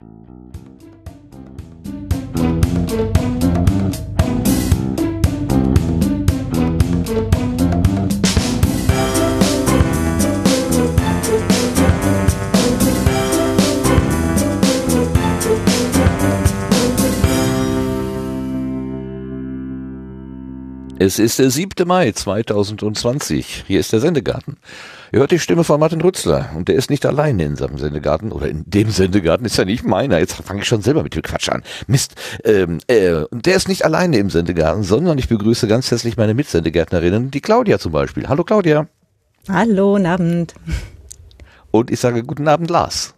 Thank you. Es ist der 7. Mai 2020. Hier ist der Sendegarten. Ihr hört die Stimme von Martin Rützler und der ist nicht alleine in seinem Sendegarten oder in dem Sendegarten ist ja nicht meiner. Jetzt fange ich schon selber mit dem Quatsch an. Mist. Ähm, äh, und der ist nicht alleine im Sendegarten, sondern ich begrüße ganz herzlich meine Mitsendegärtnerinnen, die Claudia zum Beispiel. Hallo Claudia. Hallo, guten Abend. Und ich sage guten Abend Lars.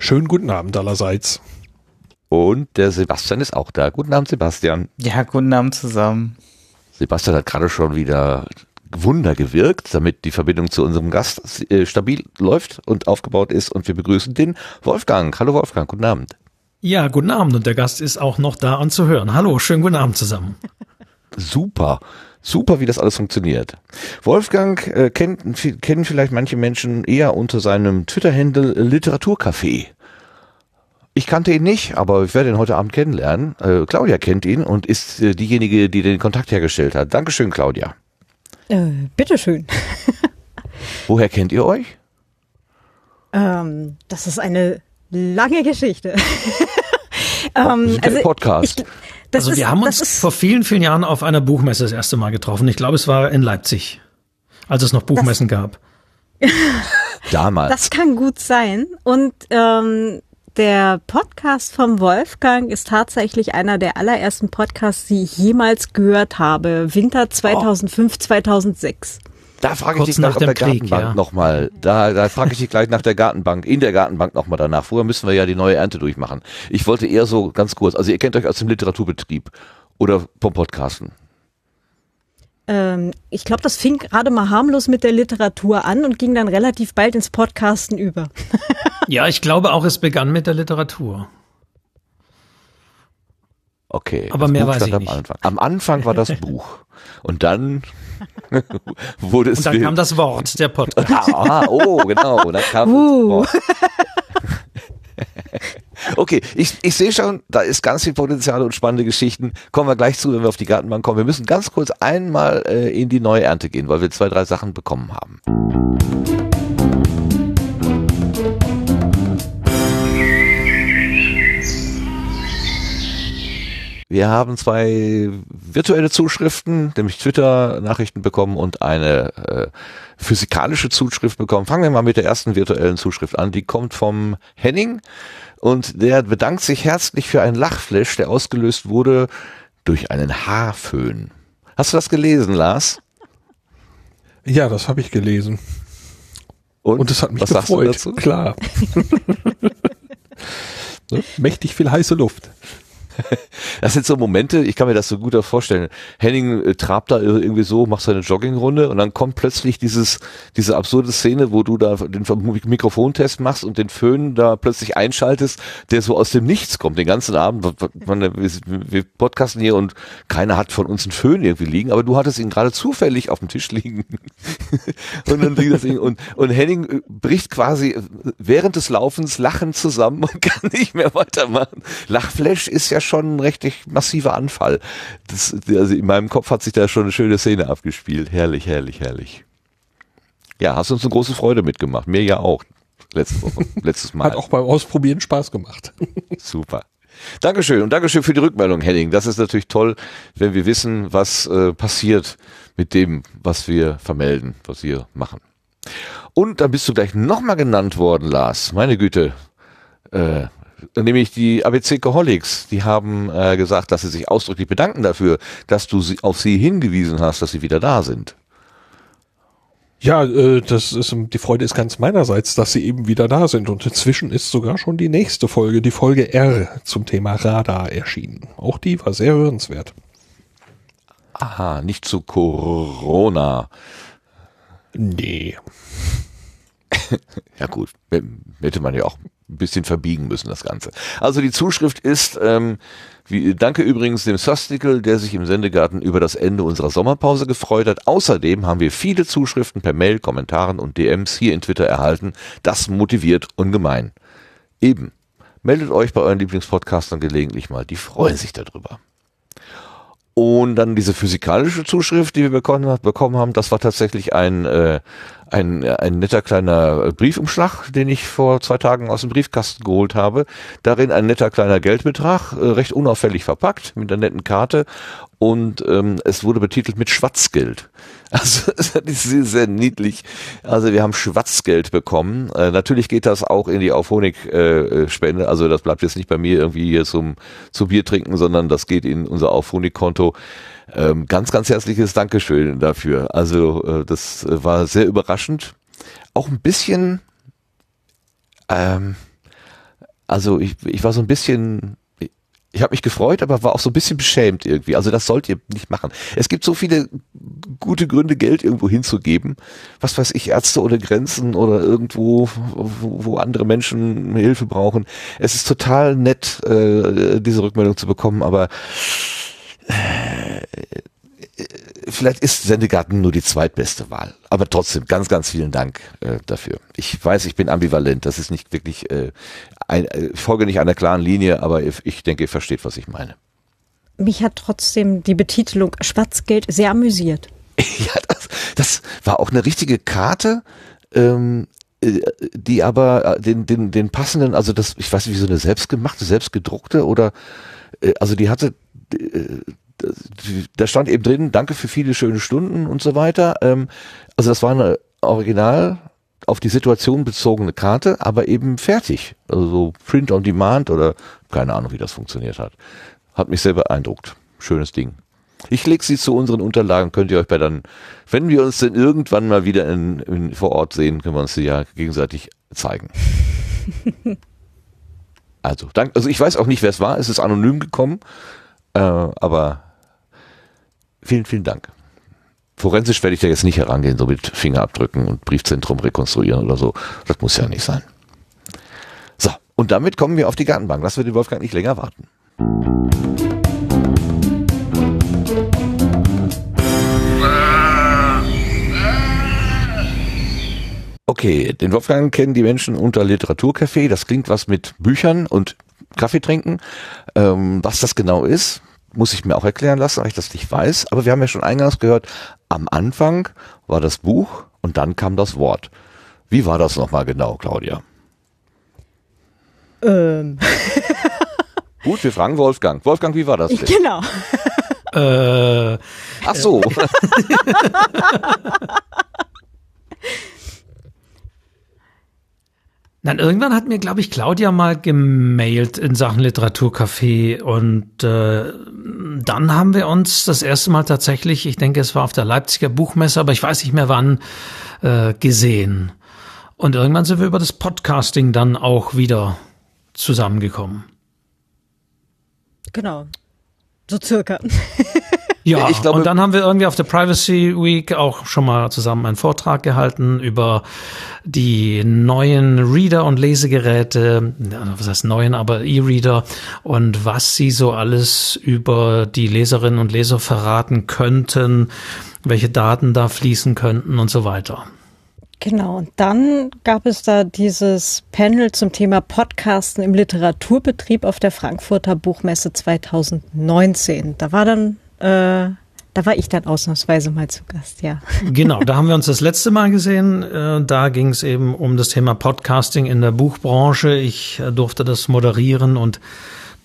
Schönen guten Abend allerseits. Und der Sebastian ist auch da. Guten Abend Sebastian. Ja, guten Abend zusammen. Sebastian hat gerade schon wieder Wunder gewirkt, damit die Verbindung zu unserem Gast äh, stabil läuft und aufgebaut ist. Und wir begrüßen den Wolfgang. Hallo Wolfgang, guten Abend. Ja, guten Abend. Und der Gast ist auch noch da anzuhören. Hallo, schönen guten Abend zusammen. Super. Super, wie das alles funktioniert. Wolfgang äh, kennt, kennen vielleicht manche Menschen eher unter seinem Twitter-Handle Literaturcafé. Ich kannte ihn nicht, aber ich werde ihn heute Abend kennenlernen. Äh, Claudia kennt ihn und ist äh, diejenige, die den Kontakt hergestellt hat. Dankeschön, Claudia. Äh, bitteschön. Woher kennt ihr euch? Ähm, das ist eine lange Geschichte. ähm, also Podcast. Ich, also wir ist, haben uns vor vielen, vielen Jahren auf einer Buchmesse das erste Mal getroffen. Ich glaube, es war in Leipzig, als es noch Buchmessen das, gab. Damals. Das kann gut sein. Und ähm, der Podcast vom Wolfgang ist tatsächlich einer der allerersten Podcasts, die ich jemals gehört habe. Winter 2005, oh. 2006. Da frage ich dich nach, nach der Krieg, Gartenbank ja. nochmal. Da, da frage ich dich gleich nach der Gartenbank, in der Gartenbank nochmal danach. Vorher müssen wir ja die neue Ernte durchmachen. Ich wollte eher so ganz kurz, also ihr kennt euch aus dem Literaturbetrieb oder vom Podcasten. Ähm, ich glaube, das fing gerade mal harmlos mit der Literatur an und ging dann relativ bald ins Podcasten über. ja, ich glaube auch, es begann mit der Literatur. Okay. Aber mehr Buch weiß ich am nicht. Anfang. Am Anfang war das Buch. Und dann wurde es. Und dann kam das Wort, der Podcast. Ah, oh, genau. Dann kam uh. das Wort. Okay, ich, ich sehe schon, da ist ganz viel Potenzial und spannende Geschichten. Kommen wir gleich zu, wenn wir auf die Gartenbank kommen. Wir müssen ganz kurz einmal äh, in die neue Ernte gehen, weil wir zwei, drei Sachen bekommen haben. Wir haben zwei virtuelle Zuschriften, nämlich Twitter-Nachrichten bekommen und eine äh, physikalische Zuschrift bekommen. Fangen wir mal mit der ersten virtuellen Zuschrift an. Die kommt vom Henning und der bedankt sich herzlich für einen Lachflash, der ausgelöst wurde durch einen Haarföhn. Hast du das gelesen, Lars? Ja, das habe ich gelesen. Und, das hat mich was gefreut. Klar. ne? Mächtig viel heiße Luft. Das sind so Momente, ich kann mir das so gut vorstellen. Henning äh, trabt da irgendwie so, macht seine Joggingrunde und dann kommt plötzlich dieses, diese absurde Szene, wo du da den Mikrofontest machst und den Föhn da plötzlich einschaltest, der so aus dem Nichts kommt, den ganzen Abend. Wir, wir podcasten hier und keiner hat von uns einen Föhn irgendwie liegen, aber du hattest ihn gerade zufällig auf dem Tisch liegen. und dann das und, und Henning äh, bricht quasi während des Laufens lachend zusammen und kann nicht mehr weitermachen. Lachflash ist ja schon ein richtig massiver Anfall. Das, also in meinem Kopf hat sich da schon eine schöne Szene abgespielt. Herrlich, herrlich, herrlich. Ja, hast uns eine große Freude mitgemacht. Mir ja auch. Letzte Woche, letztes Mal. Hat auch beim Ausprobieren Spaß gemacht. Super. Dankeschön und Dankeschön für die Rückmeldung, Henning. Das ist natürlich toll, wenn wir wissen, was äh, passiert mit dem, was wir vermelden, was wir machen. Und dann bist du gleich nochmal genannt worden, Lars. Meine Güte. Äh, nämlich die ABC Coholics, die haben äh, gesagt, dass sie sich ausdrücklich bedanken dafür, dass du sie, auf sie hingewiesen hast, dass sie wieder da sind. Ja, äh, das ist die Freude ist ganz meinerseits, dass sie eben wieder da sind und inzwischen ist sogar schon die nächste Folge, die Folge R zum Thema Radar erschienen. Auch die war sehr hörenswert. Aha, nicht zu Corona. Nee. ja gut, hätte man ja auch ein bisschen verbiegen müssen, das Ganze. Also die Zuschrift ist, ähm, wie, danke übrigens dem Sostical, der sich im Sendegarten über das Ende unserer Sommerpause gefreut hat. Außerdem haben wir viele Zuschriften per Mail, Kommentaren und DMs hier in Twitter erhalten. Das motiviert ungemein. Eben. meldet euch bei euren Lieblingspodcastern gelegentlich mal. Die freuen sich darüber. Und dann diese physikalische Zuschrift, die wir bekommen, haben, das war tatsächlich ein, äh, ein, ein netter kleiner Briefumschlag, den ich vor zwei Tagen aus dem Briefkasten geholt habe. Darin ein netter kleiner Geldbetrag, äh, recht unauffällig verpackt, mit einer netten Karte. Und ähm, es wurde betitelt mit Schwarzgeld. Also das ist sehr, sehr niedlich. Also wir haben Schwarzgeld bekommen. Äh, natürlich geht das auch in die Aufhonig-Spende. Äh, also das bleibt jetzt nicht bei mir irgendwie hier zum, zum Bier trinken, sondern das geht in unser Aufhonig-Konto. Ähm, ganz, ganz herzliches Dankeschön dafür. Also äh, das äh, war sehr überraschend. Auch ein bisschen, ähm, also ich, ich war so ein bisschen ich habe mich gefreut, aber war auch so ein bisschen beschämt irgendwie. Also das sollt ihr nicht machen. Es gibt so viele gute Gründe, Geld irgendwo hinzugeben. Was weiß ich, Ärzte ohne Grenzen oder irgendwo, wo, andere Menschen Hilfe brauchen. Es ist total nett, äh, diese Rückmeldung zu bekommen, aber äh, vielleicht ist Sendegarten nur die zweitbeste Wahl. Aber trotzdem, ganz, ganz vielen Dank äh, dafür. Ich weiß, ich bin ambivalent. Das ist nicht wirklich, äh, ein, äh, ich folge nicht einer klaren Linie, aber ich, denke, ihr versteht, was ich meine. Mich hat trotzdem die Betitelung Schwarzgeld sehr amüsiert. ja, das, das war auch eine richtige Karte. Ähm, äh, die aber äh, den, den, den passenden, also das, ich weiß nicht, wie so eine selbstgemachte, selbstgedruckte oder, äh, also die hatte da stand eben drin, danke für viele schöne Stunden und so weiter. Ähm, also das war eine original auf die Situation bezogene Karte, aber eben fertig. Also so Print on Demand oder keine Ahnung, wie das funktioniert hat. Hat mich sehr beeindruckt. Schönes Ding. Ich lege sie zu unseren Unterlagen, könnt ihr euch bei dann, wenn wir uns denn irgendwann mal wieder in, in, vor Ort sehen, können wir uns sie ja gegenseitig zeigen. also, dank, also ich weiß auch nicht, wer es war, es ist anonym gekommen, äh, aber Vielen, vielen Dank. Forensisch werde ich da jetzt nicht herangehen, so mit Fingerabdrücken und Briefzentrum rekonstruieren oder so. Das muss ja nicht sein. So, und damit kommen wir auf die Gartenbank. Lassen wir den Wolfgang nicht länger warten. Okay, den Wolfgang kennen die Menschen unter Literaturcafé. Das klingt was mit Büchern und Kaffee trinken. Ähm, was das genau ist, muss ich mir auch erklären lassen, weil ich das nicht weiß. Aber wir haben ja schon eingangs gehört, am Anfang war das Buch und dann kam das Wort. Wie war das nochmal genau, Claudia? Ähm. Gut, wir fragen Wolfgang. Wolfgang, wie war das denn? Genau. äh, Ach so. Nein, irgendwann hat mir, glaube ich, Claudia mal gemailt in Sachen Literaturcafé und äh, dann haben wir uns das erste Mal tatsächlich, ich denke, es war auf der Leipziger Buchmesse, aber ich weiß nicht mehr wann, äh, gesehen. Und irgendwann sind wir über das Podcasting dann auch wieder zusammengekommen. Genau. So circa. Ja, ich glaube, und dann haben wir irgendwie auf der Privacy Week auch schon mal zusammen einen Vortrag gehalten über die neuen Reader und Lesegeräte, was heißt neuen, aber E-Reader und was sie so alles über die Leserinnen und Leser verraten könnten, welche Daten da fließen könnten und so weiter. Genau, und dann gab es da dieses Panel zum Thema Podcasten im Literaturbetrieb auf der Frankfurter Buchmesse 2019. Da war dann äh, da war ich dann ausnahmsweise mal zu Gast, ja. Genau, da haben wir uns das letzte Mal gesehen. Äh, da ging es eben um das Thema Podcasting in der Buchbranche. Ich äh, durfte das moderieren und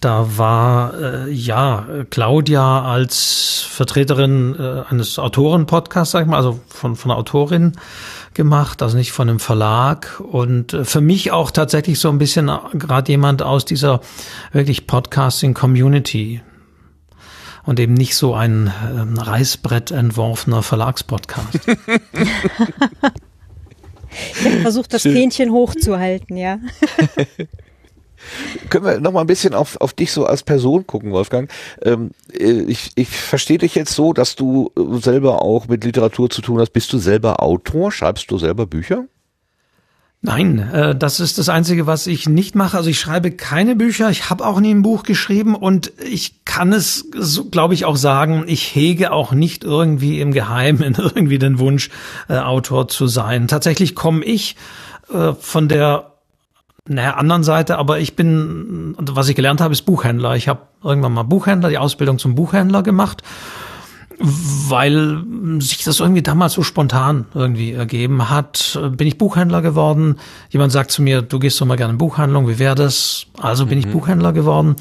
da war ja Claudia als Vertreterin eines Autoren-Podcasts, sag ich mal, also von, von einer Autorin gemacht, also nicht von einem Verlag. Und für mich auch tatsächlich so ein bisschen gerade jemand aus dieser wirklich Podcasting-Community und eben nicht so ein ähm, Reißbrett entworfener Verlagspodcast. ich habe versucht, das Fähnchen hochzuhalten, ja. Können wir noch mal ein bisschen auf, auf dich so als Person gucken, Wolfgang? Ähm, äh, ich, ich verstehe dich jetzt so, dass du selber auch mit Literatur zu tun hast. Bist du selber Autor? Schreibst du selber Bücher? Nein, äh, das ist das Einzige, was ich nicht mache. Also ich schreibe keine Bücher, ich habe auch nie ein Buch geschrieben und ich kann es, so, glaube ich, auch sagen, ich hege auch nicht irgendwie im Geheimen irgendwie den Wunsch, äh, Autor zu sein. Tatsächlich komme ich äh, von der naja, anderen Seite, aber ich bin, was ich gelernt habe, ist Buchhändler. Ich habe irgendwann mal Buchhändler, die Ausbildung zum Buchhändler gemacht, weil sich das irgendwie damals so spontan irgendwie ergeben hat. Bin ich Buchhändler geworden. Jemand sagt zu mir, du gehst doch mal gerne in Buchhandlung, wie wäre das? Also bin mhm. ich Buchhändler geworden.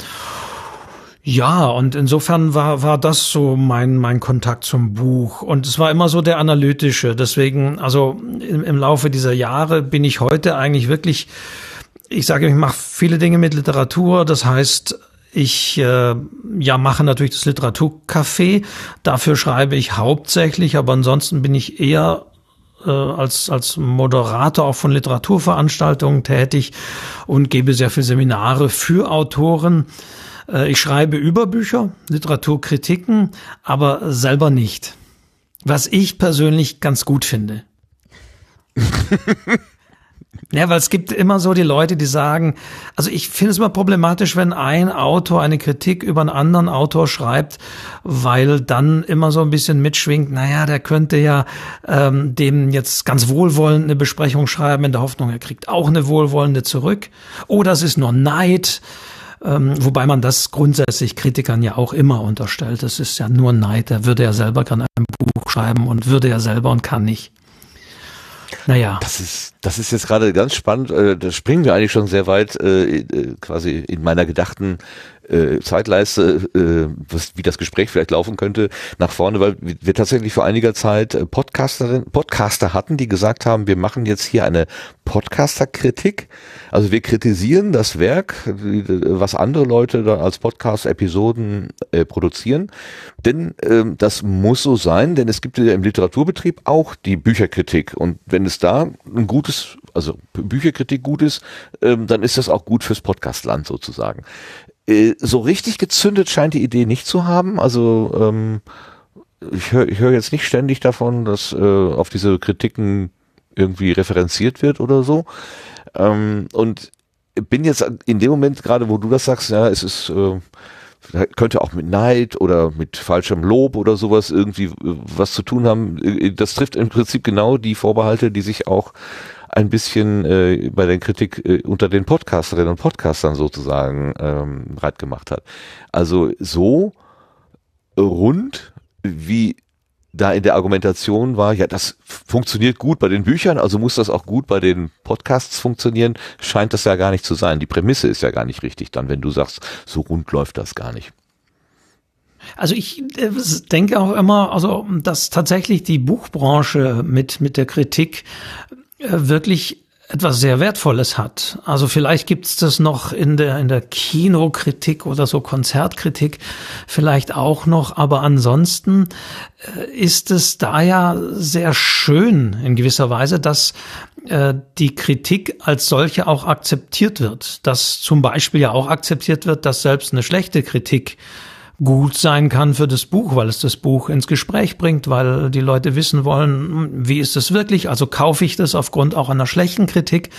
Ja, und insofern war, war das so mein, mein Kontakt zum Buch. Und es war immer so der analytische. Deswegen, also im, im Laufe dieser Jahre bin ich heute eigentlich wirklich ich sage, ich mache viele Dinge mit Literatur. Das heißt, ich äh, ja mache natürlich das Literaturcafé. Dafür schreibe ich hauptsächlich, aber ansonsten bin ich eher äh, als als Moderator auch von Literaturveranstaltungen tätig und gebe sehr viele Seminare für Autoren. Äh, ich schreibe über Bücher, Literaturkritiken, aber selber nicht. Was ich persönlich ganz gut finde. Ja, weil es gibt immer so die Leute, die sagen, also ich finde es immer problematisch, wenn ein Autor eine Kritik über einen anderen Autor schreibt, weil dann immer so ein bisschen mitschwingt, naja, der könnte ja ähm, dem jetzt ganz wohlwollend eine Besprechung schreiben, in der Hoffnung, er kriegt auch eine wohlwollende zurück. Oder es ist nur Neid. Ähm, wobei man das grundsätzlich Kritikern ja auch immer unterstellt. Es ist ja nur Neid. Er würde ja selber gerne ein Buch schreiben und würde ja selber und kann nicht. Naja. Das ist, das ist jetzt gerade ganz spannend. Äh, da springen wir eigentlich schon sehr weit äh, äh quasi in meiner gedachten äh, Zeitleiste, äh, was, wie das Gespräch vielleicht laufen könnte, nach vorne, weil wir tatsächlich vor einiger Zeit äh, Podcasterin, Podcaster hatten, die gesagt haben, wir machen jetzt hier eine Podcaster-Kritik. Also wir kritisieren das Werk, was andere Leute da als Podcast-Episoden äh, produzieren. Denn ähm, das muss so sein, denn es gibt ja im Literaturbetrieb auch die Bücherkritik. Und wenn es da ein gutes, also Bücherkritik gut ist, ähm, dann ist das auch gut fürs Podcastland sozusagen. Äh, so richtig gezündet scheint die Idee nicht zu haben. Also ähm, ich höre ich hör jetzt nicht ständig davon, dass äh, auf diese Kritiken irgendwie referenziert wird oder so. Ähm, und bin jetzt in dem Moment gerade, wo du das sagst, ja, es ist äh, könnte auch mit Neid oder mit falschem Lob oder sowas irgendwie äh, was zu tun haben. Äh, das trifft im Prinzip genau die Vorbehalte, die sich auch ein bisschen äh, bei der Kritik äh, unter den Podcasterinnen und Podcastern sozusagen ähm, breit gemacht hat. Also so rund wie da in der Argumentation war, ja, das funktioniert gut bei den Büchern, also muss das auch gut bei den Podcasts funktionieren, scheint das ja gar nicht zu sein. Die Prämisse ist ja gar nicht richtig dann, wenn du sagst, so rund läuft das gar nicht. Also ich äh, denke auch immer, also dass tatsächlich die Buchbranche mit mit der Kritik wirklich etwas sehr Wertvolles hat. Also vielleicht gibt es das noch in der, in der Kinokritik oder so Konzertkritik vielleicht auch noch, aber ansonsten äh, ist es da ja sehr schön in gewisser Weise, dass äh, die Kritik als solche auch akzeptiert wird. Dass zum Beispiel ja auch akzeptiert wird, dass selbst eine schlechte Kritik gut sein kann für das Buch, weil es das Buch ins Gespräch bringt, weil die Leute wissen wollen, wie ist es wirklich, also kaufe ich das aufgrund auch einer schlechten Kritik.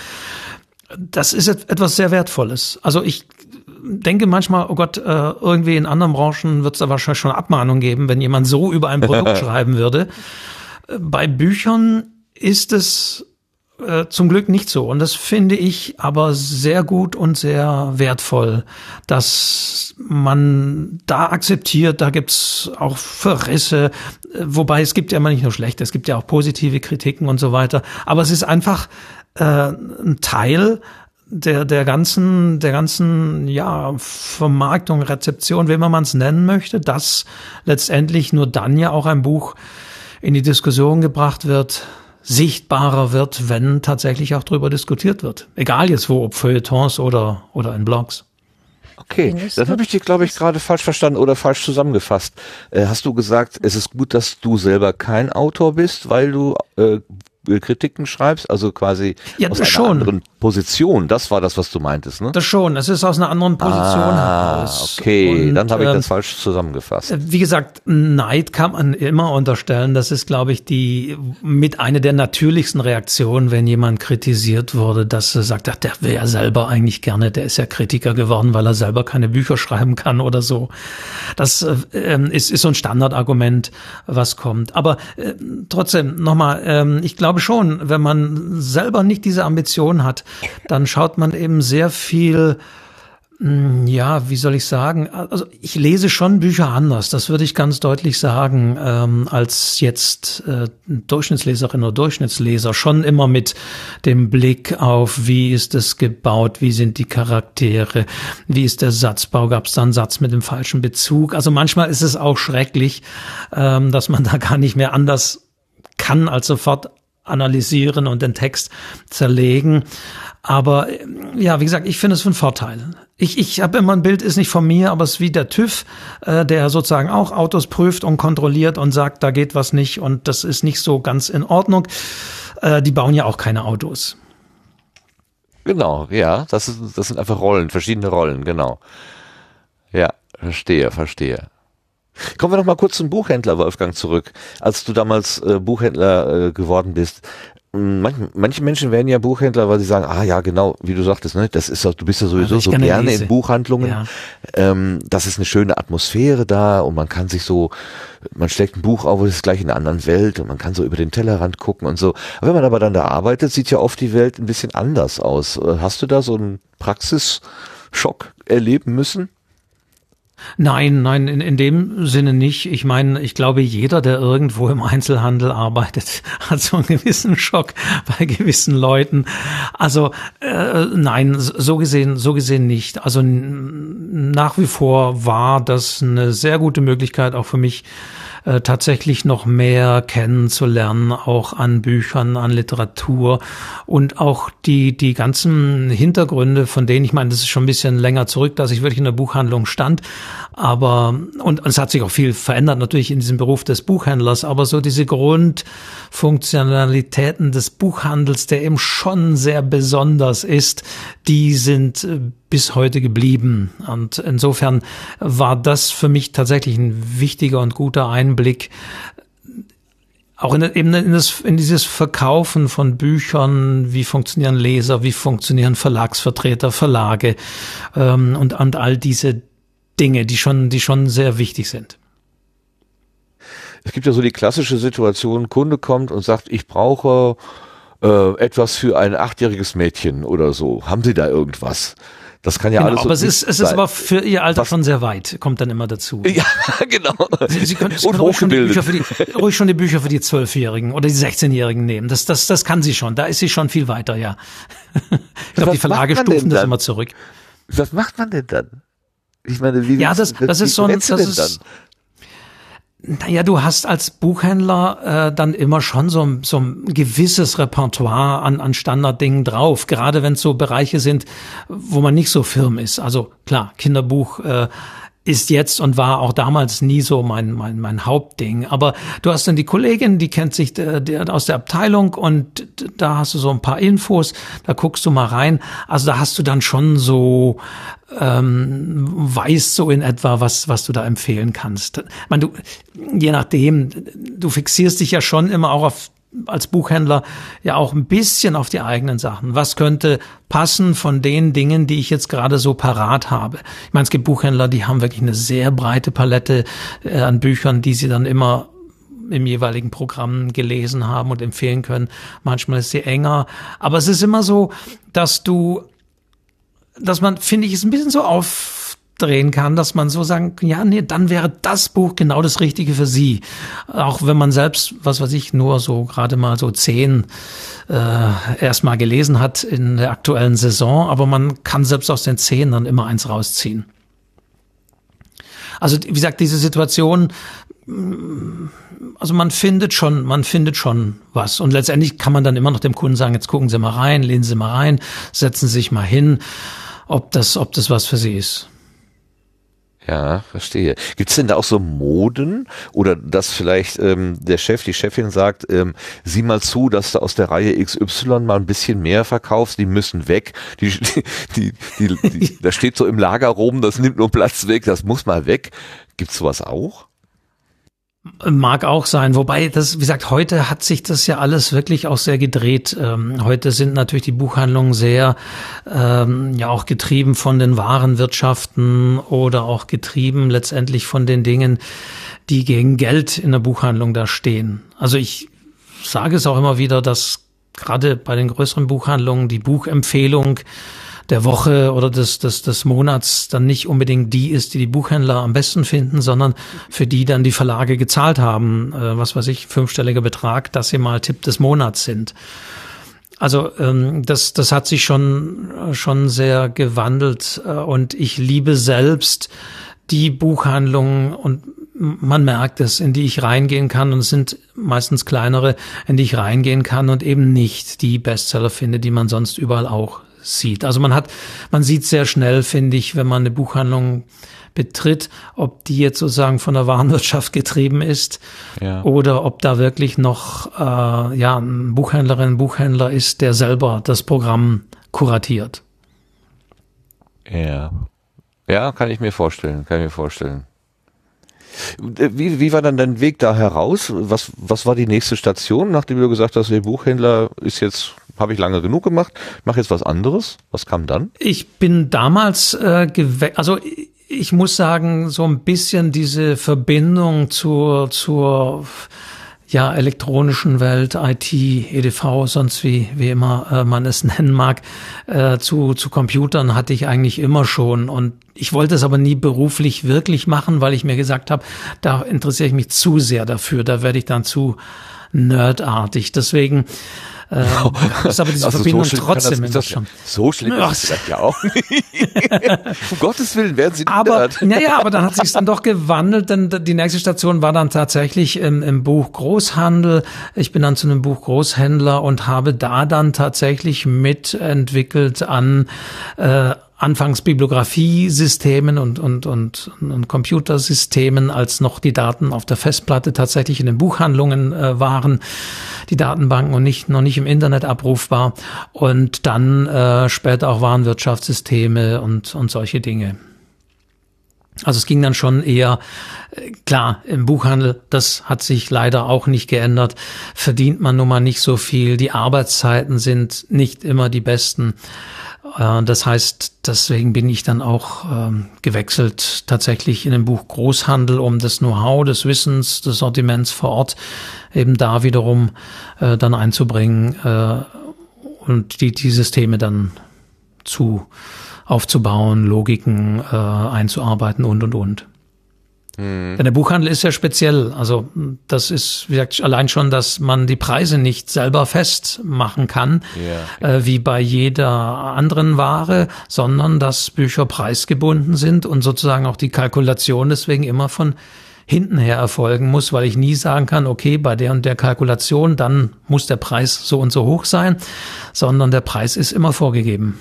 Das ist etwas sehr Wertvolles. Also ich denke manchmal, oh Gott, äh, irgendwie in anderen Branchen wird es da wahrscheinlich schon Abmahnung geben, wenn jemand so über ein Produkt schreiben würde. Bei Büchern ist es äh, zum Glück nicht so. Und das finde ich aber sehr gut und sehr wertvoll, dass man da akzeptiert, da gibt's auch Verrisse, wobei es gibt ja immer nicht nur schlechte, es gibt ja auch positive Kritiken und so weiter. Aber es ist einfach äh, ein Teil der der ganzen der ganzen ja Vermarktung Rezeption wie man es nennen möchte dass letztendlich nur dann ja auch ein Buch in die Diskussion gebracht wird sichtbarer wird, wenn tatsächlich auch darüber diskutiert wird. Egal jetzt wo, ob Feuilletons oder, oder in Blogs. Okay, dann habe ich dich, glaube ich, gerade falsch verstanden oder falsch zusammengefasst. Äh, hast du gesagt, es ist gut, dass du selber kein Autor bist, weil du äh, Kritiken schreibst, also quasi ja, aus einer schon. anderen Position. Das war das, was du meintest, ne? Das schon. Es ist aus einer anderen Position ah, heraus. Okay, Und, dann habe ich das ähm, falsch zusammengefasst. Äh, wie gesagt, Neid kann man immer unterstellen. Das ist, glaube ich, die mit einer der natürlichsten Reaktionen, wenn jemand kritisiert wurde, dass er sagt, ach, der wäre ja selber eigentlich gerne, der ist ja Kritiker geworden, weil er selber keine Bücher schreiben kann oder so. Das äh, ist, ist so ein Standardargument, was kommt. Aber äh, trotzdem nochmal, äh, ich glaube glaube schon, wenn man selber nicht diese Ambition hat, dann schaut man eben sehr viel hm, ja, wie soll ich sagen? Also ich lese schon Bücher anders, das würde ich ganz deutlich sagen, ähm, als jetzt äh, Durchschnittsleserin oder Durchschnittsleser. Schon immer mit dem Blick auf, wie ist es gebaut, wie sind die Charaktere, wie ist der Satzbau, gab es da einen Satz mit dem falschen Bezug. Also manchmal ist es auch schrecklich, ähm, dass man da gar nicht mehr anders kann, als sofort analysieren und den Text zerlegen. Aber ja, wie gesagt, ich finde es von Vorteil. Ich, ich habe immer ein Bild, ist nicht von mir, aber es ist wie der TÜV, äh, der sozusagen auch Autos prüft und kontrolliert und sagt, da geht was nicht und das ist nicht so ganz in Ordnung. Äh, die bauen ja auch keine Autos. Genau, ja, das, ist, das sind einfach Rollen, verschiedene Rollen, genau. Ja, verstehe, verstehe. Kommen wir noch mal kurz zum Buchhändler, Wolfgang, zurück. Als du damals äh, Buchhändler äh, geworden bist, Manche, manche Menschen werden ja Buchhändler, weil sie sagen, ah ja, genau, wie du sagtest, ne, das ist du bist ja sowieso so gerne lese. in Buchhandlungen. Ja. Ähm, das ist eine schöne Atmosphäre da und man kann sich so, man schlägt ein Buch auf, es ist gleich in einer anderen Welt und man kann so über den Tellerrand gucken und so. Aber wenn man aber dann da arbeitet, sieht ja oft die Welt ein bisschen anders aus. Äh, hast du da so einen Praxisschock erleben müssen? Nein, nein, in, in dem Sinne nicht. Ich meine, ich glaube, jeder, der irgendwo im Einzelhandel arbeitet, hat so einen gewissen Schock bei gewissen Leuten. Also äh, nein, so gesehen, so gesehen nicht. Also nach wie vor war das eine sehr gute Möglichkeit auch für mich, äh, tatsächlich noch mehr kennenzulernen, auch an Büchern, an Literatur und auch die, die ganzen Hintergründe, von denen ich meine, das ist schon ein bisschen länger zurück, dass ich wirklich in der Buchhandlung stand. Aber, und, es hat sich auch viel verändert natürlich in diesem Beruf des Buchhändlers, aber so diese Grundfunktionalitäten des Buchhandels, der eben schon sehr besonders ist, die sind äh, bis heute geblieben. Und insofern war das für mich tatsächlich ein wichtiger und guter Einblick, auch in, eben in, das, in dieses Verkaufen von Büchern, wie funktionieren Leser, wie funktionieren Verlagsvertreter, Verlage ähm, und, und all diese Dinge, die schon, die schon sehr wichtig sind. Es gibt ja so die klassische Situation, Kunde kommt und sagt, ich brauche äh, etwas für ein achtjähriges Mädchen oder so. Haben Sie da irgendwas? Das kann ja genau, alles. Aber es ist, es ist aber für ihr Alter Was? schon sehr weit, kommt dann immer dazu. Ja, genau. Sie, Sie können, Sie können ruhig, schon die Bücher für die, ruhig schon die Bücher für die Zwölfjährigen oder die 16-Jährigen nehmen. Das, das, das kann sie schon. Da ist sie schon viel weiter, ja. Ich glaube, die Verlage stufen das immer zurück. Was macht man denn dann? Ich meine, wie Ja, das, das ist so ein, das ist, naja, du hast als Buchhändler äh, dann immer schon so, so ein gewisses Repertoire an, an Standarddingen drauf, gerade wenn es so Bereiche sind, wo man nicht so firm ist. Also klar, Kinderbuch äh, ist jetzt und war auch damals nie so mein, mein, mein Hauptding. Aber du hast dann die Kollegin, die kennt sich der, aus der Abteilung und da hast du so ein paar Infos, da guckst du mal rein. Also da hast du dann schon so, ähm, weißt so in etwa, was, was du da empfehlen kannst. Ich meine, du, je nachdem, du fixierst dich ja schon immer auch auf als Buchhändler ja auch ein bisschen auf die eigenen Sachen. Was könnte passen von den Dingen, die ich jetzt gerade so parat habe? Ich meine, es gibt Buchhändler, die haben wirklich eine sehr breite Palette äh, an Büchern, die sie dann immer im jeweiligen Programm gelesen haben und empfehlen können. Manchmal ist sie enger, aber es ist immer so, dass du, dass man, finde ich, es ein bisschen so auf drehen kann, dass man so sagen, ja, nee, dann wäre das Buch genau das Richtige für Sie. Auch wenn man selbst, was weiß ich, nur so gerade mal so zehn äh, erstmal gelesen hat in der aktuellen Saison, aber man kann selbst aus den zehn dann immer eins rausziehen. Also wie gesagt, diese Situation, mm, also man findet schon, man findet schon was. Und letztendlich kann man dann immer noch dem Kunden sagen, jetzt gucken Sie mal rein, lehnen Sie mal rein, setzen Sie sich mal hin, ob das, ob das was für Sie ist. Ja, verstehe. Gibt es denn da auch so Moden oder dass vielleicht ähm, der Chef, die Chefin sagt, ähm, sieh mal zu, dass du aus der Reihe XY mal ein bisschen mehr verkaufst, die müssen weg. Die, die, die, die, da steht so im Lager rum, das nimmt nur Platz weg, das muss mal weg. Gibt's sowas auch? Mag auch sein, wobei das, wie gesagt, heute hat sich das ja alles wirklich auch sehr gedreht. Ähm, heute sind natürlich die Buchhandlungen sehr ähm, ja auch getrieben von den Warenwirtschaften oder auch getrieben letztendlich von den Dingen, die gegen Geld in der Buchhandlung da stehen. Also ich sage es auch immer wieder, dass gerade bei den größeren Buchhandlungen die Buchempfehlung der Woche oder des, des, des Monats dann nicht unbedingt die ist, die die Buchhändler am besten finden, sondern für die dann die Verlage gezahlt haben, äh, was weiß ich, fünfstelliger Betrag, dass sie mal Tipp des Monats sind. Also ähm, das, das hat sich schon, schon sehr gewandelt äh, und ich liebe selbst die Buchhandlungen und man merkt es, in die ich reingehen kann und es sind meistens kleinere, in die ich reingehen kann und eben nicht die Bestseller finde, die man sonst überall auch sieht. Also man hat, man sieht sehr schnell, finde ich, wenn man eine Buchhandlung betritt, ob die jetzt sozusagen von der Warenwirtschaft getrieben ist ja. oder ob da wirklich noch äh, ja ein Buchhändlerin, ein Buchhändler ist, der selber das Programm kuratiert. Ja, ja, kann ich mir vorstellen, kann ich mir vorstellen. Wie, wie war dann dein Weg da heraus? Was, was war die nächste Station, nachdem du gesagt hast, der Buchhändler ist jetzt, habe ich lange genug gemacht, mache jetzt was anderes? Was kam dann? Ich bin damals äh, also ich muss sagen, so ein bisschen diese Verbindung zur, zur ja, elektronischen Welt, IT, EDV, sonst wie, wie immer äh, man es nennen mag, äh, zu, zu Computern hatte ich eigentlich immer schon. Und ich wollte es aber nie beruflich wirklich machen, weil ich mir gesagt habe, da interessiere ich mich zu sehr dafür, da werde ich dann zu nerdartig. Deswegen ähm, ist aber diese also Verbindung so trotzdem das, das schon. So schlimm Ach. ist das ja auch um Gottes Willen werden sie Aber, naja, aber dann hat sich dann doch gewandelt, denn die nächste Station war dann tatsächlich im, im Buch Großhandel. Ich bin dann zu einem Buch Großhändler und habe da dann tatsächlich mitentwickelt an äh, anfangs Bibliografiesystemen und, und, und, und Computersystemen, als noch die Daten auf der Festplatte tatsächlich in den Buchhandlungen äh, waren, die Datenbanken und nicht, noch nicht im Internet abrufbar. Und dann äh, später auch Warenwirtschaftssysteme und, und solche Dinge. Also es ging dann schon eher, äh, klar, im Buchhandel, das hat sich leider auch nicht geändert, verdient man nun mal nicht so viel, die Arbeitszeiten sind nicht immer die besten. Äh, das heißt, deswegen bin ich dann auch ähm, gewechselt tatsächlich in dem Buch Großhandel, um das Know-how des Wissens, des Sortiments vor Ort eben da wiederum äh, dann einzubringen und die, die Systeme dann zu aufzubauen, Logiken einzuarbeiten und und und. Mhm. Denn der Buchhandel ist ja speziell. Also das ist, wie gesagt, allein schon, dass man die Preise nicht selber festmachen kann, ja. äh, wie bei jeder anderen Ware, sondern dass Bücher preisgebunden sind und sozusagen auch die Kalkulation deswegen immer von hinten her erfolgen muss, weil ich nie sagen kann, okay, bei der und der Kalkulation, dann muss der Preis so und so hoch sein, sondern der Preis ist immer vorgegeben.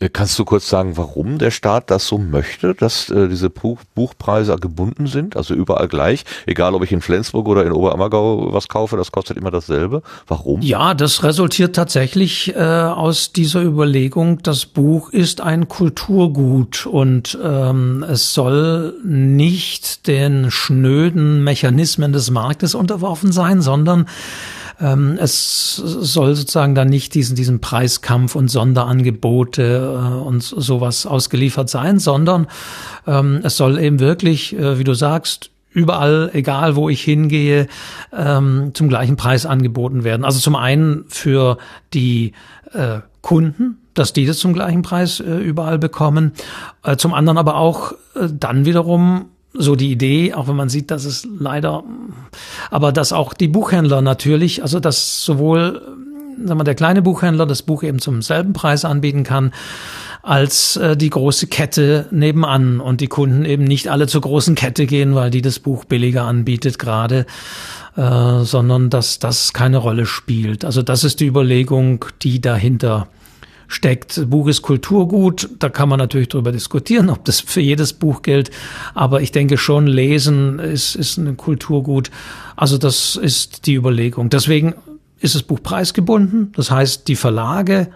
Äh, kannst du kurz sagen, warum der Staat das so möchte, dass äh, diese Buch Buchpreise gebunden sind, also überall gleich, egal ob ich in Flensburg oder in Oberammergau was kaufe, das kostet immer dasselbe. Warum? Ja, das resultiert tatsächlich äh, aus dieser Überlegung, das Buch ist ein Kulturgut und ähm, es soll nicht den schnöden Mechanismen des Marktes unterworfen sein, sondern ähm, es soll sozusagen dann nicht diesen, diesen Preiskampf und Sonderangebote äh, und sowas ausgeliefert sein, sondern ähm, es soll eben wirklich, äh, wie du sagst, überall, egal wo ich hingehe, ähm, zum gleichen Preis angeboten werden. Also zum einen für die äh, Kunden, dass die das zum gleichen Preis äh, überall bekommen. Äh, zum anderen aber auch äh, dann wiederum so die Idee, auch wenn man sieht, dass es leider, aber dass auch die Buchhändler natürlich, also dass sowohl sagen wir, der kleine Buchhändler das Buch eben zum selben Preis anbieten kann, als äh, die große Kette nebenan und die Kunden eben nicht alle zur großen Kette gehen, weil die das Buch billiger anbietet gerade, äh, sondern dass das keine Rolle spielt. Also das ist die Überlegung, die dahinter steckt. Buch ist Kulturgut, da kann man natürlich darüber diskutieren, ob das für jedes Buch gilt, aber ich denke schon, Lesen ist, ist ein Kulturgut. Also das ist die Überlegung. Deswegen ist das Buch preisgebunden, das heißt, die Verlage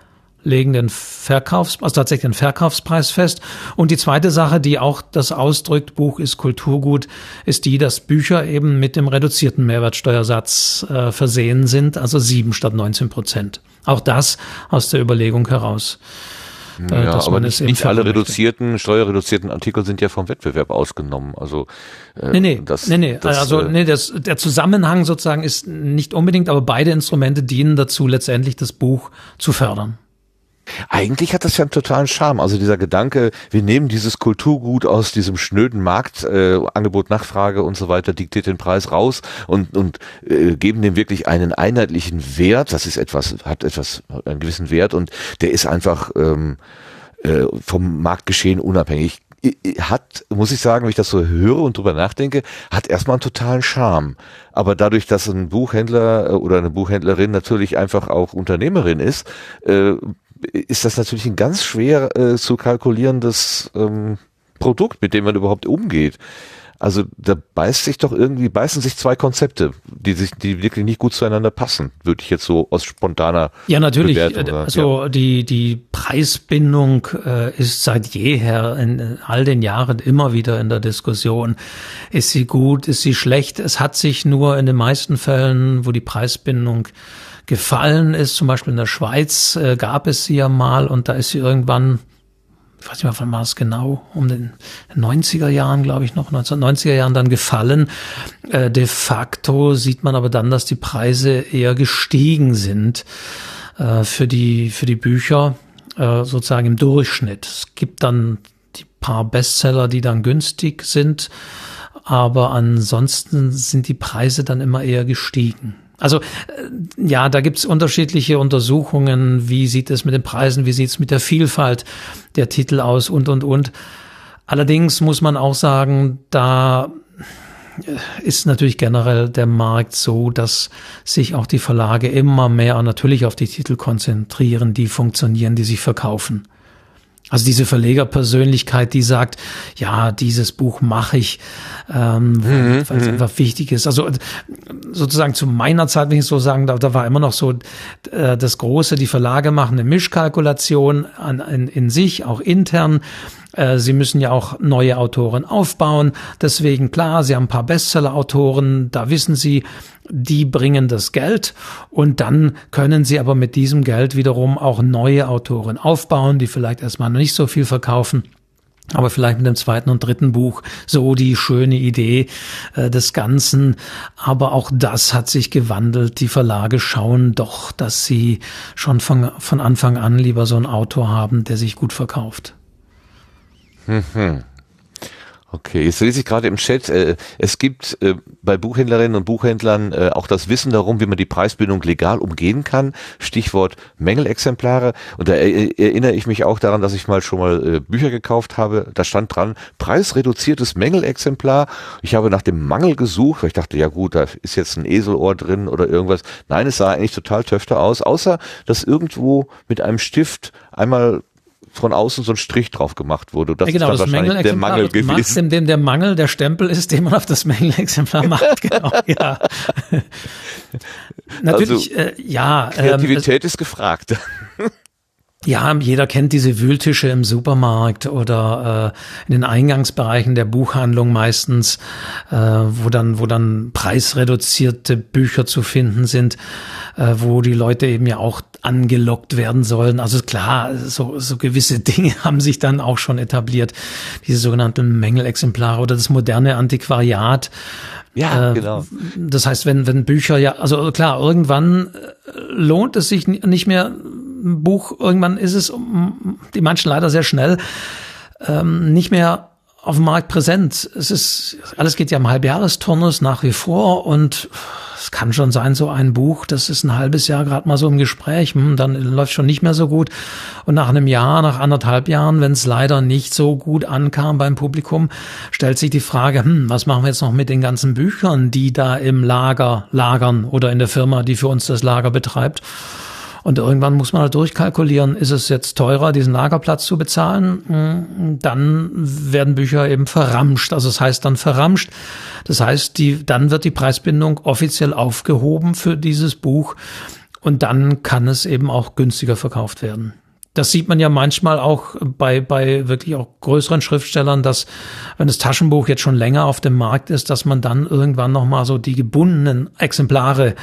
legen den Verkaufs, also tatsächlich den Verkaufspreis fest. Und die zweite Sache, die auch das ausdrückt, Buch ist Kulturgut, ist die, dass Bücher eben mit dem reduzierten Mehrwertsteuersatz äh, versehen sind, also sieben statt 19 Prozent. Auch das aus der Überlegung heraus. äh, ja, aber nicht, nicht alle reduzierten, steuerreduzierten Artikel sind ja vom Wettbewerb ausgenommen. Also äh, nee, nee, das, nee, nee. Das, also äh, nee, das, der Zusammenhang sozusagen ist nicht unbedingt, aber beide Instrumente dienen dazu, letztendlich das Buch zu fördern. Eigentlich hat das ja einen totalen Charme. Also dieser Gedanke, wir nehmen dieses Kulturgut aus diesem schnöden Markt, äh, Angebot, Nachfrage und so weiter, diktiert den Preis raus und, und äh, geben dem wirklich einen einheitlichen Wert. Das ist etwas, hat etwas, einen gewissen Wert und der ist einfach ähm, äh, vom Marktgeschehen unabhängig hat, muss ich sagen, wenn ich das so höre und drüber nachdenke, hat erstmal einen totalen Charme. Aber dadurch, dass ein Buchhändler äh, oder eine Buchhändlerin natürlich einfach auch Unternehmerin ist, äh, ist das natürlich ein ganz schwer äh, zu kalkulierendes ähm, Produkt, mit dem man überhaupt umgeht. Also da beißt sich doch irgendwie, beißen sich zwei Konzepte, die sich, die wirklich nicht gut zueinander passen, würde ich jetzt so aus spontaner Ja, natürlich. Bewertung, also ja. die, die Preisbindung äh, ist seit jeher in all den Jahren immer wieder in der Diskussion. Ist sie gut, ist sie schlecht? Es hat sich nur in den meisten Fällen, wo die Preisbindung gefallen ist. Zum Beispiel in der Schweiz äh, gab es sie ja mal und da ist sie irgendwann, ich weiß nicht mehr, wann war es genau, um den 90er Jahren, glaube ich noch, 1990er Jahren dann gefallen. Äh, de facto sieht man aber dann, dass die Preise eher gestiegen sind äh, für die, für die Bücher, äh, sozusagen im Durchschnitt. Es gibt dann die paar Bestseller, die dann günstig sind, aber ansonsten sind die Preise dann immer eher gestiegen. Also äh, ja, da gibt's unterschiedliche Untersuchungen. Wie sieht es mit den Preisen, wie sieht's mit der Vielfalt der Titel aus und, und, und. Allerdings muss man auch sagen, da äh, ist natürlich generell der Markt so, dass sich auch die Verlage immer mehr natürlich auf die Titel konzentrieren, die funktionieren, die sich verkaufen. Also diese Verlegerpersönlichkeit, die sagt, ja, dieses Buch mache ich, ähm, mhm, weil es mhm. einfach wichtig ist. Also sozusagen zu meiner Zeit, wenn ich so sagen darf, da war immer noch so äh, das Große, die Verlage machen eine Mischkalkulation an, in, in sich, auch intern. Äh, sie müssen ja auch neue Autoren aufbauen. Deswegen klar, Sie haben ein paar Bestseller-Autoren, da wissen Sie, die bringen das Geld und dann können Sie aber mit diesem Geld wiederum auch neue Autoren aufbauen, die vielleicht erstmal nicht so viel verkaufen. Aber vielleicht mit dem zweiten und dritten Buch so die schöne Idee äh, des Ganzen. Aber auch das hat sich gewandelt. Die Verlage schauen doch, dass sie schon von, von Anfang an lieber so einen Autor haben, der sich gut verkauft. Mhm. Okay, jetzt lese ich gerade im Chat, äh, es gibt äh, bei Buchhändlerinnen und Buchhändlern äh, auch das Wissen darum, wie man die Preisbindung legal umgehen kann. Stichwort Mängelexemplare. Und da erinnere ich mich auch daran, dass ich mal schon mal äh, Bücher gekauft habe. Da stand dran, preisreduziertes Mängelexemplar. Ich habe nach dem Mangel gesucht, weil ich dachte, ja gut, da ist jetzt ein Eselohr drin oder irgendwas. Nein, es sah eigentlich total töfter aus, außer dass irgendwo mit einem Stift einmal von außen so ein Strich drauf gemacht wurde. Das ja, genau, ist das wahrscheinlich der Mangel gewesen. Dem, dem der Mangel der Stempel ist, den man auf das Mängelexemplar macht. Genau, ja. Natürlich, also, äh, ja. Kreativität ähm, ist gefragt. Ja, jeder kennt diese Wühltische im Supermarkt oder äh, in den Eingangsbereichen der Buchhandlung meistens, äh, wo dann, wo dann preisreduzierte Bücher zu finden sind, äh, wo die Leute eben ja auch angelockt werden sollen. Also klar, so, so gewisse Dinge haben sich dann auch schon etabliert, diese sogenannten Mängelexemplare oder das moderne Antiquariat. Ja, äh, genau. Das heißt, wenn, wenn Bücher ja, also klar, irgendwann äh, lohnt es sich nicht mehr Buch, irgendwann ist es, die manchen leider sehr schnell, ähm, nicht mehr auf dem Markt präsent. Es ist, alles geht ja im Halbjahresturnus nach wie vor und es kann schon sein, so ein Buch, das ist ein halbes Jahr gerade mal so im Gespräch, hm, dann läuft schon nicht mehr so gut. Und nach einem Jahr, nach anderthalb Jahren, wenn es leider nicht so gut ankam beim Publikum, stellt sich die Frage, hm, was machen wir jetzt noch mit den ganzen Büchern, die da im Lager lagern oder in der Firma, die für uns das Lager betreibt? Und irgendwann muss man halt durchkalkulieren, ist es jetzt teurer, diesen Lagerplatz zu bezahlen? Hm, dann werden Bücher eben verramscht. Also das heißt dann verramscht. Das heißt, die, dann wird die Preisbindung offiziell aufgehoben für dieses Buch. Und dann kann es eben auch günstiger verkauft werden. Das sieht man ja manchmal auch bei, bei wirklich auch größeren Schriftstellern, dass wenn das Taschenbuch jetzt schon länger auf dem Markt ist, dass man dann irgendwann nochmal so die gebundenen Exemplare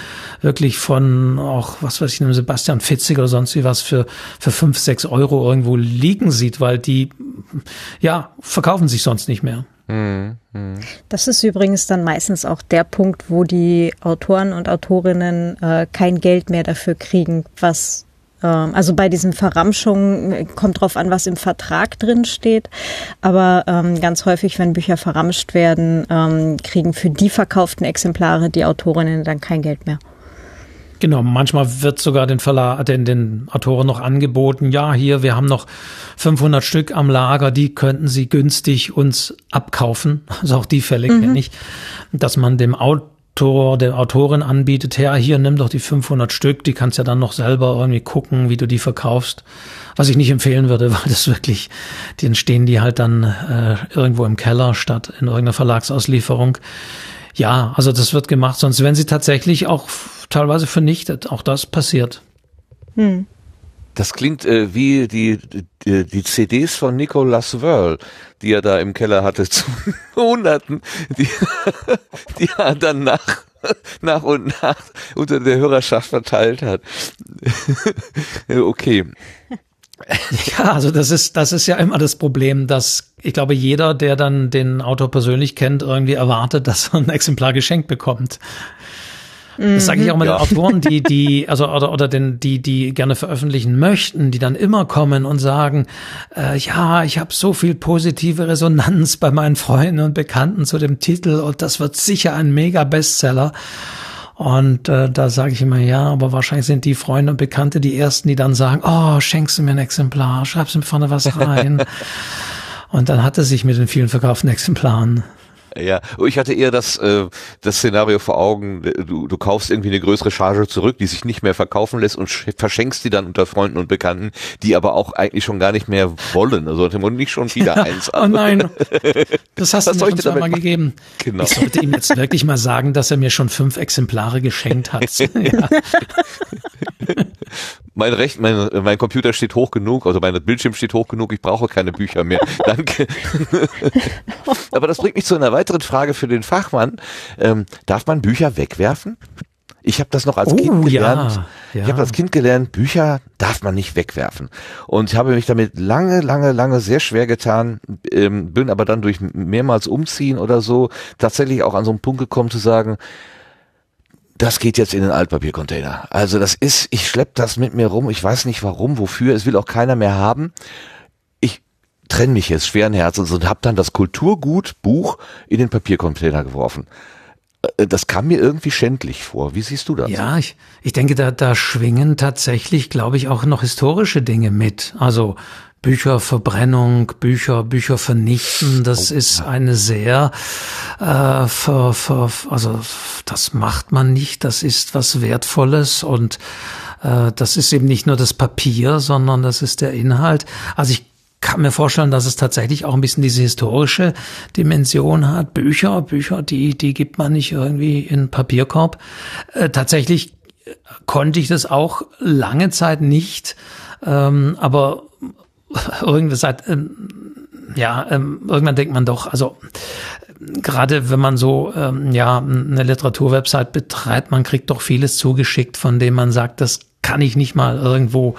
wirklich von auch, was weiß ich, einem Sebastian Fitzig oder sonst wie was für, für fünf, sechs Euro irgendwo liegen sieht, weil die, ja, verkaufen sich sonst nicht mehr. Mhm, mhm. Das ist übrigens dann meistens auch der Punkt, wo die Autoren und Autorinnen äh, kein Geld mehr dafür kriegen, was also bei diesen Verramschungen äh, kommt drauf an, was im Vertrag drin steht. Aber ähm, ganz häufig, wenn Bücher verramscht werden, ähm, kriegen für die verkauften Exemplare die Autorinnen dann kein Geld mehr. Genau, manchmal wird sogar den Verlag, den, den Autoren noch angeboten, ja, hier, wir haben noch 500 Stück am Lager, die könnten sie günstig uns abkaufen. Also auch die Fälle mhm. kenne ich, dass man dem Autor Autor, der Autorin anbietet, ja, hier nimm doch die 500 Stück, die kannst ja dann noch selber irgendwie gucken, wie du die verkaufst. Was ich nicht empfehlen würde, weil das wirklich, die entstehen die halt dann äh, irgendwo im Keller statt in irgendeiner Verlagsauslieferung. Ja, also das wird gemacht, sonst werden sie tatsächlich auch teilweise vernichtet. Auch das passiert. Hm. Das klingt äh, wie die, die, die CDs von Nicolas Wörl, die er da im Keller hatte zu Hunderten, die, die er dann nach, nach und nach unter der Hörerschaft verteilt hat. okay. Ja, also das ist, das ist ja immer das Problem, dass ich glaube, jeder, der dann den Autor persönlich kennt, irgendwie erwartet, dass er ein Exemplar geschenkt bekommt. Das sage ich auch mal ja. den Autoren, die, die, also oder, oder den, die, die gerne veröffentlichen möchten, die dann immer kommen und sagen, äh, ja, ich habe so viel positive Resonanz bei meinen Freunden und Bekannten zu dem Titel und das wird sicher ein Mega-Bestseller. Und äh, da sage ich immer, ja, aber wahrscheinlich sind die Freunde und Bekannte die ersten, die dann sagen, oh, schenkst du mir ein Exemplar, schreibst du mir vorne was rein. und dann hat es sich mit den vielen verkauften Exemplaren. Ja, ich hatte eher das, äh, das Szenario vor Augen, du, du kaufst irgendwie eine größere Charge zurück, die sich nicht mehr verkaufen lässt und verschenkst die dann unter Freunden und Bekannten, die aber auch eigentlich schon gar nicht mehr wollen. Also und nicht schon wieder ja, eins. Oh nein, das hast Was du mir schon mal gegeben. Genau. Ich sollte ihm jetzt wirklich mal sagen, dass er mir schon fünf Exemplare geschenkt hat. ja. Mein Recht, mein, mein Computer steht hoch genug, also mein Bildschirm steht hoch genug, ich brauche keine Bücher mehr. Danke. Aber das bringt mich zu einer weiteren Frage für den Fachmann. Ähm, darf man Bücher wegwerfen? Ich habe das noch als oh, Kind gelernt. Ja, ja. Ich habe als Kind gelernt, Bücher darf man nicht wegwerfen. Und ich habe mich damit lange, lange, lange sehr schwer getan, ähm, bin aber dann durch mehrmals umziehen oder so tatsächlich auch an so einen Punkt gekommen zu sagen, das geht jetzt in den Altpapiercontainer. Also das ist, ich schlepp das mit mir rum, ich weiß nicht warum, wofür, es will auch keiner mehr haben. Ich trenne mich jetzt schweren Herzens und habe dann das Kulturgut Buch in den Papiercontainer geworfen. Äh, das kam mir irgendwie schändlich vor. Wie siehst du das? Ja, ich, ich denke, da, da schwingen tatsächlich, glaube ich, auch noch historische Dinge mit. Also Bücherverbrennung, Bücher, Bücher vernichten, das oh, ist eine sehr, äh, ver, ver, also das macht man nicht, das ist was Wertvolles und äh, das ist eben nicht nur das Papier, sondern das ist der Inhalt. Also ich kann mir vorstellen, dass es tatsächlich auch ein bisschen diese historische Dimension hat. Bücher, Bücher, die, die gibt man nicht irgendwie in Papierkorb. Äh, tatsächlich konnte ich das auch lange Zeit nicht, ähm, aber irgendwie seit, ähm, ja, ähm, irgendwann denkt man doch, also gerade wenn man so ähm, ja eine Literaturwebsite betreibt, man kriegt doch vieles zugeschickt, von dem man sagt, das kann ich nicht mal irgendwo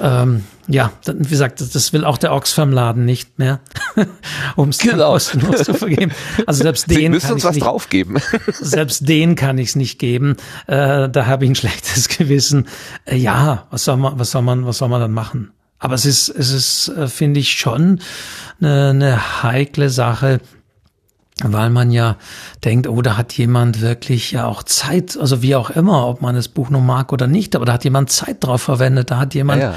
ähm, ja, wie gesagt, das will auch der Oxfam-Laden nicht mehr, um es genau. kostenlos zu vergeben. Also selbst den Sie müssen uns was nicht, draufgeben. selbst den kann ich es nicht geben. Äh, da habe ich ein schlechtes Gewissen. Äh, ja, was soll man, was soll man, was soll man dann machen? Aber es ist, es ist, äh, finde ich, schon eine, eine heikle Sache, weil man ja denkt, oh, da hat jemand wirklich ja auch Zeit, also wie auch immer, ob man das Buch noch mag oder nicht, aber da hat jemand Zeit drauf verwendet, da hat jemand ja,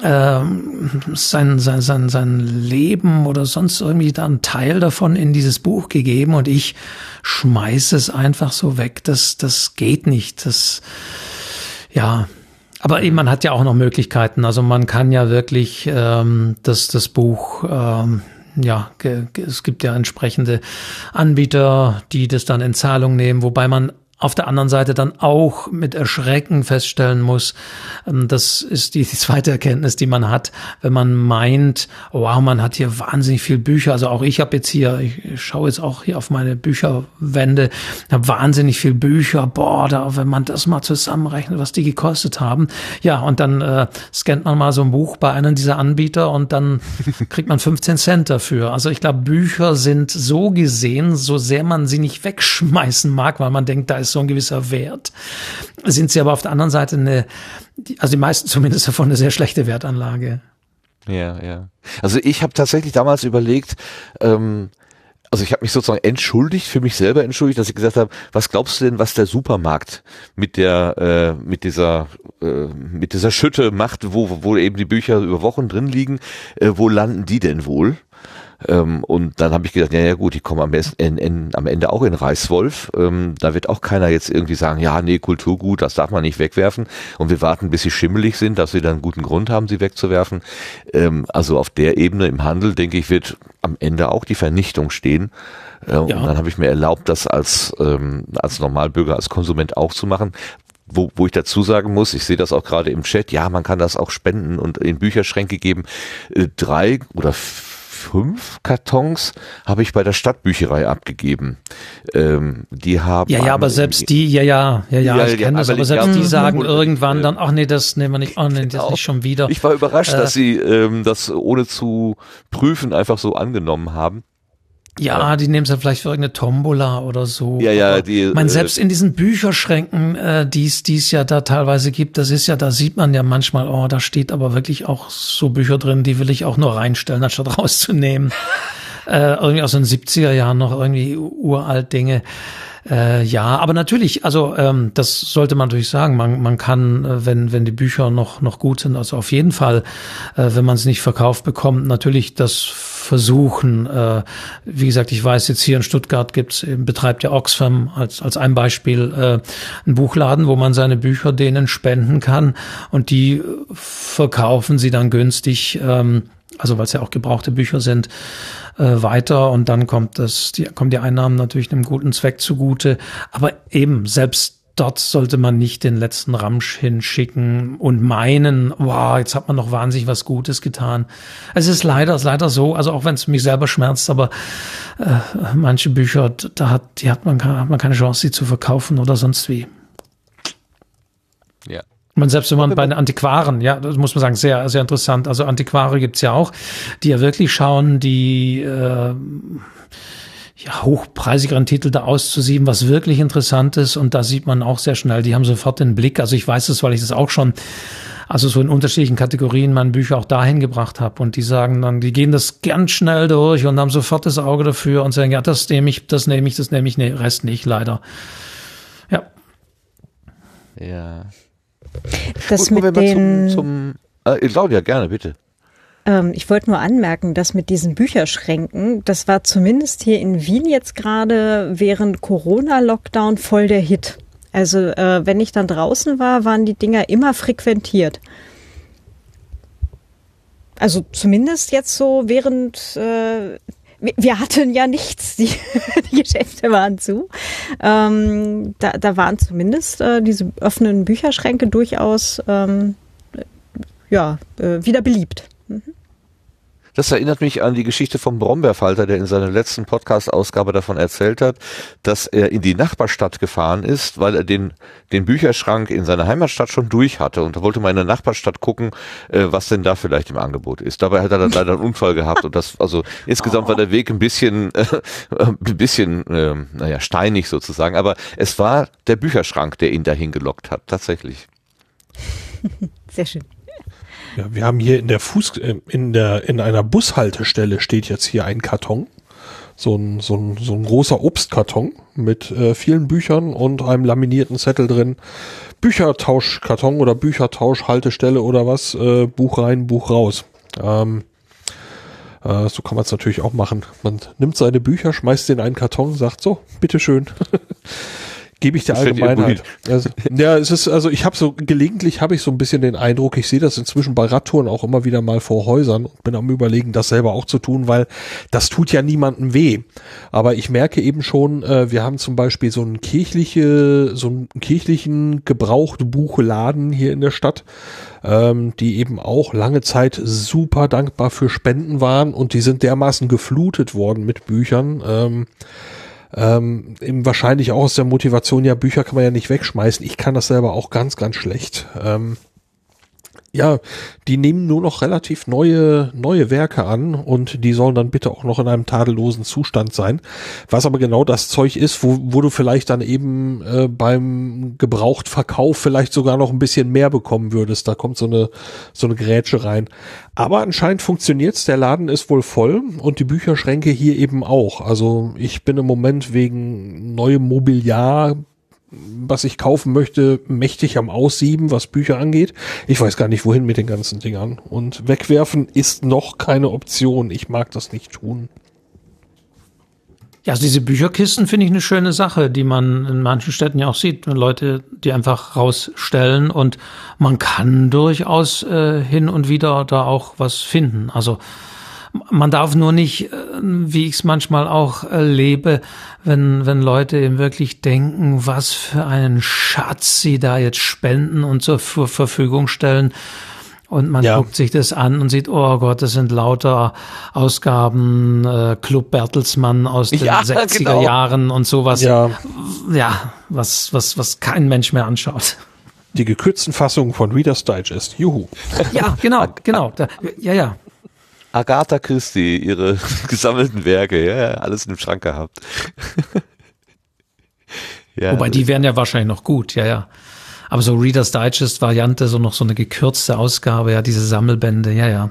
ja. Ähm, sein, sein, sein, sein Leben oder sonst irgendwie da einen Teil davon in dieses Buch gegeben und ich schmeiße es einfach so weg. Das, das geht nicht. Das, ja, aber eben, man hat ja auch noch Möglichkeiten. Also man kann ja wirklich ähm, das, das Buch, ähm, ja, es gibt ja entsprechende Anbieter, die das dann in Zahlung nehmen, wobei man auf der anderen Seite dann auch mit Erschrecken feststellen muss, ähm, das ist die, die zweite Erkenntnis, die man hat, wenn man meint, wow, man hat hier wahnsinnig viel Bücher. Also auch ich habe jetzt hier, ich schaue jetzt auch hier auf meine Bücherwände, habe wahnsinnig viel Bücher. Boah, da, wenn man das mal zusammenrechnet, was die gekostet haben. Ja, und dann äh, scannt man mal so ein Buch bei einem dieser Anbieter und dann kriegt man 15 Cent dafür. Also ich glaube, Bücher sind so gesehen, so sehr man sie nicht wegschmeißen mag, weil man denkt, da ist ist so ein gewisser Wert. Sind sie aber auf der anderen Seite eine, also die meisten zumindest davon eine sehr schlechte Wertanlage. Ja, ja. Also ich habe tatsächlich damals überlegt, ähm, also ich habe mich sozusagen entschuldigt, für mich selber entschuldigt, dass ich gesagt habe, was glaubst du denn, was der Supermarkt mit der, äh, mit dieser, äh, mit dieser Schütte macht, wo, wo eben die Bücher über Wochen drin liegen, äh, wo landen die denn wohl? Ähm, und dann habe ich gedacht, ja, ja gut, die kommen am, am Ende auch in Reißwolf. Ähm, da wird auch keiner jetzt irgendwie sagen, ja, nee, Kulturgut, das darf man nicht wegwerfen. Und wir warten, bis sie schimmelig sind, dass sie dann einen guten Grund haben, sie wegzuwerfen. Ähm, also auf der Ebene im Handel, denke ich, wird am Ende auch die Vernichtung stehen. Äh, ja. Und dann habe ich mir erlaubt, das als, ähm, als Normalbürger, als Konsument auch zu machen wo, wo ich dazu sagen muss, ich sehe das auch gerade im Chat, ja, man kann das auch spenden und in Bücherschränke geben. Äh, drei oder fünf Kartons habe ich bei der Stadtbücherei abgegeben. Ähm, die haben. Ja, ja, aber selbst die, ja, ja, ja, ja, ich kenne das, aber selbst die sagen irgendwann dann, ach nee, das nehmen wir nicht, ach nee, das nicht schon wieder. Ich war überrascht, äh, dass sie ähm, das ohne zu prüfen einfach so angenommen haben. Ja, die nehmen es ja vielleicht für irgendeine Tombola oder so. Ja, ja, die. Ich meine, selbst äh, in diesen Bücherschränken, äh, die es ja da teilweise gibt, das ist ja, da sieht man ja manchmal, oh, da steht aber wirklich auch so Bücher drin, die will ich auch nur reinstellen, anstatt rauszunehmen. äh, irgendwie aus den 70er Jahren noch irgendwie uralt Dinge. Äh, ja, aber natürlich, also ähm, das sollte man natürlich sagen. Man, man kann, äh, wenn, wenn die Bücher noch, noch gut sind, also auf jeden Fall, äh, wenn man es nicht verkauft bekommt, natürlich das versuchen. Äh, wie gesagt, ich weiß jetzt hier in Stuttgart gibt's, betreibt ja Oxfam als, als ein Beispiel äh, einen Buchladen, wo man seine Bücher denen spenden kann und die verkaufen sie dann günstig. Ähm, also weil es ja auch gebrauchte Bücher sind, äh, weiter und dann kommt das, die, kommen die Einnahmen natürlich einem guten Zweck zugute. Aber eben, selbst dort sollte man nicht den letzten Ramsch hinschicken und meinen, wow, jetzt hat man noch wahnsinnig was Gutes getan. Es ist leider, es ist leider so, also auch wenn es mich selber schmerzt, aber äh, manche Bücher, da hat, die hat man, hat man keine Chance, sie zu verkaufen oder sonst wie. Ja. Man selbst wenn man bei den Antiquaren, ja, das muss man sagen, sehr, sehr interessant. Also Antiquare gibt's ja auch, die ja wirklich schauen, die äh, ja, hochpreisigeren Titel da auszusieben, was wirklich interessant ist. Und da sieht man auch sehr schnell, die haben sofort den Blick. Also ich weiß es, weil ich das auch schon, also so in unterschiedlichen Kategorien meine Bücher auch dahin gebracht habe. Und die sagen dann, die gehen das ganz schnell durch und haben sofort das Auge dafür und sagen, ja, das nehme ich, das nehme ich, das nehme ich, nee, Rest nicht, leider. Ja. Ja. Das Gut, mit den... Zum, zum äh, Claudia, gerne, bitte. Ähm, ich wollte nur anmerken, dass mit diesen Bücherschränken, das war zumindest hier in Wien jetzt gerade während Corona-Lockdown voll der Hit. Also äh, wenn ich dann draußen war, waren die Dinger immer frequentiert. Also zumindest jetzt so während äh, wir hatten ja nichts, die, die Geschäfte waren zu. Ähm, da, da waren zumindest äh, diese offenen Bücherschränke durchaus ähm, ja, äh, wieder beliebt. Mhm. Das erinnert mich an die Geschichte vom Brombeerfalter, der in seiner letzten Podcast-Ausgabe davon erzählt hat, dass er in die Nachbarstadt gefahren ist, weil er den, den Bücherschrank in seiner Heimatstadt schon durch hatte. Und wollte man in der Nachbarstadt gucken, äh, was denn da vielleicht im Angebot ist. Dabei hat er dann leider einen Unfall gehabt und das, also insgesamt war der Weg ein bisschen, äh, ein bisschen, äh, naja, steinig sozusagen. Aber es war der Bücherschrank, der ihn dahin gelockt hat, tatsächlich. Sehr schön. Ja, wir haben hier in der Fuß, äh, in der, in einer Bushaltestelle steht jetzt hier ein Karton. So ein, so ein, so ein großer Obstkarton mit äh, vielen Büchern und einem laminierten Zettel drin. Büchertauschkarton oder Büchertauschhaltestelle oder was, äh, Buch rein, Buch raus. Ähm, äh, so kann man es natürlich auch machen. Man nimmt seine Bücher, schmeißt sie in einen Karton, sagt so, bitteschön. Gebe ich der Das Allgemeinheit. irgendwo Also, ja, es ist, also ich habe so, gelegentlich habe ich so ein bisschen den Eindruck, ich sehe das inzwischen bei Radtouren auch immer wieder mal vor Häusern und bin am überlegen, das selber auch zu tun, weil das tut ja niemandem weh. Aber ich merke eben schon, äh, wir haben zum Beispiel so einen kirchliche, so einen kirchlichen Gebrauchtbuchladen hier in der Stadt, ähm, die eben auch lange Zeit super dankbar für Spenden waren und die sind dermaßen geflutet worden mit Büchern. Ähm, ähm, eben wahrscheinlich auch aus der Motivation, ja, Bücher kann man ja nicht wegschmeißen. Ich kann das selber auch ganz, ganz schlecht. Ähm, ja, die nehmen nur noch relativ neue, neue Werke an und die sollen dann bitte auch noch in einem tadellosen Zustand sein. Was aber genau das Zeug ist, wo, wo du vielleicht dann eben äh, beim Gebrauchtverkauf vielleicht sogar noch ein bisschen mehr bekommen würdest. Da kommt so eine, so eine Grätsche rein. Aber anscheinend funktioniert's. Der Laden ist wohl voll und die Bücherschränke hier eben auch. Also ich bin im Moment wegen neuem Mobiliar was ich kaufen möchte, mächtig am Aussieben, was Bücher angeht. Ich weiß gar nicht, wohin mit den ganzen Dingern. Und wegwerfen ist noch keine Option. Ich mag das nicht tun. Ja, also diese Bücherkisten finde ich eine schöne Sache, die man in manchen Städten ja auch sieht. Leute, die einfach rausstellen und man kann durchaus äh, hin und wieder da auch was finden. Also man darf nur nicht, äh, wie ich es manchmal auch erlebe, wenn, wenn Leute eben wirklich denken, was für einen Schatz sie da jetzt spenden und zur Verfügung stellen. Und man Ja. guckt sich das an und sieht, oh Gott, das sind lauter Ausgaben, äh, Club Bertelsmann aus den Ja, 60er genau. Jahren und sowas. Ja, ja, was, was, was kein Mensch mehr anschaut. die gekürzten Fassungen von Reader's Digest. Juhu. Ja, genau, genau. Da, ja, ja. Agatha Christie, ihre gesammelten Werke, ja, alles in dem Schrank gehabt. ja, Wobei die wären ja wahrscheinlich noch gut, ja, ja. Aber so Reader's Digest Variante, so noch so eine gekürzte Ausgabe, ja, diese Sammelbände, ja, ja.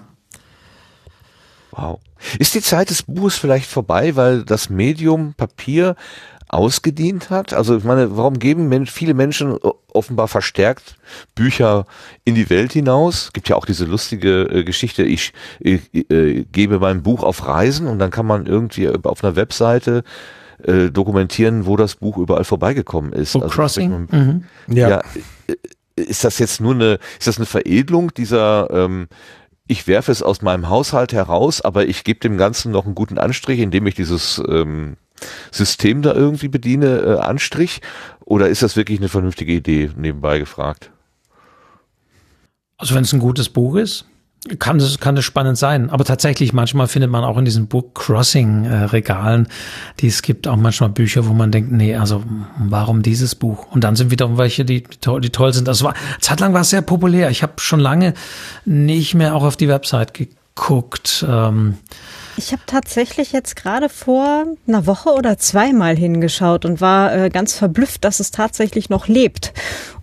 Wow. Ist die Zeit des Buches vielleicht vorbei, weil das Medium Papier ausgedient hat? Also ich meine, warum geben Men viele Menschen offenbar verstärkt Bücher in die Welt hinaus? Gibt ja auch diese lustige äh, Geschichte, ich äh, äh, gebe mein Buch auf Reisen und dann kann man irgendwie auf einer Webseite äh, dokumentieren, wo das Buch überall vorbeigekommen ist. Book Also Crossing. mal- Mhm. ja. äh, ist das jetzt nur eine, ist das eine Veredelung dieser, ähm, ich werfe es aus meinem Haushalt heraus, aber ich gebe dem Ganzen noch einen guten Anstrich, indem ich dieses ähm, System da irgendwie bediene, äh, Anstrich? Oder ist das wirklich eine vernünftige Idee, nebenbei gefragt? Also wenn es ein gutes Buch ist, kann es kann spannend sein. Aber tatsächlich manchmal findet man auch in diesen Book Crossing äh, Regalen, die es gibt, auch manchmal Bücher, wo man denkt, nee, also warum dieses Buch? Und dann sind wieder welche, die, die, toll, die toll sind. Das war zeitlang war es sehr populär. Ich habe schon lange nicht mehr auch auf die Website geguckt. Ähm, Ich habe tatsächlich jetzt gerade vor einer Woche oder zweimal hingeschaut und war äh, ganz verblüfft, dass es tatsächlich noch lebt.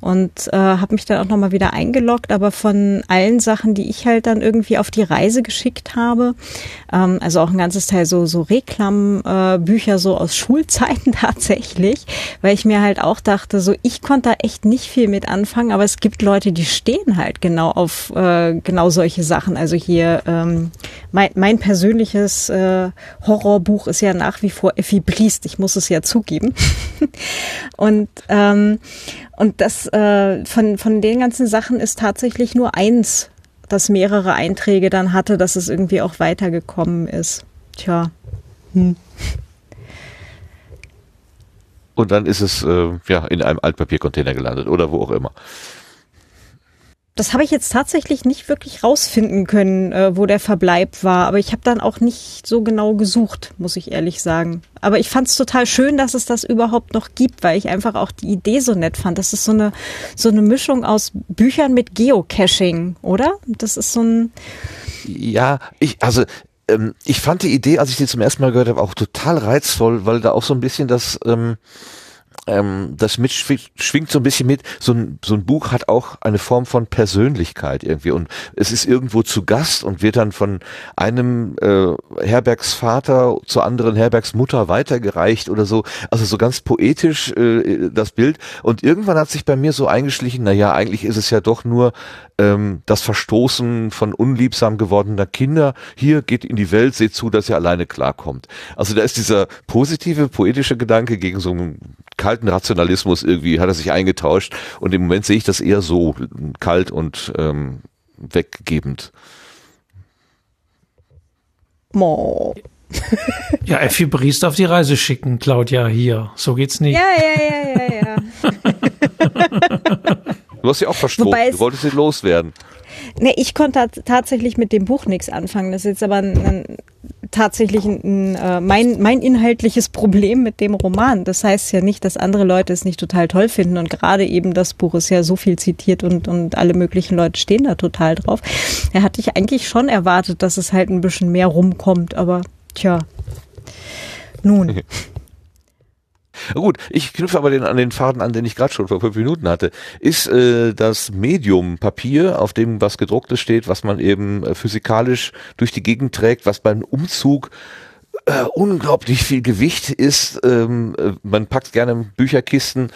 Und äh, habe mich dann auch nochmal wieder eingeloggt, aber von allen Sachen, die ich halt dann irgendwie auf die Reise geschickt habe, ähm, also auch ein ganzes Teil so, so Reklambücher äh, so aus Schulzeiten tatsächlich, weil ich mir halt auch dachte, so ich konnte da echt nicht viel mit anfangen, aber es gibt Leute, die stehen halt genau auf äh, genau solche Sachen. Also hier ähm, mein, mein persönliches äh, Horrorbuch ist ja nach wie vor Effi Briest, ich muss es ja zugeben. und ähm, und das äh, von von den ganzen Sachen ist tatsächlich nur eins, das mehrere Einträge dann hatte, dass es irgendwie auch weitergekommen ist. Tja. Und dann ist es äh, ja in einem Altpapiercontainer gelandet oder wo auch immer. Das habe ich jetzt tatsächlich nicht wirklich rausfinden können, äh, wo der Verbleib war. Aber ich habe dann auch nicht so genau gesucht, muss ich ehrlich sagen. Aber ich fand es total schön, dass es das überhaupt noch gibt, weil ich einfach auch die Idee so nett fand. Das ist so eine so eine Mischung aus Büchern mit Geocaching, oder? Das ist so ein Ja, ich, also ähm, ich fand die Idee, als ich die zum ersten Mal gehört habe, auch total reizvoll, weil da auch so ein bisschen das, ähm, ähm, das mitschwingt schwingt so ein bisschen mit. So ein, so ein Buch hat auch eine Form von Persönlichkeit irgendwie und es ist irgendwo zu Gast und wird dann von einem äh, Herbergsvater zur anderen Herbergsmutter weitergereicht oder so. Also so ganz poetisch äh, das Bild. Und irgendwann hat sich bei mir so eingeschlichen, na ja, eigentlich ist es ja doch nur ähm, das Verstoßen von unliebsam gewordener Kinder. Hier geht in die Welt, seht zu, dass ihr alleine klarkommt. Also da ist dieser positive, poetische Gedanke gegen so einen kalten Rationalismus irgendwie hat er sich eingetauscht und im Moment sehe ich das eher so kalt und ähm, weggebend. Mo. Ja, Effi Briest auf die Reise schicken, Claudia, hier. So geht's nicht. Ja, ja, ja, ja, ja. Du hast sie auch versprochen, du wolltest sie loswerden. Ne, ich konnte tatsächlich mit dem Buch nichts anfangen. Das ist jetzt aber ein, ein, tatsächlich ein, äh, mein, mein inhaltliches Problem mit dem Roman. Das heißt ja nicht, dass andere Leute es nicht total toll finden. Und gerade eben das Buch ist ja so viel zitiert und, und alle möglichen Leute stehen da total drauf. Da hatte ich eigentlich schon erwartet, dass es halt ein bisschen mehr rumkommt. Aber tja, nun. Gut, ich knüpfe aber den, an den Faden an, den ich gerade schon vor fünf Minuten hatte. Ist äh, das Medium Papier, auf dem was gedrucktes steht, was man eben äh, physikalisch durch die Gegend trägt, was beim Umzug äh, unglaublich viel Gewicht ist. Ähm, äh, man packt gerne Bücherkisten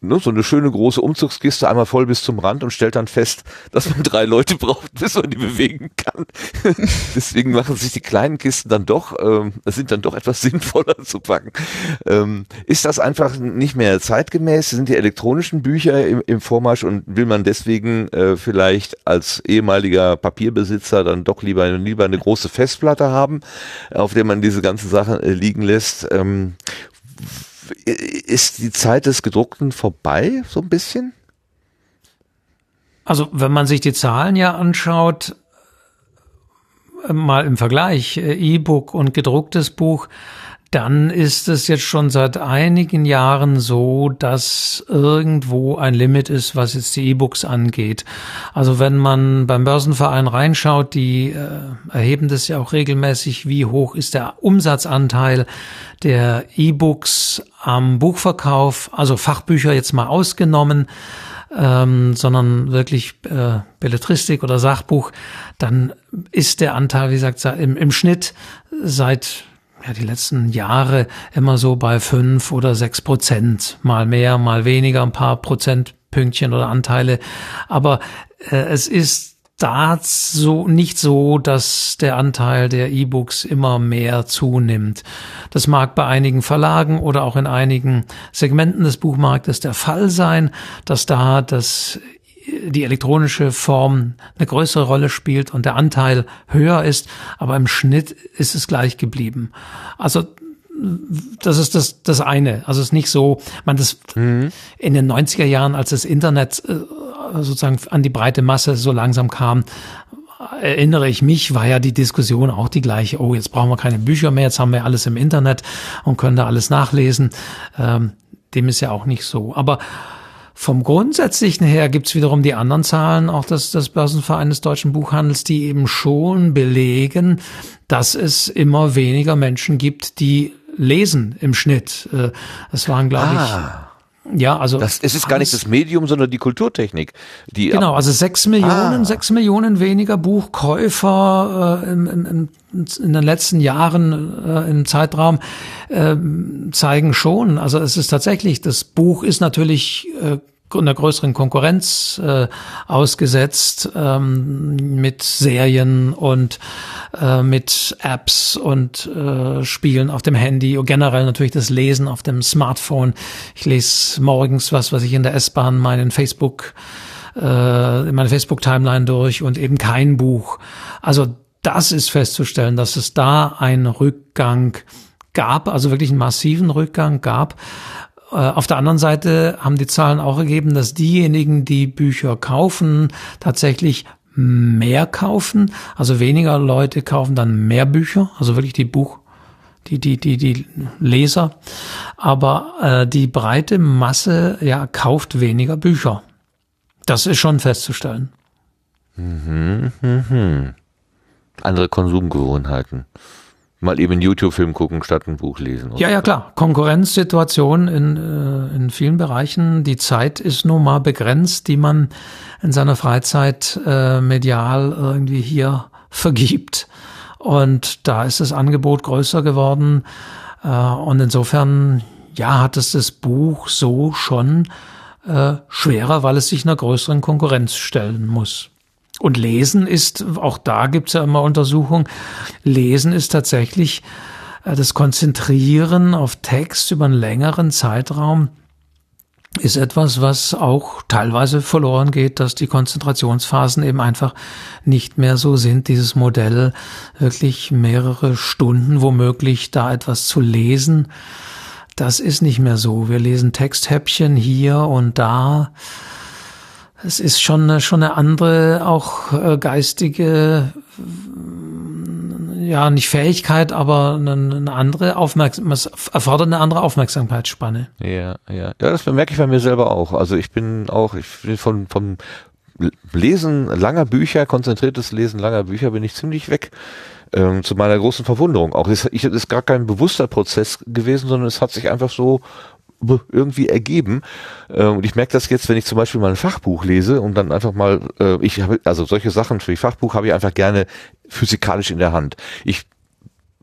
ne, so eine schöne große Umzugskiste einmal voll bis zum Rand und stellt dann fest, dass man drei Leute braucht, bis man die bewegen kann. Deswegen machen sich die kleinen Kisten dann doch, ähm, sind dann doch etwas sinnvoller zu packen. Ähm, ist das einfach nicht mehr zeitgemäß? Sind die elektronischen Bücher im, im Vormarsch und will man deswegen äh, vielleicht als ehemaliger Papierbesitzer dann doch lieber, lieber eine große Festplatte haben, auf der man diese ganzen Sachen äh, liegen lässt? Ähm, ist die Zeit des Gedruckten vorbei, so ein bisschen? Also, wenn man sich die Zahlen ja anschaut, äh, mal im Vergleich, äh, E-Book und gedrucktes Buch, dann ist es jetzt schon seit einigen Jahren so, dass irgendwo ein Limit ist, was jetzt die E-Books angeht. Also wenn man beim Börsenverein reinschaut, die äh, erheben das ja auch regelmäßig, wie hoch ist der Umsatzanteil der E-Books am Buchverkauf, also Fachbücher jetzt mal ausgenommen. Ähm, sondern wirklich äh, Belletristik oder Sachbuch, dann ist der Anteil, wie gesagt, im, im Schnitt seit ja, die letzten Jahre immer so bei fünf oder sechs Prozent. Mal mehr, mal weniger, ein paar Prozentpünktchen oder Anteile. Aber äh, es ist da so nicht so, dass der Anteil der E-Books immer mehr zunimmt. Das mag bei einigen Verlagen oder auch in einigen Segmenten des Buchmarktes der Fall sein, dass da das die elektronische Form eine größere Rolle spielt und der Anteil höher ist, aber im Schnitt ist es gleich geblieben. Also das ist das, das eine. Also es ist nicht so, man das mhm. in den 90er Jahren, als das Internet äh, sozusagen an die breite Masse so langsam kam, erinnere ich mich, war ja die Diskussion auch die gleiche. Oh, jetzt brauchen wir keine Bücher mehr, jetzt haben wir alles im Internet und können da alles nachlesen. Ähm, dem ist ja auch nicht so. Aber vom Grundsätzlichen her gibt's wiederum die anderen Zahlen, auch des, des Börsenvereins des deutschen Buchhandels, die eben schon belegen, dass es immer weniger Menschen gibt, die lesen im Schnitt. Äh, es waren, glaube ah. ich, ja, also das, es ist gar nicht das Medium, sondern die Kulturtechnik. Die genau, also sechs Millionen, ah. sechs Millionen weniger Buchkäufer äh, im, im, in den letzten Jahren äh, im Zeitraum äh, zeigen schon. Also es ist tatsächlich, das Buch ist natürlich äh, einer größeren Konkurrenz äh, ausgesetzt ähm, mit Serien und äh, mit Apps und äh, Spielen auf dem Handy und generell natürlich das Lesen auf dem Smartphone. Ich lese morgens was, was ich in der S-Bahn meinen Facebook äh, in meine Facebook-Timeline durch und eben kein Buch. Also das ist festzustellen, dass es da einen Rückgang gab, also wirklich einen massiven Rückgang gab. Äh, auf der anderen Seite haben die Zahlen auch ergeben, dass diejenigen, die Bücher kaufen, tatsächlich mehr kaufen. Also weniger Leute kaufen dann mehr Bücher, also wirklich die Buch, die, die, die, die Leser. Aber äh, die breite Masse ja kauft weniger Bücher. Das ist schon festzustellen. Mhm, mhm. Andere Konsumgewohnheiten mal eben YouTube-Film gucken statt ein Buch lesen. Ja, ja, klar. Konkurrenzsituation in, äh, in vielen Bereichen. Die Zeit ist nun mal begrenzt, die man in seiner Freizeit äh, medial irgendwie hier vergibt. Und da ist das Angebot größer geworden. Äh, und insofern, ja, hat es das Buch so schon äh, schwerer, weil es sich einer größeren Konkurrenz stellen muss. Und Lesen ist, auch da gibt's ja immer Untersuchungen, Lesen ist tatsächlich äh, das Konzentrieren auf Text über einen längeren Zeitraum ist etwas, was auch teilweise verloren geht, dass die Konzentrationsphasen eben einfach nicht mehr so sind. Dieses Modell wirklich mehrere Stunden womöglich da etwas zu lesen, das ist nicht mehr so. Wir lesen Texthäppchen hier und da. Es ist schon schon eine andere, auch äh, geistige ja, nicht Fähigkeit, aber eine, eine andere Aufmerksamkeit, erfordert eine andere Aufmerksamkeitsspanne. Ja, ja. Ja, das bemerke ich bei mir selber auch. Also ich bin auch, ich bin von, vom Lesen langer Bücher, konzentriertes Lesen langer Bücher bin ich ziemlich weg. Ähm, zu meiner großen Verwunderung auch. Es ist, ist gar kein bewusster Prozess gewesen, sondern es hat sich einfach so irgendwie ergeben. Äh, und ich merke das jetzt, wenn ich zum Beispiel mal ein Fachbuch lese und dann einfach mal, äh, ich habe, also solche Sachen für die Fachbuch habe ich einfach gerne physikalisch in der Hand. Ich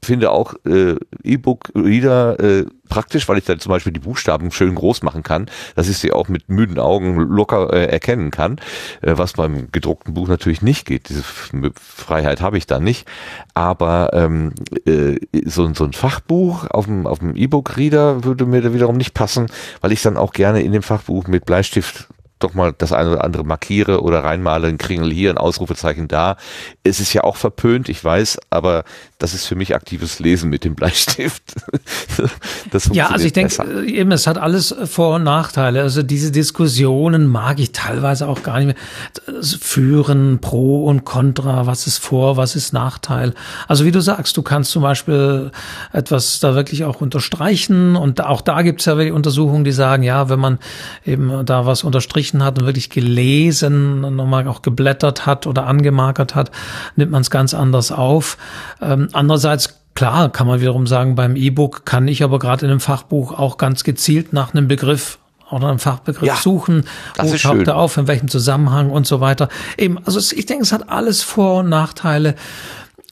finde auch äh, E-Book-Reader äh, praktisch, weil ich dann zum Beispiel die Buchstaben schön groß machen kann, dass ich sie auch mit müden Augen locker äh, erkennen kann, äh, was beim gedruckten Buch natürlich nicht geht. Diese Freiheit habe ich da nicht. Aber ähm, äh, so, so ein Fachbuch auf dem, auf dem E-Book-Reader würde mir da wiederum nicht passen, weil ich dann auch gerne in dem Fachbuch mit Bleistift doch mal das eine oder andere markiere oder reinmale, ein Kringel hier, ein Ausrufezeichen da. Es ist ja auch verpönt, ich weiß, aber das ist für mich aktives Lesen mit dem Bleistift. ja, also ich denke, äh, eben, es hat alles Vor- und Nachteile. Also diese Diskussionen mag ich teilweise auch gar nicht mehr führen, pro und contra, was ist Vor, was ist Nachteil. Also wie du sagst, du kannst zum Beispiel etwas da wirklich auch unterstreichen und auch da gibt es ja Untersuchungen, die sagen, ja, wenn man eben da was unterstrichen hat und wirklich gelesen, nochmal auch geblättert hat oder angemarkert hat, nimmt man es ganz anders auf. Ähm, andererseits Klar, kann man wiederum sagen, beim E-Book kann ich aber gerade in einem Fachbuch auch ganz gezielt nach einem Begriff oder einem Fachbegriff ja, suchen. Wo taucht er auf, in welchem Zusammenhang und so weiter. Eben, also ich denke, es hat alles Vor- und Nachteile.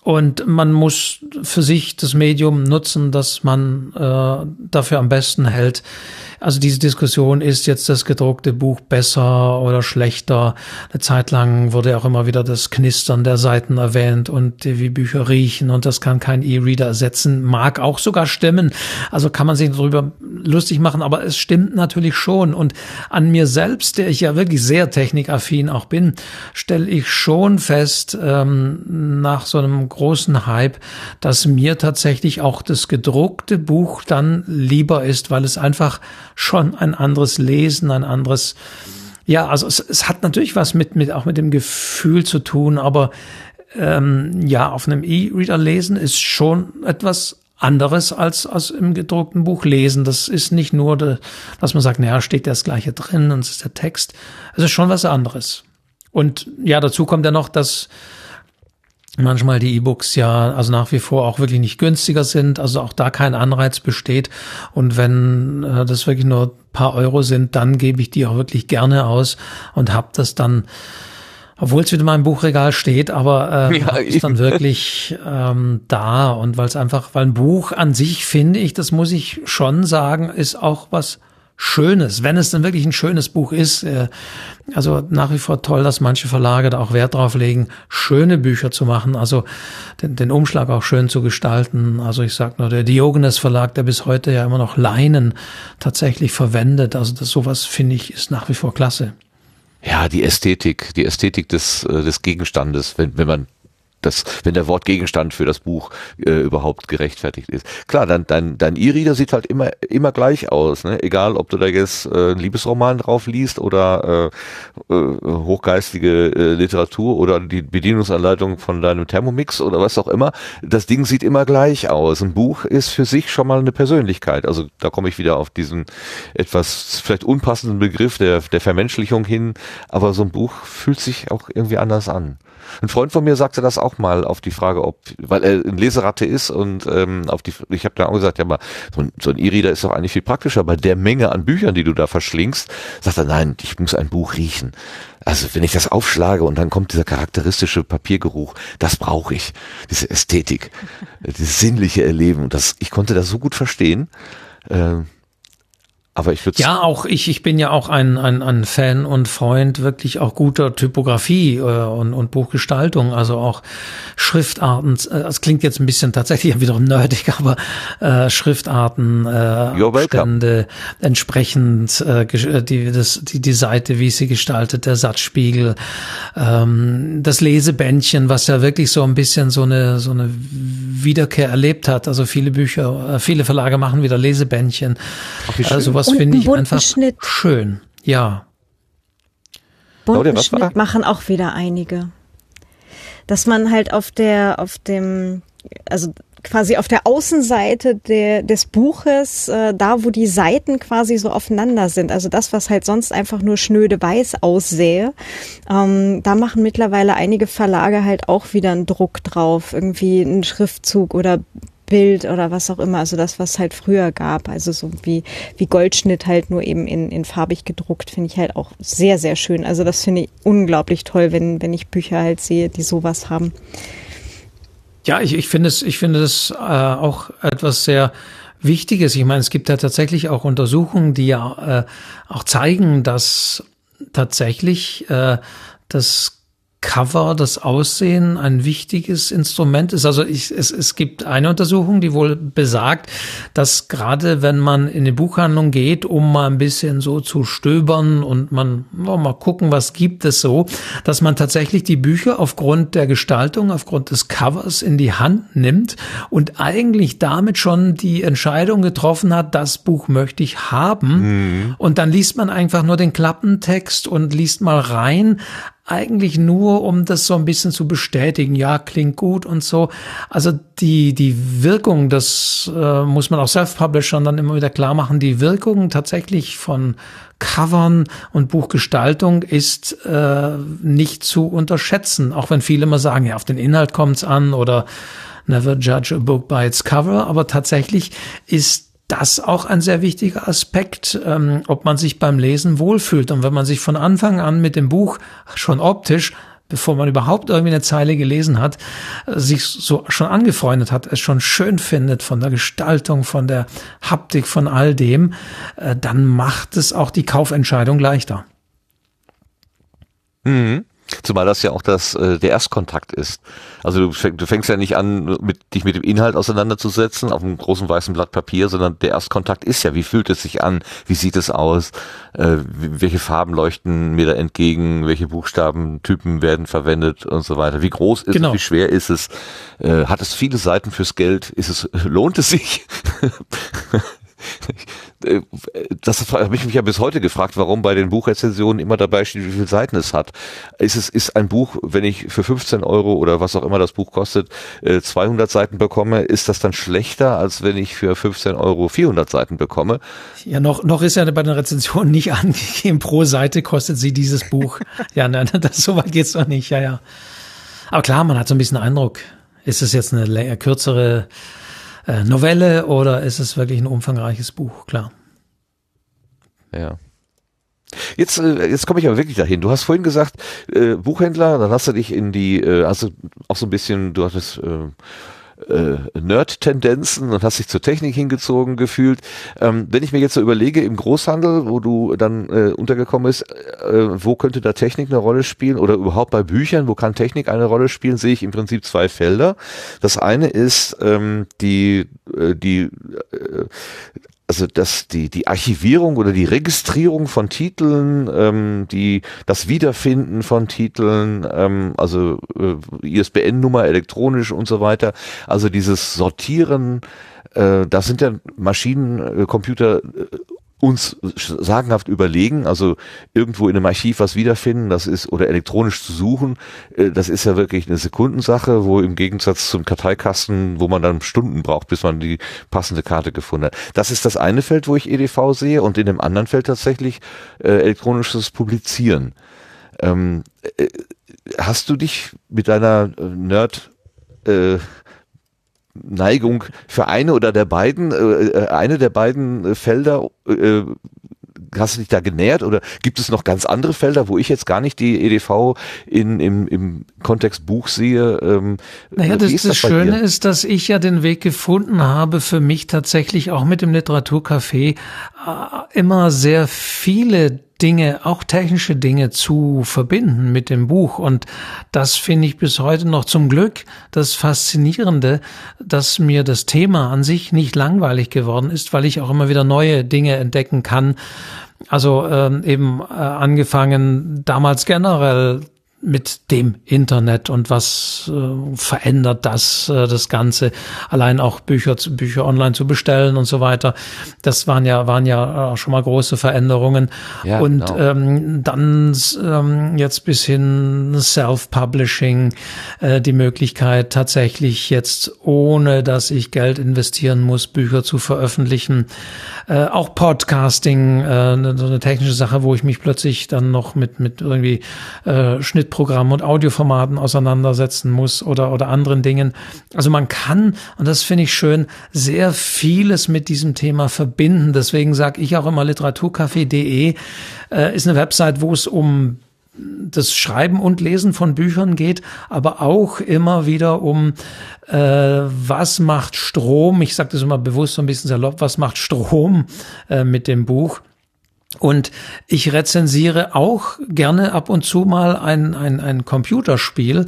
Und man muss für sich das Medium nutzen, das man äh, dafür am besten hält. Also diese Diskussion, ist jetzt das gedruckte Buch besser oder schlechter? Eine Zeit lang wurde auch immer wieder das Knistern der Seiten erwähnt und wie Bücher riechen und das kann kein E-Reader ersetzen. Mag auch sogar stimmen. Also kann man sich darüber lustig machen, aber es stimmt natürlich schon. Und an mir selbst, der ich ja wirklich sehr technikaffin auch bin, stelle ich schon fest, ähm, nach so einem großen Hype, dass mir tatsächlich auch das gedruckte Buch dann lieber ist, weil es einfach schon ein anderes Lesen, ein anderes, ja, also es, es hat natürlich was mit, mit, auch mit dem Gefühl zu tun, aber ähm, ja, auf einem E-Reader lesen ist schon etwas anderes als, als im gedruckten Buch lesen. Das ist nicht nur, de, dass man sagt, naja, steht das Gleiche drin und es ist der Text. Es ist schon was anderes. Und ja, dazu kommt ja noch, dass manchmal die E-Books ja also nach wie vor auch wirklich nicht günstiger sind, also auch da kein Anreiz besteht. Und wenn äh, das wirklich nur paar Euro sind, dann gebe ich die auch wirklich gerne aus und habe das dann, obwohl es wieder in meinem Buchregal steht, aber äh, ja, ist dann wirklich ähm, da. Und weil es einfach, weil ein Buch an sich finde ich, das muss ich schon sagen, ist auch was Schönes, wenn es dann wirklich ein schönes Buch ist. Äh, also nach wie vor toll, dass manche Verlage da auch Wert drauf legen, schöne Bücher zu machen, also den, den Umschlag auch schön zu gestalten. Also ich sag nur, der Diogenes Verlag, der bis heute ja immer noch Leinen tatsächlich verwendet. Also das sowas finde ich ist nach wie vor klasse. Ja, die Ästhetik, die Ästhetik des, äh, des Gegenstandes, wenn, wenn man das, wenn der Wortgegenstand für das Buch äh, überhaupt gerechtfertigt ist. Klar, dann dein, dein E-Reader sieht halt immer immer gleich aus, ne? Egal, ob du da jetzt äh, einen Liebesroman drauf liest oder äh, äh, hochgeistige äh, Literatur oder die Bedienungsanleitung von deinem Thermomix oder was auch immer. Das Ding sieht immer gleich aus. Ein Buch ist für sich schon mal eine Persönlichkeit. Also da komme ich wieder auf diesen etwas vielleicht unpassenden Begriff der, der Vermenschlichung hin, aber so ein Buch fühlt sich auch irgendwie anders an. Ein Freund von mir sagte das auch mal auf die Frage, ob, weil er ein Leseratte ist und ähm, auf die, ich habe dann auch gesagt, ja, mal so ein, so ein E-Reader ist doch eigentlich viel praktischer. Bei der Menge an Büchern, die du da verschlingst, sagt er, nein, ich muss ein Buch riechen. Also wenn ich das aufschlage und dann kommt dieser charakteristische Papiergeruch, das brauche ich. Diese Ästhetik, dieses sinnliche Erleben. Und das, ich konnte das so gut verstehen. Äh, Aber ich würde Ja, auch ich, ich bin ja auch ein, ein, ein Fan und Freund wirklich auch guter Typografie äh, und, und Buchgestaltung, also auch Schriftarten. Äh, es klingt jetzt ein bisschen tatsächlich wiederum nerdig, aber äh, Schriftarten, äh, Stände, entsprechend äh, äh, die, das, die, die Seite, wie sie gestaltet, der Satzspiegel, ähm, das Lesebändchen, was ja wirklich so ein bisschen so eine, so eine Wiederkehr erlebt hat. Also viele Bücher, äh, viele Verlage machen wieder Lesebändchen. Ach, also sowas finde ich einfach Schnitt. schön. Ja. Bunten Claudia, Schnitt machen auch wieder einige. Dass man halt auf der, auf dem, also quasi auf der Außenseite der, des Buches, äh, da wo die Seiten quasi so aufeinander sind, also das, was halt sonst einfach nur schnöde weiß aussähe, ähm, da machen mittlerweile einige Verlage halt auch wieder einen Druck drauf, irgendwie einen Schriftzug oder Bild oder was auch immer, also das, was halt früher gab, also so wie, wie Goldschnitt halt nur eben in, in farbig gedruckt, finde ich halt auch sehr, sehr schön. Also das finde ich unglaublich toll, wenn, wenn ich Bücher halt sehe, die sowas haben. Ja, ich, ich finde es, ich finde es äh, auch etwas sehr Wichtiges. Ich meine, es gibt ja tatsächlich auch Untersuchungen, die ja äh, auch zeigen, dass tatsächlich äh, das Cover, das Aussehen ein wichtiges Instrument ist. Also ich, es, es gibt eine Untersuchung, die wohl besagt, dass gerade wenn man in die Buchhandlung geht, um mal ein bisschen so zu stöbern und man oh, mal gucken, was gibt es so, dass man tatsächlich die Bücher aufgrund der Gestaltung, aufgrund des Covers in die Hand nimmt und eigentlich damit schon die Entscheidung getroffen hat, das Buch möchte ich haben. Mhm. Und dann liest man einfach nur den Klappentext und liest mal rein eigentlich nur, um das so ein bisschen zu bestätigen. Ja, klingt gut und so. Also die, die Wirkung, das äh, muss man auch Self-Publishern dann immer wieder klar machen, die Wirkung tatsächlich von Covern und Buchgestaltung ist äh, nicht zu unterschätzen. Auch wenn viele immer sagen, ja, auf den Inhalt kommt es an oder never judge a book by its cover. Aber tatsächlich ist das auch ein sehr wichtiger Aspekt, ähm, ob man sich beim Lesen wohlfühlt. Und wenn man sich von Anfang an mit dem Buch schon optisch bevor man überhaupt irgendwie eine Zeile gelesen hat, äh, sich so schon angefreundet hat, es schon schön findet von der Gestaltung, von der Haptik, von all dem, äh, dann macht es auch die Kaufentscheidung leichter. Mhm. Zumal das ja auch das, äh, der Erstkontakt ist. Also du, fäng, du fängst ja nicht an, mit, dich mit dem Inhalt auseinanderzusetzen auf einem großen weißen Blatt Papier, sondern der Erstkontakt ist ja, wie fühlt es sich an, wie sieht es aus, äh, welche Farben leuchten mir da entgegen, welche Buchstabentypen werden verwendet und so weiter. Wie groß ist genau. es, wie schwer ist es, äh, hat es viele Seiten fürs Geld, ist es, lohnt es sich? Das habe ich mich ja bis heute gefragt, warum bei den Buchrezensionen immer dabei steht, wie viele Seiten es hat. Ist es ist ein Buch, wenn ich für 15 Euro oder was auch immer das Buch kostet, 200 äh, Seiten bekomme, ist das dann schlechter, als wenn ich für 15 Euro 400 Seiten bekomme? Ja, noch, noch ist ja bei den Rezensionen nicht angegeben, pro Seite kostet sie dieses Buch. ja, nein, das, so weit geht's noch nicht, ja, ja. Aber klar, man hat so ein bisschen Eindruck, ist es jetzt eine kürzere äh, Novelle oder ist es wirklich ein umfangreiches Buch, klar. Ja. Jetzt, äh, jetzt komme ich aber wirklich dahin. Du hast vorhin gesagt, äh, Buchhändler, dann hast du dich in die, äh, hast du auch so ein bisschen, du hattest äh, äh, Nerd-Tendenzen und hast dich zur Technik hingezogen gefühlt. Ähm, wenn ich mir jetzt so überlege, im Großhandel, wo du dann äh, untergekommen bist, äh, wo könnte da Technik eine Rolle spielen oder überhaupt bei Büchern, wo kann Technik eine Rolle spielen, sehe ich im Prinzip zwei Felder. Das eine ist ähm, die, äh, die äh, also dass die, die Archivierung oder die Registrierung von Titeln, ähm, die, das Wiederfinden von Titeln, ähm, also äh, ISBN-Nummer elektronisch und so weiter, also dieses Sortieren, äh, da sind ja Maschinen, äh, Computer äh, uns sagenhaft überlegen, also irgendwo in einem Archiv was wiederfinden, das ist, oder elektronisch zu suchen, äh, das ist ja wirklich eine Sekundensache, wo im Gegensatz zum Karteikasten, wo man dann Stunden braucht, bis man die passende Karte gefunden hat. Das ist das eine Feld, wo ich EDV sehe und in dem anderen Feld tatsächlich äh, elektronisches Publizieren. Ähm, äh, hast du dich mit deiner äh, Nerd äh, Neigung für eine oder der beiden, äh, äh eine der beiden Felder äh, hast du dich da genähert oder gibt es noch ganz andere Felder, wo ich jetzt gar nicht die EDV in, im, im Kontext Buch sehe? Ähm, naja, das, das, das Schöne dir? ist, dass ich ja den Weg gefunden habe, für mich tatsächlich auch mit dem Literaturcafé äh, immer sehr viele Dinge, auch technische Dinge zu verbinden mit dem Buch. Und das finde ich bis heute noch zum Glück das Faszinierende, dass mir das Thema an sich nicht langweilig geworden ist, weil ich auch immer wieder neue Dinge entdecken kann. Also ähm, eben äh, angefangen damals generell mit dem Internet und was äh, verändert das äh, das Ganze? Allein auch Bücher Bücher online zu bestellen und so weiter. Das waren ja waren ja auch schon mal große Veränderungen. Ja, und genau. ähm, dann ähm, jetzt bis hin Self Publishing äh, die Möglichkeit tatsächlich jetzt ohne dass ich Geld investieren muss Bücher zu veröffentlichen. Äh, auch Podcasting äh, so eine technische Sache wo ich mich plötzlich dann noch mit mit irgendwie äh, Schnitt Schnittprogrammen und Audioformaten auseinandersetzen muss oder, oder anderen Dingen. Also man kann, und das finde ich schön, sehr vieles mit diesem Thema verbinden. Deswegen sage ich auch immer literaturcafé.de äh, ist eine Website, wo es um das Schreiben und Lesen von Büchern geht, aber auch immer wieder um äh, was macht Strom. Ich sage das immer bewusst so ein bisschen salopp, was macht Strom äh, mit dem Buch. Und ich rezensiere auch gerne ab und zu mal ein, ein, ein Computerspiel,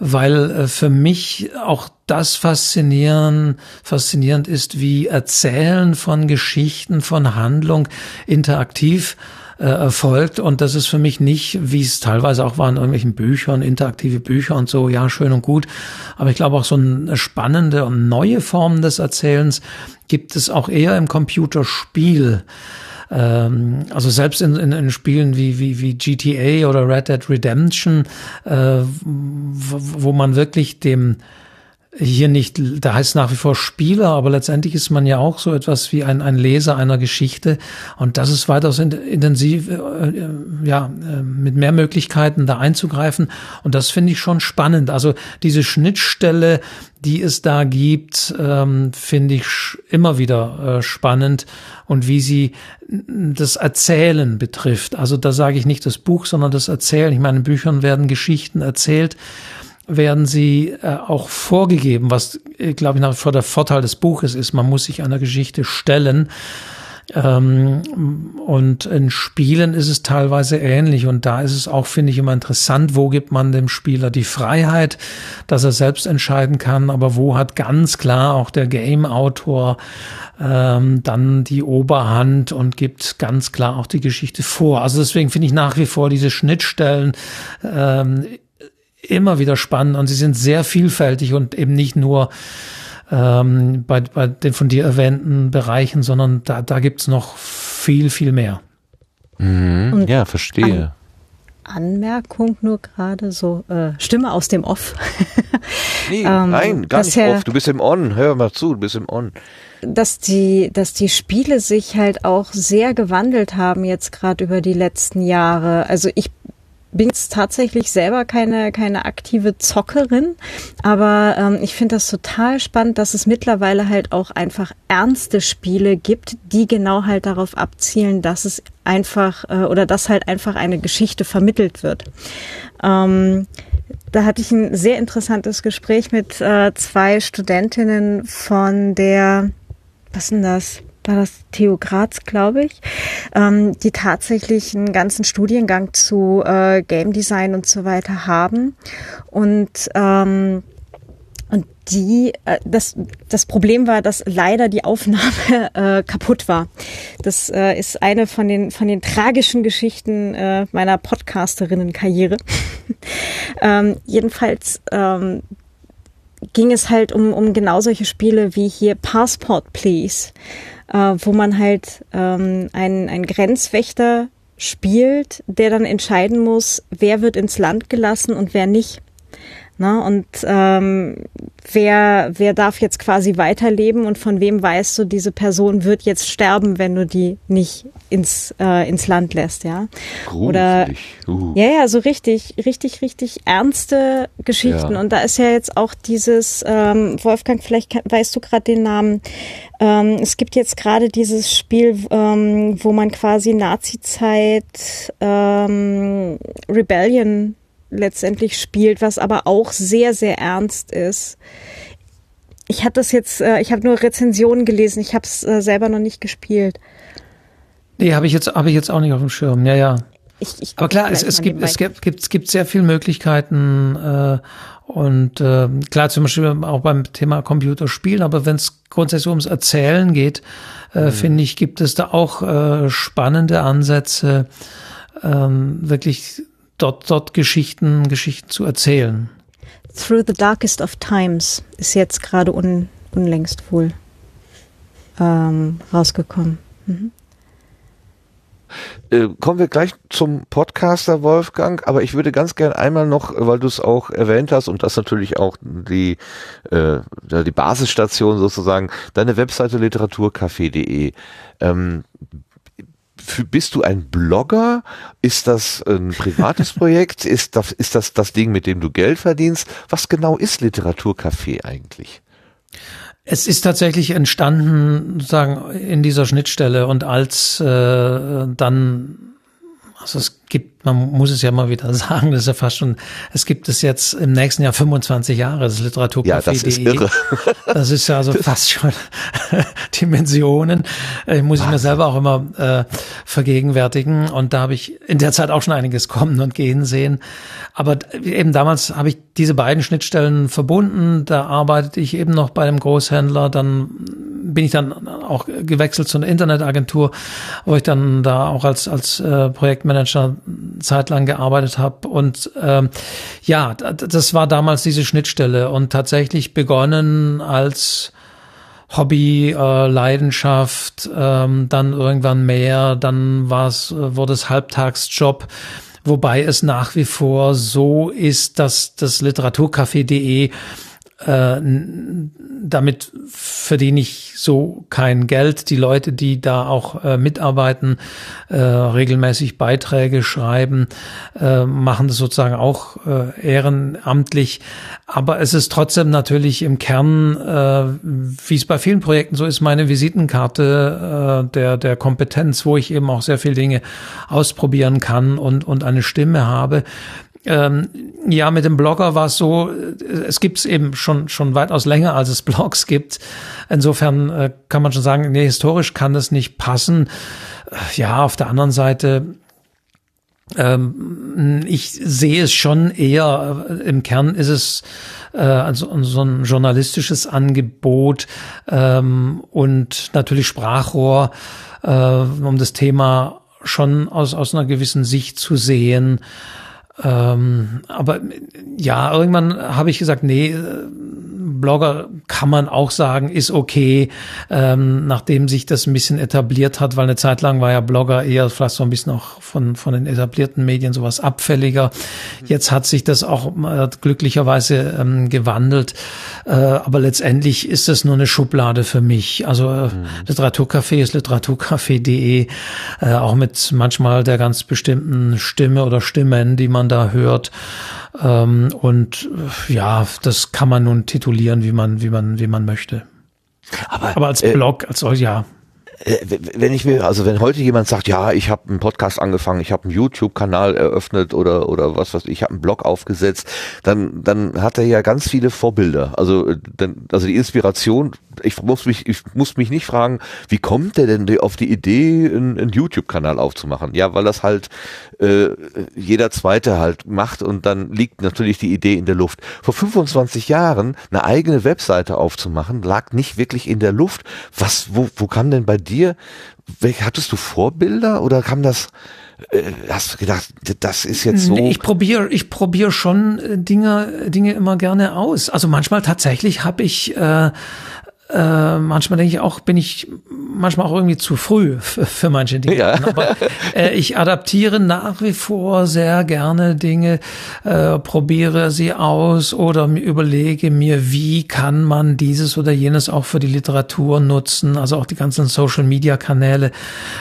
weil äh, für mich auch das faszinierend, faszinierend ist, wie Erzählen von Geschichten, von Handlung interaktiv äh, erfolgt. Und das ist für mich nicht, wie es teilweise auch war in irgendwelchen Büchern, interaktive Bücher und so, ja, schön und gut. Aber ich glaube auch so eine spannende und neue Form des Erzählens gibt es auch eher im Computerspiel ähm, also selbst in, in, in Spielen wie, wie, wie GTA oder Red Dead Redemption, äh, wo man wirklich dem hier nicht, da heißt nach wie vor Spieler, aber letztendlich ist man ja auch so etwas wie ein, ein Leser einer Geschichte und das ist weitaus intensiv, äh, äh, ja, äh, mit mehr Möglichkeiten da einzugreifen und das finde ich schon spannend. Also diese Schnittstelle, die es da gibt, ähm, finde ich immer wieder äh, spannend und wie sie das Erzählen betrifft. Also da sage ich nicht das Buch, sondern das Erzählen. Ich meine, in Büchern werden Geschichten erzählt werden sie äh, auch vorgegeben, was, äh, glaube ich, nach vor der Vorteil des Buches ist. Man muss sich einer Geschichte stellen. Ähm, und in Spielen ist es teilweise ähnlich. Und da ist es auch, finde ich, immer interessant, wo gibt man dem Spieler die Freiheit, dass er selbst entscheiden kann, aber wo hat ganz klar auch der Game-Autor ähm, dann die Oberhand und gibt ganz klar auch die Geschichte vor. Also deswegen finde ich nach wie vor diese Schnittstellen ähm, immer wieder spannend und sie sind sehr vielfältig und eben nicht nur ähm, bei, bei den von dir erwähnten Bereichen, sondern da, da gibt es noch viel, viel mehr. Mhm, ja, verstehe. An Anmerkung nur gerade so, äh, Stimme aus dem Off. nee, ähm, nein, gar nicht Off. Du bist im On. Hör mal zu, du bist im On. Dass die, dass die Spiele sich halt auch sehr gewandelt haben jetzt gerade über die letzten Jahre. Also ich bin jetzt tatsächlich selber keine, keine aktive Zockerin, aber ähm, ich finde das total spannend, dass es mittlerweile halt auch einfach ernste Spiele gibt, die genau halt darauf abzielen, dass es einfach äh, oder dass halt einfach eine Geschichte vermittelt wird. Ähm, da hatte ich ein sehr interessantes Gespräch mit äh, zwei Studentinnen von der, was denn das? War das Theo Graz, glaube ich, ähm, die tatsächlich einen ganzen Studiengang zu äh, Game Design und so weiter haben. Und ähm, und die, äh, das, das Problem war, dass leider die Aufnahme äh, kaputt war. Das äh, ist eine von den, von den tragischen Geschichten äh, meiner Podcasterinnenkarriere. ähm, jedenfalls ähm, ging es halt um, um genau solche Spiele wie hier Passport Please äh, wo man halt ähm, einen, einen Grenzwächter spielt, der dann entscheiden muss, wer wird ins Land gelassen und wer nicht. Ne? Und ähm, wer, wer darf jetzt quasi weiterleben und von wem weißt du, diese Person wird jetzt sterben, wenn du die nicht ins, äh, ins Land lässt, ja? Oder uh. ja, ja, so richtig, richtig, richtig ernste Geschichten. Ja. Und da ist ja jetzt auch dieses, ähm, Wolfgang, vielleicht weißt du gerade den Namen. Ähm, es gibt jetzt gerade dieses Spiel, ähm, wo man quasi Nazi-Zeit ähm, Rebellion letztendlich spielt, was aber auch sehr, sehr ernst ist. Ich hatte das jetzt, äh, ich habe nur Rezensionen gelesen, ich habe es äh, selber noch nicht gespielt. Nee, habe ich jetzt, habe ich jetzt auch nicht auf dem Schirm. Ja, ja. Ich, ich Aber klar, es, es gibt, es gibt, gibt, es gibt sehr viele Möglichkeiten äh, und äh, klar, zum Beispiel auch beim Thema Computerspielen, aber wenn es grundsätzlich ums Erzählen geht, äh, mhm. finde ich, gibt es da auch äh, spannende Ansätze, ähm, wirklich dort, dort Geschichten, Geschichten zu erzählen. Through the Darkest of Times ist jetzt gerade un, unlängst wohl ähm, rausgekommen. Mhm. Äh, kommen wir gleich zum Podcaster Wolfgang, aber ich würde ganz gern einmal noch, weil du es auch erwähnt hast und das natürlich auch die äh, die Basisstation sozusagen, deine Webseite literaturcafé.de. Ähm, bist du ein Blogger? Ist das ein privates Projekt? Ist das, ist das das Ding, mit dem du Geld verdienst? Was genau ist Literaturcafé eigentlich? Es ist tatsächlich entstanden, sozusagen, in dieser Schnittstelle und als äh, dann, also es gibt, man muss es ja mal wieder sagen, das ist ja fast schon, es gibt es jetzt im nächsten Jahr 25 Jahre, das Literaturcafé.de. Ja, das ist irre. Das ist ja also fast schon Dimensionen. Ich muss ich mir selber auch immer äh, vergegenwärtigen. Und da habe ich in der Zeit auch schon einiges kommen und gehen sehen. Aber eben damals habe ich diese beiden Schnittstellen verbunden. Da arbeitete ich eben noch bei einem Großhändler, dann bin ich dann auch gewechselt zu einer Internetagentur, wo ich dann da auch als, als äh, Projektmanager zeitlang gearbeitet habe. Und ähm, ja, das war damals diese Schnittstelle. Und tatsächlich begonnen als Hobby, äh, Leidenschaft, ähm, dann irgendwann mehr, dann war es, wurde es Halbtagsjob. Wobei es nach wie vor so ist, dass das Literaturcafé.de äh, damit verdiene ich so kein Geld. Die Leute, die da auch äh, mitarbeiten, äh, regelmäßig Beiträge schreiben, äh, machen das sozusagen auch äh, ehrenamtlich. Aber es ist trotzdem natürlich im Kern, äh, wie es bei vielen Projekten so ist, meine Visitenkarte der, der Kompetenz, wo ich eben auch sehr viele Dinge ausprobieren kann und, und eine Stimme habe. Ähm, ja, mit dem Blogger war es so, es gibt es eben schon, schon weitaus länger, als es Blogs gibt. Insofern äh, kann man schon sagen, nee, historisch kann das nicht passen. Ja, auf der anderen Seite, ähm, ich sehe es schon eher, äh, im Kern ist es äh, also so ein journalistisches Angebot ähm, und natürlich Sprachrohr, äh, um das Thema schon aus, aus einer gewissen Sicht zu sehen. Ähm, aber ja, irgendwann habe ich gesagt, nee, Blogger kann man auch sagen, ist okay, ähm, nachdem sich das ein bisschen etabliert hat, weil eine Zeit lang war ja Blogger eher vielleicht so ein bisschen auch von, von den etablierten Medien sowas abfälliger. Jetzt hat sich das auch äh, glücklicherweise ähm, gewandelt, äh, aber letztendlich ist es nur eine Schublade für mich. Also äh, mhm. Literaturcafé ist literaturcafé.de, äh, auch mit manchmal der ganz bestimmten Stimme oder Stimmen, die man da hört. Ähm, und ja, das kann man nun titulieren, wie man, wie man, wie man möchte. Aber, Aber als äh, Blog, als ja. Äh, wenn ich mir, also wenn heute jemand sagt, ja, ich habe einen Podcast angefangen, ich habe einen YouTube-Kanal eröffnet oder oder was was, ich habe einen Blog aufgesetzt, dann dann hat er ja ganz viele Vorbilder. Also äh, dann, also die Inspiration. Ich muss mich ich muss mich nicht fragen, wie kommt der denn auf die Idee, einen, einen YouTube-Kanal aufzumachen? Ja, weil das halt äh, jeder Zweite halt macht und dann liegt natürlich die Idee in der Luft. Vor 25 Jahren eine eigene Webseite aufzumachen, lag nicht wirklich in der Luft. Was wo wo kam denn bei dir dir, hattest du Vorbilder oder kam das, äh, hast du gedacht, das ist jetzt so? Ich probiere, ich probiere schon äh, Dinge, Dinge immer gerne aus. Also manchmal tatsächlich habe ich äh, äh, manchmal denke ich auch, bin ich manchmal auch irgendwie zu früh für, für manche Dinge. Ja. Aber äh, ich adaptiere nach wie vor sehr gerne Dinge, äh, probiere sie aus oder überlege mir, wie kann man dieses oder jenes auch für die Literatur nutzen, also auch die ganzen Social-Media-Kanäle.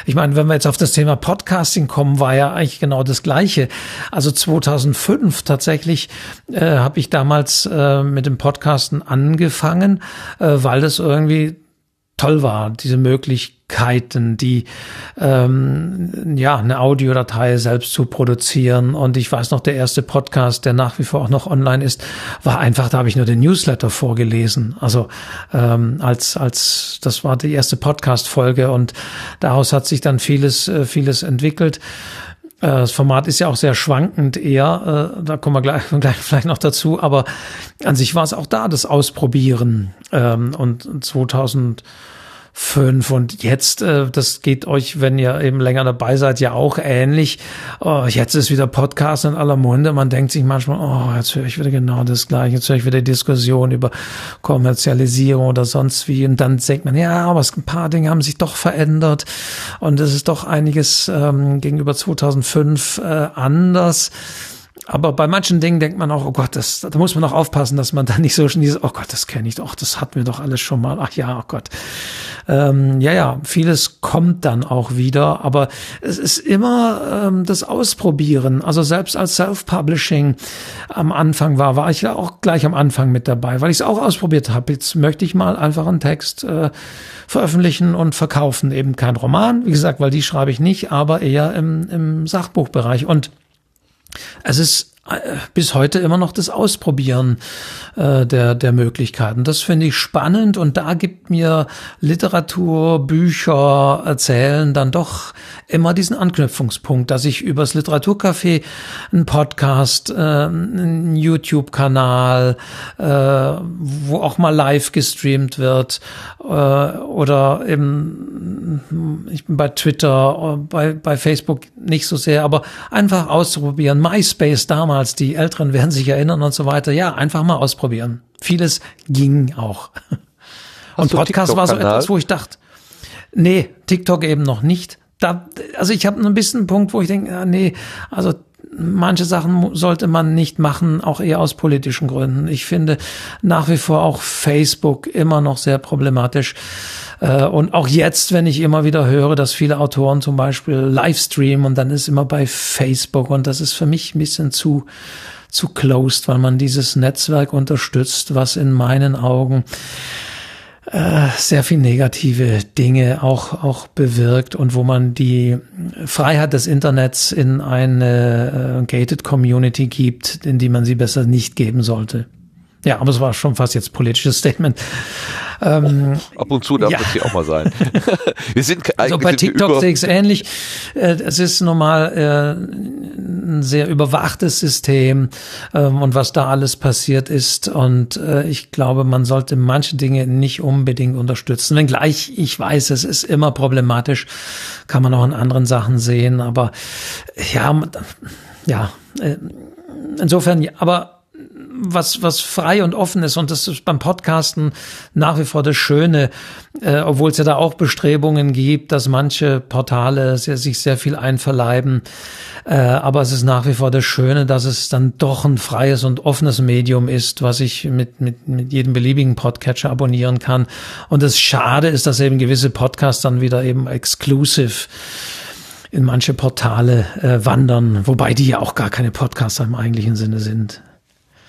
Ich meine, wenn wir jetzt auf das Thema Podcasting kommen, war ja eigentlich genau das Gleiche. Also 2005 tatsächlich äh, habe ich damals äh, mit dem Podcasten angefangen, äh, weil das irgendwie toll war, diese Möglichkeiten, die ähm, ja eine Audiodatei selbst zu produzieren. Und ich weiß noch, der erste Podcast, der nach wie vor auch noch online ist, war einfach, da habe ich nur den Newsletter vorgelesen. Also ähm, als als das war die erste Podcast-Folge und daraus hat sich dann vieles äh, vieles entwickelt. Äh, das Format ist ja auch sehr schwankend eher, äh, da kommen wir gleich, gleich vielleicht noch dazu, aber an sich war es auch da, das Ausprobieren. Ähm, und 2000 fünf und jetzt, äh, das geht euch, wenn ihr eben länger dabei seid, ja auch ähnlich. Oh, jetzt ist wieder Podcast in aller Munde. Man denkt sich manchmal, oh, jetzt höre ich wieder genau das Gleiche. Jetzt höre ich wieder Diskussion über Kommerzialisierung oder sonst wie. Und dann denkt man, ja, aber ein paar Dinge haben sich doch verändert und es ist doch einiges ähm, gegenüber 2005 äh, anders. Aber bei manchen Dingen denkt man auch, oh Gott, das, da muss man auch aufpassen, dass man da nicht so schon dieses, oh Gott, das kenne ich doch, das hatten wir doch alles schon mal. Ach ja, oh Gott. Ähm, ja, ja, vieles kommt dann auch wieder, aber es ist immer ähm, das Ausprobieren. Also selbst als Self-Publishing am Anfang war, war ich ja auch gleich am Anfang mit dabei, weil ich es auch ausprobiert habe. Jetzt möchte ich mal einfach einen Text äh, veröffentlichen und verkaufen. Eben kein Roman, wie gesagt, weil die schreibe ich nicht, aber eher im, im Sachbuchbereich. Und es ist bis heute immer noch das Ausprobieren äh, der, der Möglichkeiten. Das finde ich spannend und da gibt mir Literatur, Bücher, Erzählen dann doch immer diesen Anknüpfungspunkt, dass ich übers Literaturcafé einen Podcast, äh, einen YouTube-Kanal, äh, wo auch mal live gestreamt wird äh, oder eben ich bin bei Twitter, bei, bei Facebook nicht so sehr, aber einfach auszuprobieren. MySpace damals, die Älteren werden sich erinnern und so weiter. Ja, einfach mal ausprobieren. Vieles ging auch. Hast und Podcast war so etwas, wo ich dachte, nee, TikTok eben noch nicht da, also ich habe ein bisschen einen Punkt, wo ich denke, ja, nee, also manche Sachen sollte man nicht machen, auch eher aus politischen Gründen. Ich finde nach wie vor auch Facebook immer noch sehr problematisch. Äh, und auch jetzt, wenn ich immer wieder höre, dass viele Autoren zum Beispiel Livestreamen und dann ist immer bei Facebook und das ist für mich ein bisschen zu, zu closed, weil man dieses Netzwerk unterstützt, was in meinen Augen äh, sehr viel negative Dinge auch, auch bewirkt und wo man die Freiheit des Internets in eine äh, gated Community gibt, in die man sie besser nicht geben sollte. Ja, aber es war schon fast jetzt politisches Statement. Ähm, Ab und zu darf ja. das hier auch mal sein. wir sind also bei TikTok sehe ich es ähnlich. Äh, es ist normal äh, ein sehr überwachtes System ähm, und was da alles passiert ist. Und äh, ich glaube, man sollte manche Dinge nicht unbedingt unterstützen. Wenngleich ich weiß, es ist immer problematisch, kann man auch in anderen Sachen sehen. Aber ja, ja, äh, insofern, aber was, was frei und offen ist. Und das ist beim Podcasten nach wie vor das Schöne, äh, obwohl es ja da auch Bestrebungen gibt, dass manche Portale sehr, sich sehr viel einverleiben. Äh, aber es ist nach wie vor das Schöne, dass es dann doch ein freies und offenes Medium ist, was ich mit, mit, mit jedem beliebigen Podcatcher abonnieren kann. Und das Schade ist, dass eben gewisse Podcasts dann wieder eben exclusive in manche Portale äh, wandern, wobei die ja auch gar keine Podcasts im eigentlichen Sinne sind.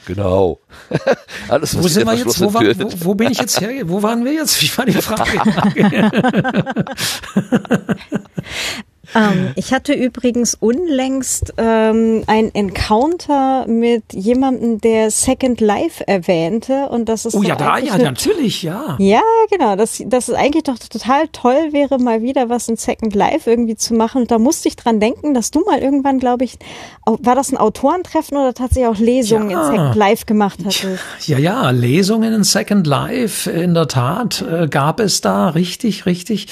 Genau. Alles, wo sind wir jetzt? Wo, war, wo, wo, bin ich jetzt her? Wo waren wir jetzt? Wie war die Frage? Ähm, ich hatte übrigens unlängst ähm, ein Encounter mit jemandem, der Second Life erwähnte und das ist oh ja, da ja, natürlich, ja. Ja, genau, dass das ist eigentlich doch total toll wäre, mal wieder was in Second Life irgendwie zu machen. Und da musste ich dran denken, dass du mal irgendwann, glaube ich, war das ein Autorentreffen oder tatsächlich auch Lesungen ja. in Second Life gemacht hattest? Ja, ja, Lesungen in Second Life, in der Tat, äh, gab es da, richtig, richtig.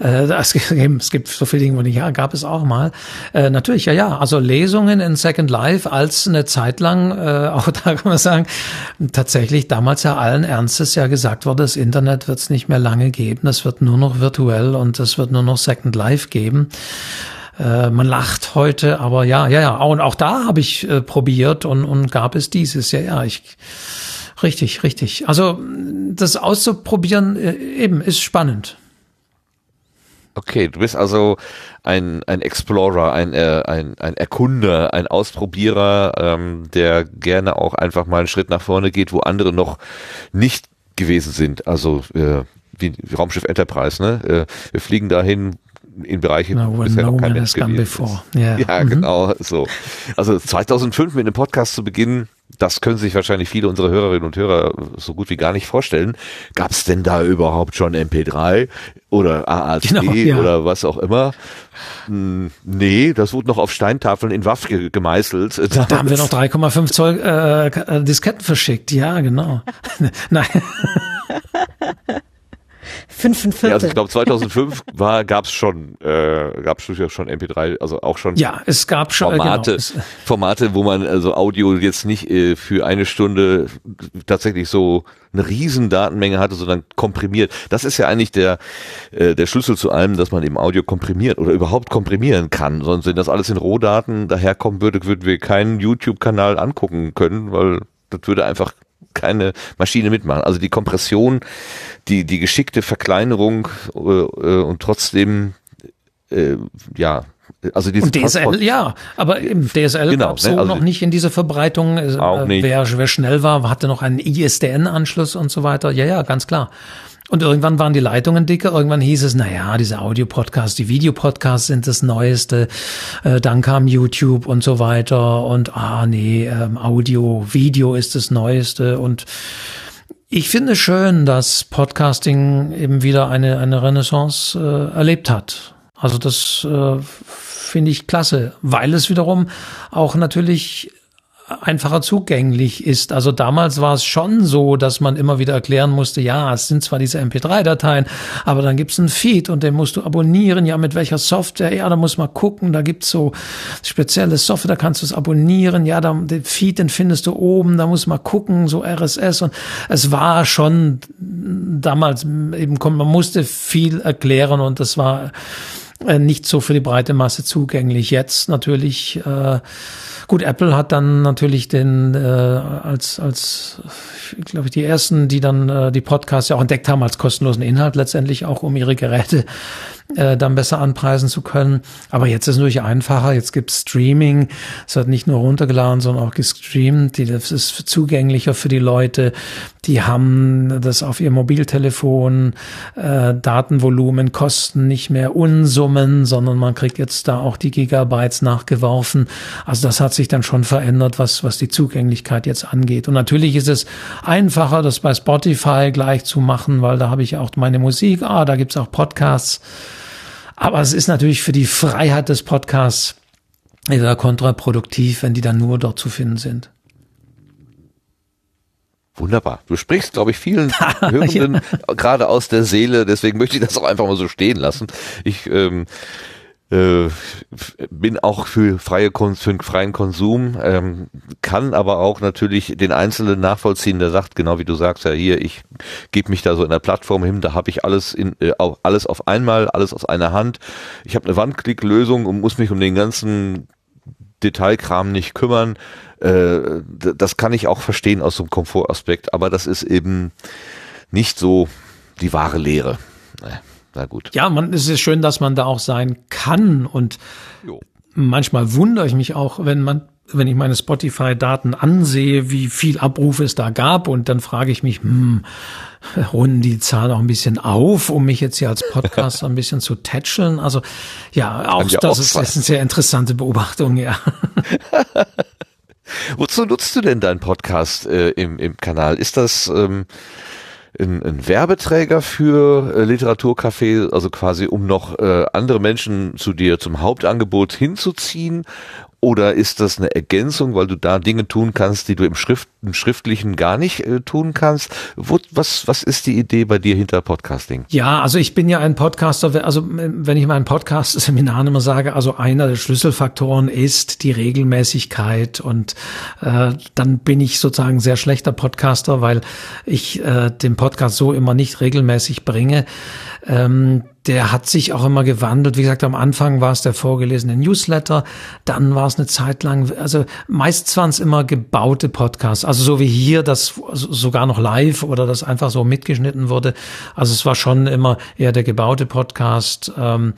Äh, es, gibt, es gibt so viele Dinge, wo ich ja, gab es auch mal. Äh, natürlich, ja, ja. Also Lesungen in Second Life als eine Zeit lang, äh, auch da kann man sagen, tatsächlich damals ja allen Ernstes ja gesagt wurde, das Internet wird es nicht mehr lange geben, es wird nur noch virtuell und es wird nur noch Second Life geben. Äh, man lacht heute, aber ja, ja, ja. Und auch da habe ich äh, probiert und, und gab es dieses. Ja, ja, ich richtig, richtig. Also das auszuprobieren äh, eben ist spannend. Okay, du bist also ein, ein Explorer, ein, äh, ein, ein Erkunder, ein Ausprobierer, ähm, der gerne auch einfach mal einen Schritt nach vorne geht, wo andere noch nicht gewesen sind. Also äh, wie, wie Raumschiff Enterprise, ne? Äh, wir fliegen dahin, in Bereiche, no, wo bisher no noch kein Mensch gewesen before. ist. Yeah. Ja, Mhm. genau, so. Also 2005 mit einem Podcast zu beginnen, das können sich wahrscheinlich viele unserer Hörerinnen und Hörer so gut wie gar nicht vorstellen. Gab es denn da überhaupt schon MP3 oder AAC Genau, ja. oder was auch immer? Hm, Nee, das wurde noch auf Steintafeln in Waff ge gemeißelt. Da haben wir noch 3,5 Zoll äh, äh, Disketten verschickt. Ja, genau. Nein. Fünf und Ja, also ich glaube 2005 war gab's schon äh, gab's schon MP3, also auch schon Ja, es gab schon Formate, Äh, genau, es, Formate, wo man also Audio jetzt nicht äh, für eine Stunde tatsächlich so eine riesen Datenmenge hatte, sondern komprimiert. Das ist ja eigentlich der äh, der Schlüssel zu allem, dass man eben Audio komprimiert oder überhaupt komprimieren kann. Sonst wenn das alles in Rohdaten daherkommen würde, würden wir keinen YouTube-Kanal angucken können, weil das würde einfach keine Maschine mitmachen. Also die Kompression, die die geschickte Verkleinerung äh, äh, und trotzdem äh, ja also diese und DSL, ja, aber im DSL Genau, gab's ne, so also- noch nicht in dieser Verbreitung. Äh, Auch nicht. Wer, wer schnell war, hatte noch einen ISDN-Anschluss und so weiter. Ja, ja, ganz klar. Und irgendwann waren die Leitungen dicker. Irgendwann hieß es, na ja, diese Audio-Podcasts, die Videopodcasts sind das Neueste. Äh, dann kam YouTube und so weiter. Und ah, nee, ähm, Audio, Video ist das Neueste. Und ich finde schön, dass Podcasting eben wieder eine, eine Renaissance äh, erlebt hat. Also das äh, finde ich klasse, weil es wiederum auch natürlich einfacher zugänglich ist. Also damals war es schon so, dass man immer wieder erklären musste, ja, es sind zwar diese MP3-Dateien, aber dann gibt's einen Feed und den musst du abonnieren. Ja, mit welcher Software? Ja, da muss man gucken. Da gibt's so spezielle Software, da kannst du es abonnieren. Ja, da, den Feed, den findest du oben, da muss man gucken, so RSS. Und es war schon damals eben, man musste viel erklären und das war äh, nicht so für die breite Masse zugänglich. Jetzt natürlich, äh, gut, Apple hat dann natürlich den äh, als als glaube ich die ersten, die dann äh, die Podcasts ja auch entdeckt haben als kostenlosen Inhalt letztendlich auch um ihre Geräte äh, dann besser anpreisen zu können. Aber jetzt ist es natürlich einfacher. Jetzt gibt's Streaming. Es wird nicht nur runtergeladen, sondern auch gestreamt. Das ist zugänglicher für die Leute. Die haben das auf ihr Mobiltelefon. Äh, Datenvolumen kosten nicht mehr Unsummen, sondern man kriegt jetzt da auch die Gigabytes nachgeworfen. Also das hat sich dann schon verändert, was, was die Zugänglichkeit jetzt angeht. Und natürlich ist es einfacher, das bei Spotify gleich zu machen, weil da habe ich auch meine Musik. Ah, da gibt's auch Podcasts. Aber es ist natürlich für die Freiheit des Podcasts eher kontraproduktiv, wenn die dann nur dort zu finden sind. Wunderbar. Du sprichst, glaube ich, vielen Hörenden gerade aus der Seele, deswegen möchte ich das auch einfach mal so stehen lassen. Ich ähm, äh, bin auch für freie Kon für einen freien Konsum, ähm, kann aber auch natürlich den Einzelnen nachvollziehen, der sagt, genau wie du sagst, ja hier, ich gebe mich da so in der Plattform hin, da habe ich alles in äh, alles auf einmal, alles aus einer Hand. Ich habe eine Wandklicklösung und muss mich um den ganzen Detailkram nicht kümmern. Äh, das kann ich auch verstehen aus so einem Komfortaspekt, aber das ist eben nicht so die wahre Lehre. Naja, na gut. Ja, man, es ist schön, dass man da auch sein kann und Jo. manchmal wundere ich mich auch, wenn man wenn ich meine Spotify-Daten ansehe, wie viel Abrufe es da gab und dann frage ich mich, hm, runden die Zahlen auch ein bisschen auf, um mich jetzt hier als Podcaster ein bisschen zu tätscheln. Also ja, auch ja das auch ist, ist eine sehr interessante Beobachtung, ja. Wozu nutzt du denn deinen Podcast äh, im, im Kanal? Ist das ähm, ein, ein Werbeträger für äh, Literaturcafé, also quasi um noch äh, andere Menschen zu dir zum Hauptangebot hinzuziehen? Oder ist das eine Ergänzung, weil du da Dinge tun kannst, die du im, Schrift, im Schriftlichen gar nicht äh, tun kannst? Wo, was, was ist die Idee bei dir hinter Podcasting? Ja, also ich bin ja ein Podcaster. Also wenn ich meinen Podcast-Seminaren immer sage, also einer der Schlüsselfaktoren ist die Regelmäßigkeit und äh, dann bin ich sozusagen sehr schlechter Podcaster, weil ich äh, den Podcast so immer nicht regelmäßig bringe. Ähm, der hat sich auch immer gewandelt. Wie gesagt, am Anfang war es der vorgelesene Newsletter, dann war es eine Zeit lang, also meist waren es immer gebaute Podcasts, also so wie hier, das sogar noch live oder das einfach so mitgeschnitten wurde. Also es war schon immer eher der gebaute Podcast. Ähm,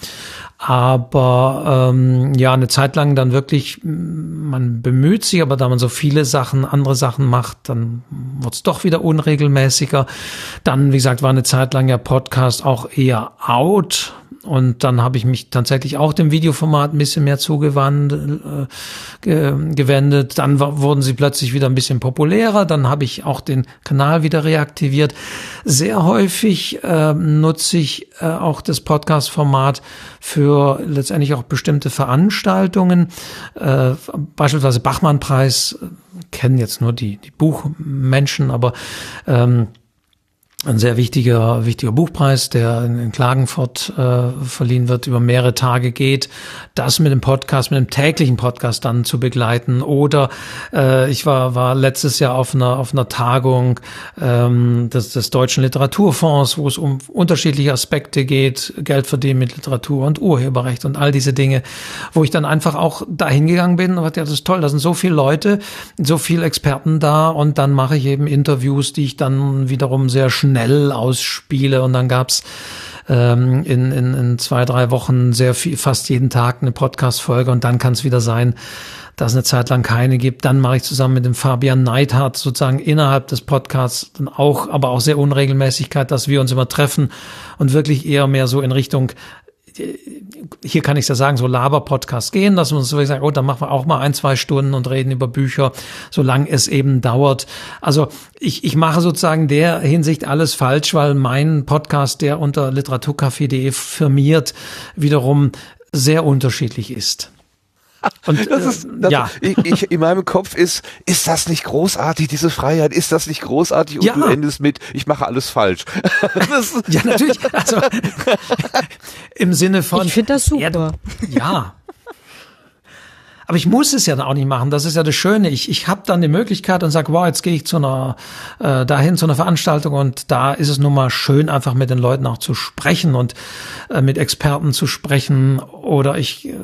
aber ähm, ja, eine Zeit lang dann wirklich, man bemüht sich, aber da man so viele Sachen, andere Sachen macht, dann wird es doch wieder unregelmäßiger. Dann, wie gesagt, war eine Zeit lang ja Podcast auch eher out. Und dann habe ich mich tatsächlich auch dem Videoformat ein bisschen mehr zugewandt, äh, ge gewendet. Dann wurden sie plötzlich wieder ein bisschen populärer. Dann habe ich auch den Kanal wieder reaktiviert. Sehr häufig äh, nutze ich äh, auch das Podcast-Format für letztendlich auch bestimmte Veranstaltungen. Äh, beispielsweise Bachmann-Preis äh, kennen jetzt nur die, die Buchmenschen, aber ähm, ein sehr wichtiger, wichtiger Buchpreis, der in Klagenfurt äh, verliehen wird, über mehrere Tage geht, das mit dem Podcast, mit dem täglichen Podcast dann zu begleiten. Oder äh, ich war, war letztes Jahr auf einer, auf einer Tagung ähm, des, des Deutschen Literaturfonds, wo es um unterschiedliche Aspekte geht, Geld verdienen mit Literatur und Urheberrecht und all diese Dinge, wo ich dann einfach auch dahin gegangen bin und dachte, ja, das ist toll, da sind so viele Leute, so viele Experten da und dann mache ich eben Interviews, die ich dann wiederum sehr schnell schnell ausspiele und dann gab's ähm, in, in, in zwei, drei Wochen sehr viel, fast jeden Tag eine Podcast-Folge und dann kann es wieder sein, dass eine Zeit lang keine gibt. Dann mache ich zusammen mit dem Fabian Neidhardt sozusagen innerhalb des Podcasts dann auch, aber auch sehr Unregelmäßigkeit, dass wir uns immer treffen und wirklich eher mehr so in Richtung hier kann ich ja sagen, so Laber-Podcast gehen, dass man so sagt, oh, dann machen wir auch mal ein, zwei Stunden und reden über Bücher, solange es eben dauert. Also ich, ich mache sozusagen der Hinsicht alles falsch, weil mein Podcast, der unter literaturcafé.de firmiert, wiederum sehr unterschiedlich ist. Und, das ist, das, ja. Ich, ich, in meinem Kopf ist, ist das nicht großartig, diese Freiheit? Ist das nicht großartig? Und ja. du endest mit, ich mache alles falsch. ja, natürlich. Also, Im Sinne von. Ich finde das super. Ja, aber ich muss es ja dann auch nicht machen. Das ist ja das Schöne. Ich, ich habe dann die Möglichkeit und sage, wow, jetzt gehe ich zu einer äh, dahin zu einer Veranstaltung und da ist es nun mal schön, einfach mit den Leuten auch zu sprechen und äh, mit Experten zu sprechen. Oder ich, äh,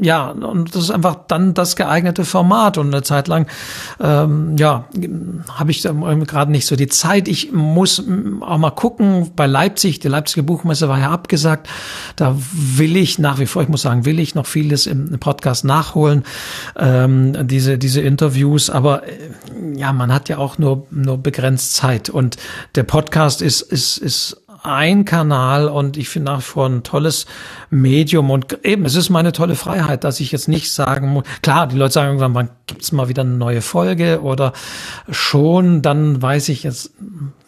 ja, und das ist einfach dann das geeignete Format. Und eine Zeit lang, ähm, ja, habe ich gerade nicht so die Zeit. Ich muss auch mal gucken, bei Leipzig, die Leipziger Buchmesse war ja abgesagt. Da will ich nach wie vor, ich muss sagen, will ich noch vieles im Podcast nachholen ähm, diese, diese Interviews. Aber äh, ja, man hat ja auch nur, nur begrenzt Zeit. Und der Podcast ist, ist, ist ein Kanal und ich finde nach wie vor ein tolles Medium und eben, es ist meine tolle Freiheit, dass ich jetzt nicht sagen muss, klar, die Leute sagen irgendwann, wann gibt's mal wieder eine neue Folge oder schon, dann weiß ich, jetzt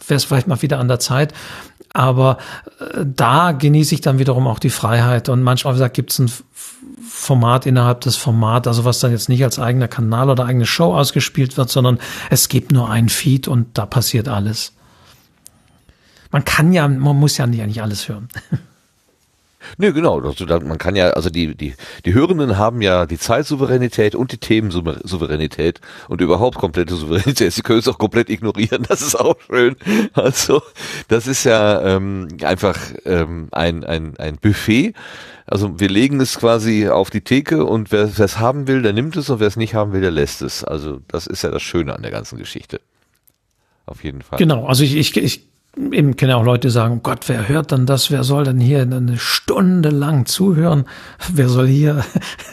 wäre es vielleicht mal wieder an der Zeit. Aber äh, da genieße ich dann wiederum auch die Freiheit und manchmal, wie gesagt, gibt's ein Format innerhalb des Formats, also was dann jetzt nicht als eigener Kanal oder eigene Show ausgespielt wird, sondern es gibt nur ein Feed und da passiert alles. Man kann ja, man muss ja nicht, nicht alles hören. Nee, genau. Also man kann ja, also die, die, die Hörenden haben ja die Zeitsouveränität und die Themensouveränität und überhaupt komplette Souveränität. Sie können es auch komplett ignorieren, das ist auch schön. Also, das ist ja ähm, einfach ähm, ein, ein, ein Buffet also wir legen es quasi auf die Theke und wer es haben will, der nimmt es und wer es nicht haben will, der lässt es. Also das ist ja das Schöne an der ganzen Geschichte. Auf jeden Fall. Genau, also ich, ich, ich eben kenne auch Leute, sagen, oh Gott, wer hört dann das? Wer soll denn hier eine Stunde lang zuhören? Wer soll hier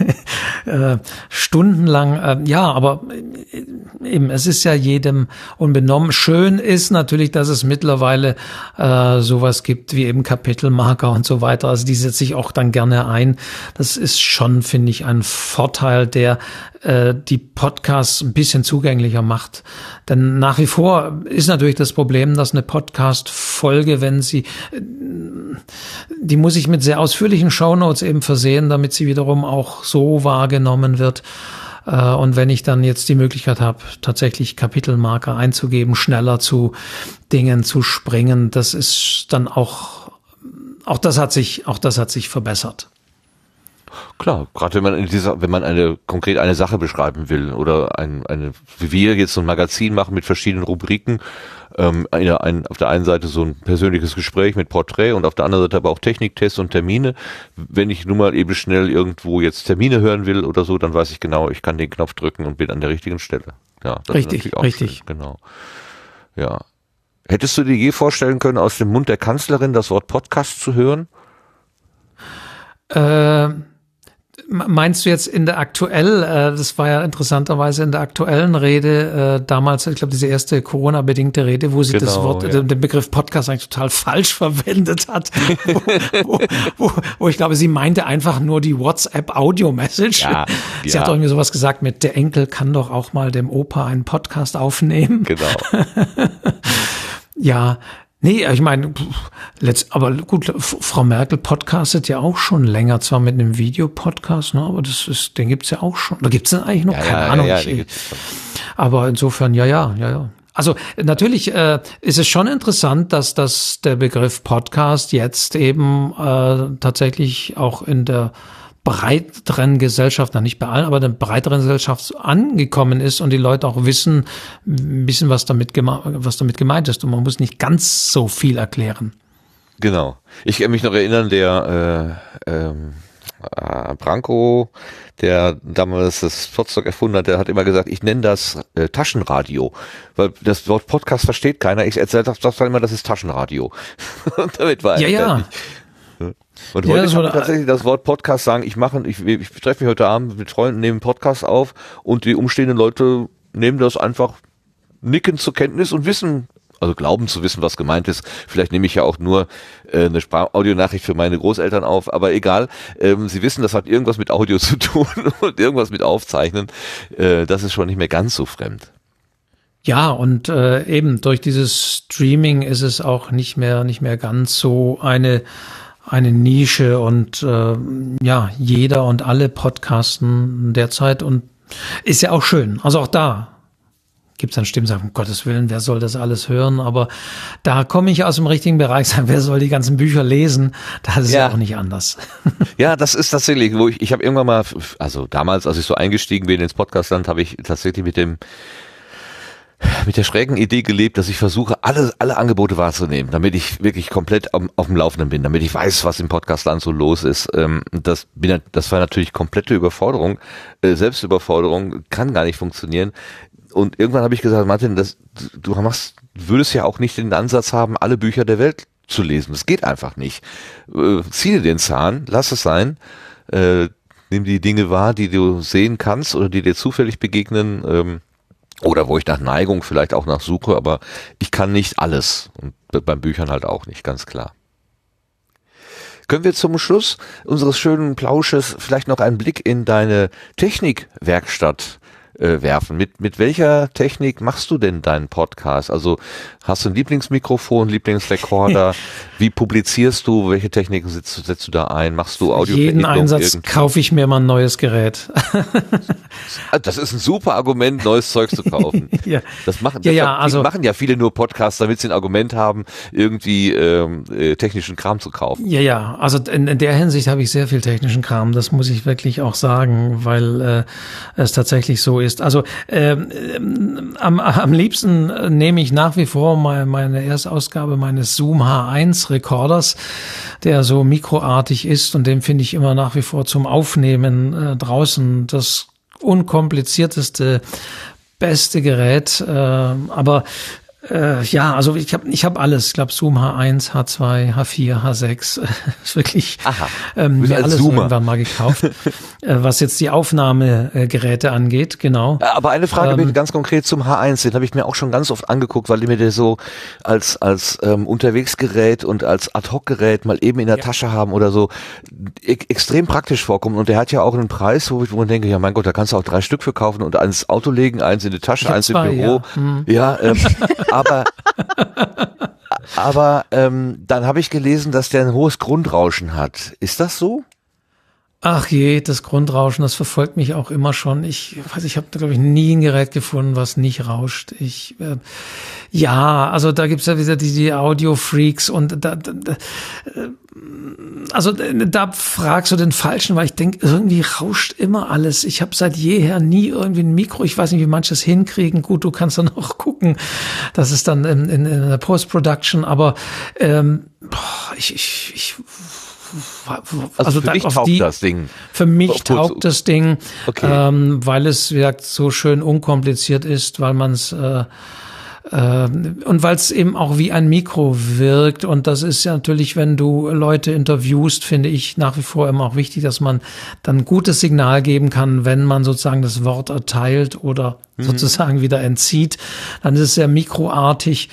äh, stundenlang? Äh, ja, aber äh, eben, es ist ja jedem unbenommen. Schön ist natürlich, dass es mittlerweile äh, sowas gibt wie eben Kapitelmarker und so weiter. Also die setze ich auch dann gerne ein. Das ist schon, finde ich, ein Vorteil, der äh, die Podcasts ein bisschen zugänglicher macht. Denn nach wie vor ist natürlich das Problem, dass eine Podcast Podcast-Folge, wenn sie, die muss ich mit sehr ausführlichen Shownotes eben versehen, damit sie wiederum auch so wahrgenommen wird. Äh, und wenn ich dann jetzt die Möglichkeit habe, tatsächlich Kapitelmarker einzugeben, schneller zu Dingen zu springen, das ist dann auch, auch das hat sich, auch das hat sich verbessert. Klar, gerade wenn man in dieser, wenn man eine konkret eine Sache beschreiben will oder ein, eine, wie wir jetzt so ein Magazin machen mit verschiedenen Rubriken, ähm, eine, ein, auf der einen Seite so ein persönliches Gespräch mit Porträt und auf der anderen Seite aber auch Techniktests und Termine. Wenn ich nun mal eben schnell irgendwo jetzt Termine hören will oder so, dann weiß ich genau, ich kann den Knopf drücken und bin an der richtigen Stelle. Ja, das richtig, richtig. Schön, genau. Ja. Hättest du dir je vorstellen können, aus dem Mund der Kanzlerin das Wort Podcast zu hören? Äh, Meinst du jetzt in der aktuell, äh, das war ja interessanterweise in der aktuellen Rede, äh, damals, ich glaube, diese erste Corona-bedingte Rede, wo sie genau, das Wort, ja. den Begriff Podcast eigentlich total falsch verwendet hat, wo, wo, wo, wo, ich glaube, sie meinte einfach nur die WhatsApp-Audio-Message. Ja, sie ja. hat doch irgendwie sowas gesagt mit, der Enkel kann doch auch mal dem Opa einen Podcast aufnehmen. Genau. ja, Nee, ich meine, aber gut, Frau Merkel podcastet ja auch schon länger, zwar mit einem Videopodcast, ne, aber das ist, den gibt's ja auch schon. Da gibt's den eigentlich noch? Ja, Keine ja, Ahnung. Ja, ich, aber insofern, ja, ja, ja, ja. Also natürlich äh, ist es schon interessant, dass, dass der Begriff Podcast jetzt eben äh, tatsächlich auch in der breiteren Gesellschaft, na nicht bei allen, aber der breiteren Gesellschaft angekommen ist und die Leute auch wissen, ein bisschen, was damit, was damit gemeint ist. Und man muss nicht ganz so viel erklären. Genau. Ich kann mich noch erinnern, der äh, ähm, äh, Branko, der damals das Potsdok erfunden hat, der hat immer gesagt, ich nenne das äh, Taschenradio, weil das Wort Podcast versteht keiner. Ich erzähle das, das immer, das ist Taschenradio. Und damit war ja, ja. Und heute ja, kann man tatsächlich das Wort Podcast sagen, ich mache, ich, ich treffe mich heute Abend mit Freunden, nehme Podcast auf und die umstehenden Leute nehmen das einfach nicken zur Kenntnis und wissen, also glauben zu wissen, was gemeint ist. Vielleicht nehme ich ja auch nur äh, eine Audionachricht für meine Großeltern auf, aber egal. Ähm, sie wissen, das hat irgendwas mit Audio zu tun und irgendwas mit Aufzeichnen. Äh, das ist schon nicht mehr ganz so fremd. Ja, und äh, eben durch dieses Streaming ist es auch nicht mehr nicht mehr ganz so eine eine Nische und äh, ja, jeder und alle podcasten derzeit und ist ja auch schön. Also auch da gibt es dann Stimmen, sagen, um Gottes Willen, wer soll das alles hören? Aber da komme ich aus dem richtigen Bereich, sagen, wer soll die ganzen Bücher lesen? Das ist ja, ja auch nicht anders. Ja, das ist tatsächlich, wo ich, ich habe irgendwann mal, also damals, als ich so eingestiegen bin ins Podcastland, habe ich tatsächlich mit dem mit der schrägen Idee gelebt, dass ich versuche, alle, alle Angebote wahrzunehmen, damit ich wirklich komplett auf, auf dem Laufenden bin, damit ich weiß, was im Podcastland so los ist. Ähm, das, bin, das war natürlich komplette Überforderung. Äh, Selbstüberforderung kann gar nicht funktionieren. Und irgendwann habe ich gesagt, Martin, das, du machst, würdest ja auch nicht den Ansatz haben, alle Bücher der Welt zu lesen. Das geht einfach nicht. Äh, ziehe den Zahn, lass es sein. Äh, nimm die Dinge wahr, die du sehen kannst oder die dir zufällig begegnen. Ähm, oder wo ich nach Neigung vielleicht auch nach suche, aber ich kann nicht alles und beim Büchern halt auch nicht, ganz klar. Können wir zum Schluss unseres schönen Plausches vielleicht noch einen Blick in deine Technikwerkstatt äh, werfen. Mit, mit welcher Technik machst du denn deinen Podcast? Also hast du ein Lieblingsmikrofon, Lieblingsrekorder? Wie publizierst du? Welche Techniken setzt, setzt du da ein? Machst du Audio? Jeden Einsatz irgendwie? kaufe ich mir mal ein neues Gerät. Ah, das ist ein super Argument, neues Zeug zu kaufen. ja. Das machen, ja, ja, also, machen ja viele nur Podcasts, damit sie ein Argument haben, irgendwie ähm, äh, technischen Kram zu kaufen. Ja, ja. Also in, in der Hinsicht habe ich sehr viel technischen Kram. Das muss ich wirklich auch sagen, weil äh, es tatsächlich so ist. Also ähm, am, am liebsten nehme ich nach wie vor meine, meine Erstausgabe meines Zoom H1 Recorders, der so mikroartig ist und den finde ich immer nach wie vor zum Aufnehmen äh, draußen das unkomplizierteste beste Gerät, äh, aber äh, ja, also ich habe ich hab alles. Ich glaube Zoom H1, H2, H4, H6. ist wirklich Aha, ähm, mir alles Zoomer. irgendwann mal gekauft. äh, was jetzt die Aufnahmegeräte angeht, genau. Aber eine Frage ähm, ganz konkret zum H1, den habe ich mir auch schon ganz oft angeguckt, weil mir der so als als ähm, Unterwegsgerät und als Ad-Hoc-Gerät mal eben in der ja. Tasche haben oder so e extrem praktisch vorkommt. Und der hat ja auch einen Preis, wo ich, wo ich denke, ja mein Gott, da kannst du auch drei Stück verkaufen und eins Auto legen, eins in die Tasche, eins im Büro. Ja, hm. ja ähm, aber Aber ähm, dann habe ich gelesen, dass der ein hohes Grundrauschen hat. Ist das so? Ach je, das Grundrauschen, das verfolgt mich auch immer schon. Ich weiß, ich habe, glaube ich, nie ein Gerät gefunden, was nicht rauscht. Ich äh, ja, also da gibt's ja wieder die, die Audio-Freaks und da, da, da äh, also da fragst du den Falschen, weil ich denke, irgendwie rauscht immer alles. Ich habe seit jeher nie irgendwie ein Mikro. Ich weiß nicht, wie manche es hinkriegen. Gut, du kannst dann auch gucken. Das ist dann in, in, in der Post-Production, aber ähm, boah, ich, ich, ich also, also für mich taugt die, das Ding. Für mich taugt das Ding, okay. ähm, weil es wie gesagt, so schön unkompliziert ist, weil man es äh, äh, und weil es eben auch wie ein Mikro wirkt. Und das ist ja natürlich, wenn du Leute interviewst, finde ich nach wie vor immer auch wichtig, dass man dann gutes Signal geben kann, wenn man sozusagen das Wort erteilt oder mhm. sozusagen wieder entzieht. Dann ist es sehr mikroartig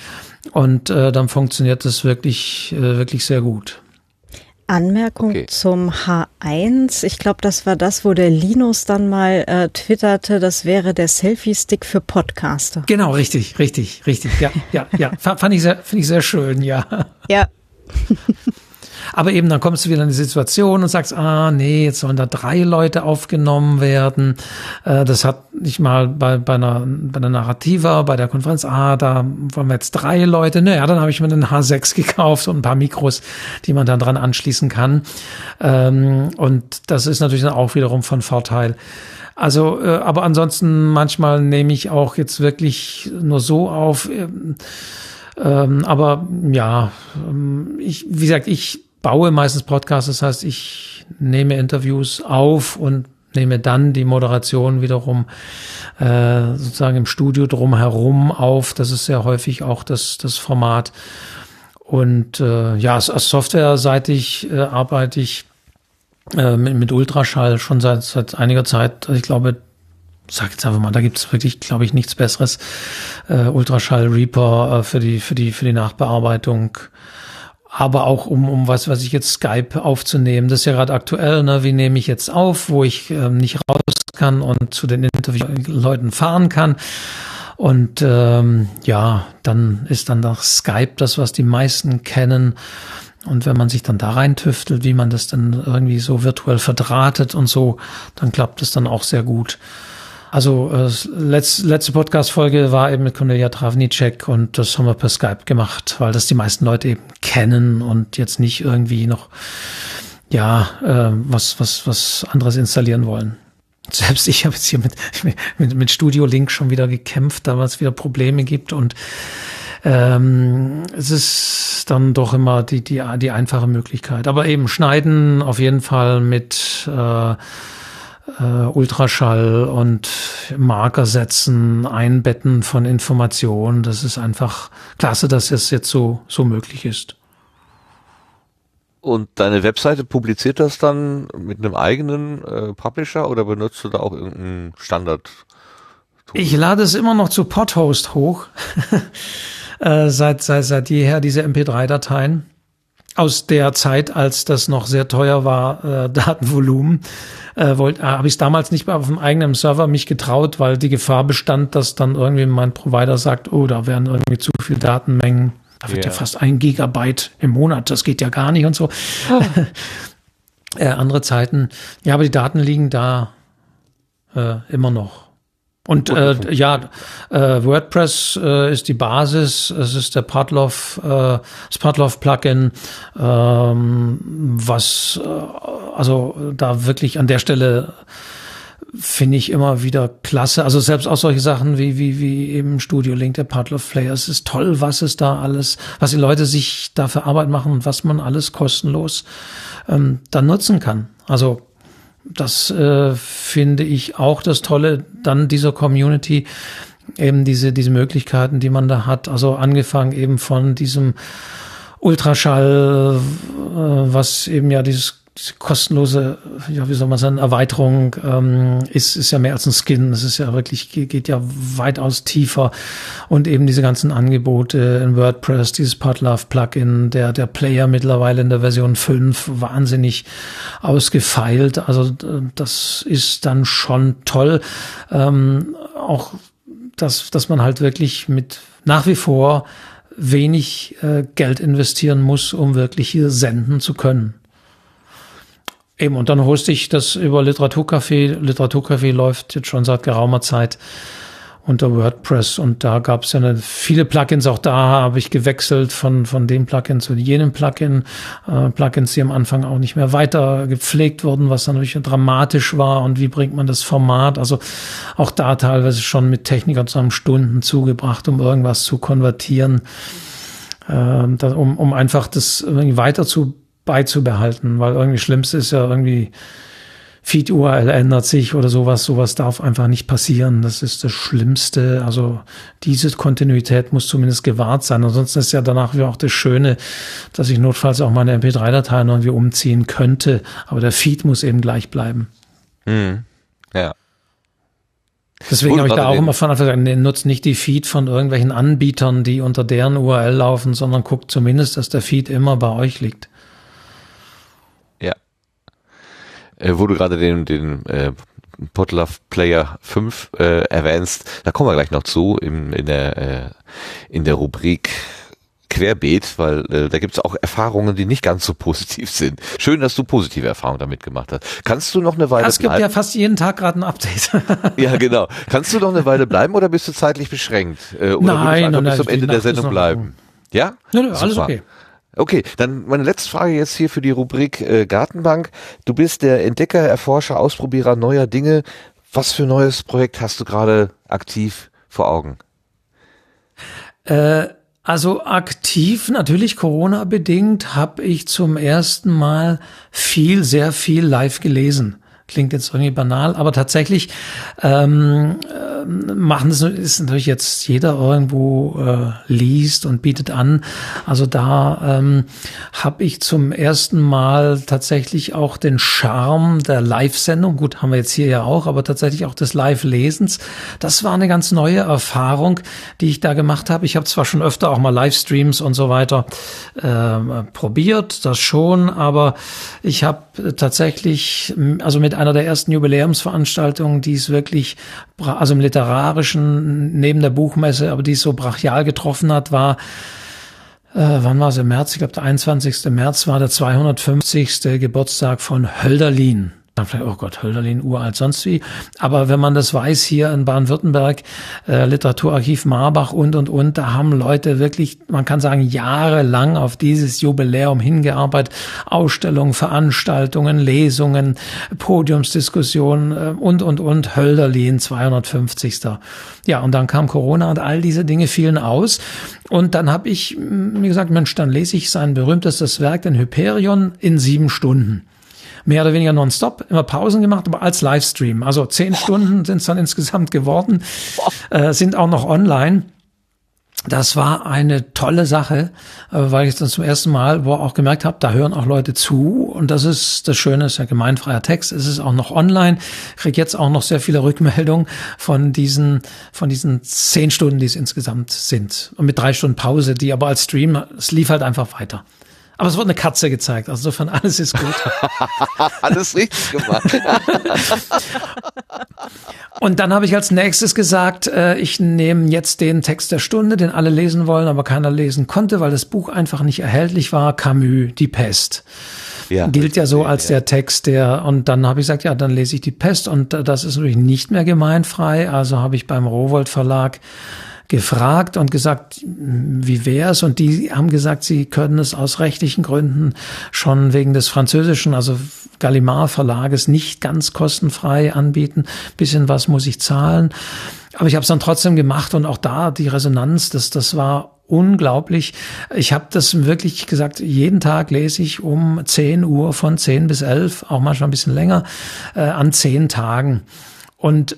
und äh, dann funktioniert das wirklich, äh, wirklich sehr gut. Anmerkung okay. zum H1. Ich glaube, das war das, wo der Linus dann mal äh, twitterte, das wäre der Selfie-Stick für Podcaster. Genau, richtig, richtig, richtig. Ja, ja, ja. Fand ich sehr, finde ich sehr schön, ja. Ja. Aber eben dann kommst du wieder in die Situation und sagst, ah nee, jetzt sollen da drei Leute aufgenommen werden. Äh, das hat nicht mal bei, bei, einer, bei einer Narrativa, bei der Konferenz, ah, da wollen wir jetzt drei Leute. Naja, dann habe ich mir einen H6 gekauft und ein paar Mikros, die man dann dran anschließen kann. Ähm, und das ist natürlich dann auch wiederum von Vorteil. Also, äh, aber ansonsten manchmal nehme ich auch jetzt wirklich nur so auf. Ähm, ähm, aber ja, ähm, ich, wie gesagt, ich baue meistens Podcasts, das heißt, ich nehme Interviews auf und nehme dann die Moderation wiederum äh, sozusagen im Studio drumherum auf. Das ist sehr häufig auch das, das Format. Und äh, ja, softwareseitig äh, arbeite ich äh, mit, mit Ultraschall schon seit, seit einiger Zeit. Also ich glaube, sag jetzt einfach mal, da gibt es wirklich, glaube ich, nichts Besseres. Äh, Ultraschall Reaper äh, für die für die für die Nachbearbeitung aber auch um, um was, was ich jetzt Skype aufzunehmen. Das ist ja gerade aktuell, ne? Wie nehme ich jetzt auf, wo ich ähm, nicht raus kann und zu den Interviewleuten fahren kann. Und ähm, ja, dann ist dann das Skype das, was die meisten kennen. Und wenn man sich dann da reintüftelt, wie man das dann irgendwie so virtuell verdrahtet und so, dann klappt es dann auch sehr gut. Also äh, letz, letzte Podcast-Folge war eben mit Cornelia Travnicek und das haben wir per Skype gemacht, weil das die meisten Leute eben kennen und jetzt nicht irgendwie noch ja äh, was was was anderes installieren wollen. Selbst ich habe jetzt hier mit, mit, mit Studio Link schon wieder gekämpft, da es wieder Probleme gibt und ähm, es ist dann doch immer die, die, die einfache Möglichkeit. Aber eben schneiden auf jeden Fall mit äh, äh, Ultraschall und Marker setzen, Einbetten von Informationen. Das ist einfach klasse, dass es jetzt so, so möglich ist. Und deine Webseite publiziert das dann mit einem eigenen äh, Publisher oder benutzt du da auch irgendeinen Standard? -Tool? Ich lade es immer noch zu Podhost hoch. äh, seit, seit, seit jeher diese MP3-Dateien aus der Zeit, als das noch sehr teuer war, äh, Datenvolumen, äh, wollte, äh, habe ich es damals nicht mehr auf dem eigenen Server mich getraut, weil die Gefahr bestand, dass dann irgendwie mein Provider sagt, oh, da werden irgendwie zu viel Datenmengen, da wird yeah. ja fast ein Gigabyte im Monat, das geht ja gar nicht und so. Oh. äh, andere Zeiten, ja, aber die Daten liegen da äh, immer noch. Und äh, ja, äh, WordPress äh, ist die Basis. Es ist der Pavlov, äh, das Pavlov Plugin, ähm, was äh, also da wirklich an der Stelle finde ich immer wieder klasse. Also selbst auch solche Sachen wie wie wie eben Studio Link, der Pavlov Player. Es ist toll, was es da alles, was die Leute sich da für Arbeit machen und was man alles kostenlos ähm, dann nutzen kann. Also das äh, finde ich auch das Tolle dann dieser Community, eben diese, diese Möglichkeiten, die man da hat. Also angefangen eben von diesem Ultraschall, äh, was eben ja dieses diese kostenlose, ja, wie soll man sagen, Erweiterung ähm, ist, ist ja mehr als ein Skin. Es ist ja wirklich, geht ja weitaus tiefer. Und eben diese ganzen Angebote in WordPress, dieses Podlove Plugin, der, der Player mittlerweile in der Version 5 wahnsinnig ausgefeilt. Also das ist dann schon toll. Ähm, auch, dass, dass man halt wirklich mit nach wie vor wenig äh, Geld investieren muss, um wirklich hier senden zu können. Eben, und dann hoste ich das über Literaturcafé. Literaturcafé läuft jetzt schon seit geraumer Zeit unter WordPress und da gab es ja viele Plugins. Auch da habe ich gewechselt von, von dem Plugin zu jenem Plugin. Äh, Plugins, die am Anfang auch nicht mehr weiter gepflegt wurden, was dann natürlich dramatisch war. Und wie bringt man das Format? Also auch da teilweise schon mit Technikern zusammen Stunden zugebracht, um irgendwas zu konvertieren, äh, da, um, um einfach das irgendwie weiter zu beizubehalten, weil irgendwie Schlimmste ist ja irgendwie Feed-URL ändert sich oder sowas. Sowas darf einfach nicht passieren. Das ist das Schlimmste. Also diese Kontinuität muss zumindest gewahrt sein. Ansonsten ist ja danach wie auch das Schöne, dass ich notfalls auch meine MP3-Dateien irgendwie umziehen könnte. Aber der Feed muss eben gleich bleiben. Mhm. Ja. Deswegen habe ich da auch immer von Anfang an, nee, nutzt nicht die Feed von irgendwelchen Anbietern, die unter deren URL laufen, sondern guckt zumindest, dass der Feed immer bei euch liegt. Äh, wo du gerade den, den äh, Podlove Player 5 äh, erwähnst, da kommen wir gleich noch zu im, in, der, äh, in der Rubrik Querbeet, weil äh, da gibt es auch Erfahrungen, die nicht ganz so positiv sind. Schön, dass du positive Erfahrungen damit gemacht hast. Kannst du noch eine Weile bleiben? Es gibt bleiben? ja fast jeden Tag gerade ein Update. ja, genau. Kannst du noch eine Weile bleiben oder bist du zeitlich beschränkt? Äh, oder nein, nein, bis zum Ende der Sendung bleiben? Ja? Nö, nö, alles okay. Okay, dann meine letzte Frage jetzt hier für die Rubrik äh, Gartenbank. Du bist der Entdecker, Erforscher, Ausprobierer neuer Dinge. Was für neues Projekt hast du gerade aktiv vor Augen? Äh, also aktiv, natürlich Corona bedingt, habe ich zum ersten Mal viel, sehr viel live gelesen klingt jetzt irgendwie banal, aber tatsächlich ähm, äh, machen das ist natürlich jetzt jeder irgendwo äh, liest und bietet an. Also da ähm, habe ich zum ersten Mal tatsächlich auch den Charme der Live-Sendung. Gut, haben wir jetzt hier ja auch, aber tatsächlich auch des Live-Lesens. Das war eine ganz neue Erfahrung, die ich da gemacht habe. Ich habe zwar schon öfter auch mal Livestreams und so weiter äh, probiert, das schon, aber ich habe tatsächlich, also mit einer der ersten Jubiläumsveranstaltungen, die es wirklich, also im literarischen, neben der Buchmesse, aber die es so brachial getroffen hat, war, äh, wann war es im März? Ich glaube, der 21. März war der 250. Geburtstag von Hölderlin dann vielleicht, oh Gott, Hölderlin, uralt, sonst wie. Aber wenn man das weiß, hier in Baden-Württemberg, äh, Literaturarchiv Marbach und, und, und, da haben Leute wirklich, man kann sagen, jahrelang auf dieses Jubiläum hingearbeitet. Ausstellungen, Veranstaltungen, Lesungen, Podiumsdiskussionen äh, und, und, und, Hölderlin, 250. Ja, und dann kam Corona und all diese Dinge fielen aus. Und dann habe ich mir gesagt, Mensch, dann lese ich sein berühmtestes Werk, den Hyperion, in sieben Stunden mehr oder weniger nonstop, immer Pausen gemacht, aber als Livestream. Also zehn Stunden sind es dann insgesamt geworden, äh, sind auch noch online. Das war eine tolle Sache, äh, weil ich dann zum ersten Mal wo auch gemerkt habe, da hören auch Leute zu und das ist das Schöne, ist ja gemeinfreier Text, es ist auch noch online. Ich kriege jetzt auch noch sehr viele Rückmeldungen von diesen von diesen zehn Stunden, die es insgesamt sind und mit drei Stunden Pause, die aber als Stream, es lief halt einfach weiter. Aber es wurde eine Katze gezeigt, also insofern alles ist gut. alles richtig gemacht. Und dann habe ich als nächstes gesagt, äh, ich nehme jetzt den Text der Stunde, den alle lesen wollen, aber keiner lesen konnte, weil das Buch einfach nicht erhältlich war. Camus, Die Pest. Ja, gilt ja so als ja. der Text, der und dann habe ich gesagt, ja, dann lese ich die Pest und das ist natürlich nicht mehr gemeinfrei. Also habe ich beim Rowold Verlag gefragt und gesagt, wie wär's? Und die haben gesagt, sie können es aus rechtlichen Gründen schon wegen des französischen, also Gallimard Verlages nicht ganz kostenfrei anbieten. Bisschen was muss ich zahlen. Aber ich habe es dann trotzdem gemacht und auch da die Resonanz, das, das war unglaublich. Ich habe das wirklich gesagt, jeden Tag lese ich um 10 Uhr von 10 bis 11, auch manchmal ein bisschen länger, äh, an zehn Tagen. Und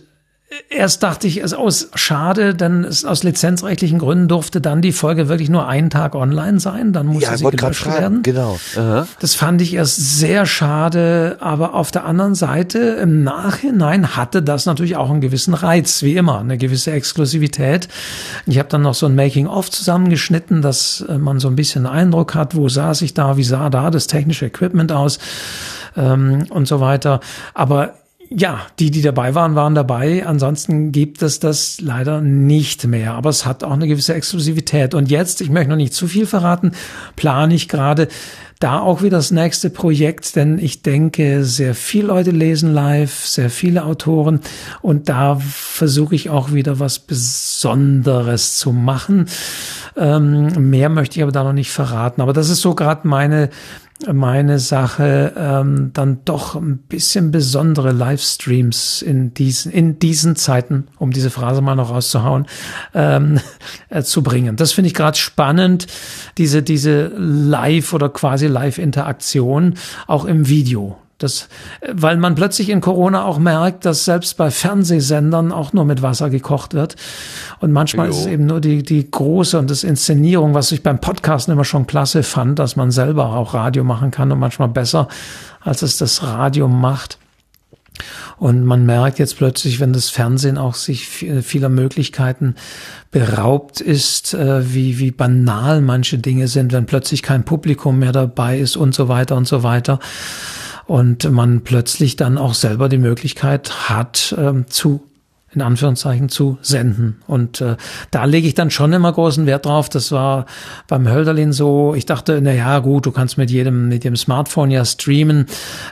erst dachte ich, es aus schade, denn es, aus lizenzrechtlichen Gründen durfte dann die Folge wirklich nur einen Tag online sein, dann musste ja, sie gelöscht werden. Genau. Aha. Das fand ich erst sehr schade, aber auf der anderen Seite im Nachhinein hatte das natürlich auch einen gewissen Reiz, wie immer, eine gewisse Exklusivität. Ich habe dann noch so ein Making-of zusammengeschnitten, dass äh, man so ein bisschen Eindruck hat, wo saß ich da, wie sah da das technische Equipment aus ähm, und so weiter. Aber ja, die, die dabei waren, waren dabei. Ansonsten gibt es das leider nicht mehr. Aber es hat auch eine gewisse Exklusivität. Und jetzt, ich möchte noch nicht zu viel verraten, plane ich gerade da auch wieder das nächste Projekt, denn ich denke, sehr viele Leute lesen live, sehr viele Autoren und da versuche ich auch wieder was Besonderes zu machen. Ähm, mehr möchte ich aber da noch nicht verraten. Aber das ist so gerade meine meine Sache, ähm, dann doch ein bisschen besondere Livestreams in diesen, in diesen Zeiten, um diese Phrase mal noch rauszuhauen, ähm, äh, zu bringen. Das finde ich gerade spannend, diese, diese Live- oder quasi Live-Interaktion auch im Video. Das, weil man plötzlich in Corona auch merkt, dass selbst bei Fernsehsendern auch nur mit Wasser gekocht wird. Und manchmal jo. ist es eben nur die, die große und das Inszenierung, was ich beim Podcasten immer schon klasse fand, dass man selber auch Radio machen kann und manchmal besser, als es das Radio macht. Und man merkt jetzt plötzlich, wenn das Fernsehen auch sich vieler Möglichkeiten beraubt ist, äh, wie, wie banal manche Dinge sind, wenn plötzlich kein Publikum mehr dabei ist und so weiter und so weiter und man plötzlich dann auch selber die Möglichkeit hat, ähm, zu in Anführungszeichen zu senden. Und äh, da lege ich dann schon immer großen Wert drauf. Das war beim Hölderlin so. Ich dachte, na ja, gut, du kannst mit jedem mit dem Smartphone ja streamen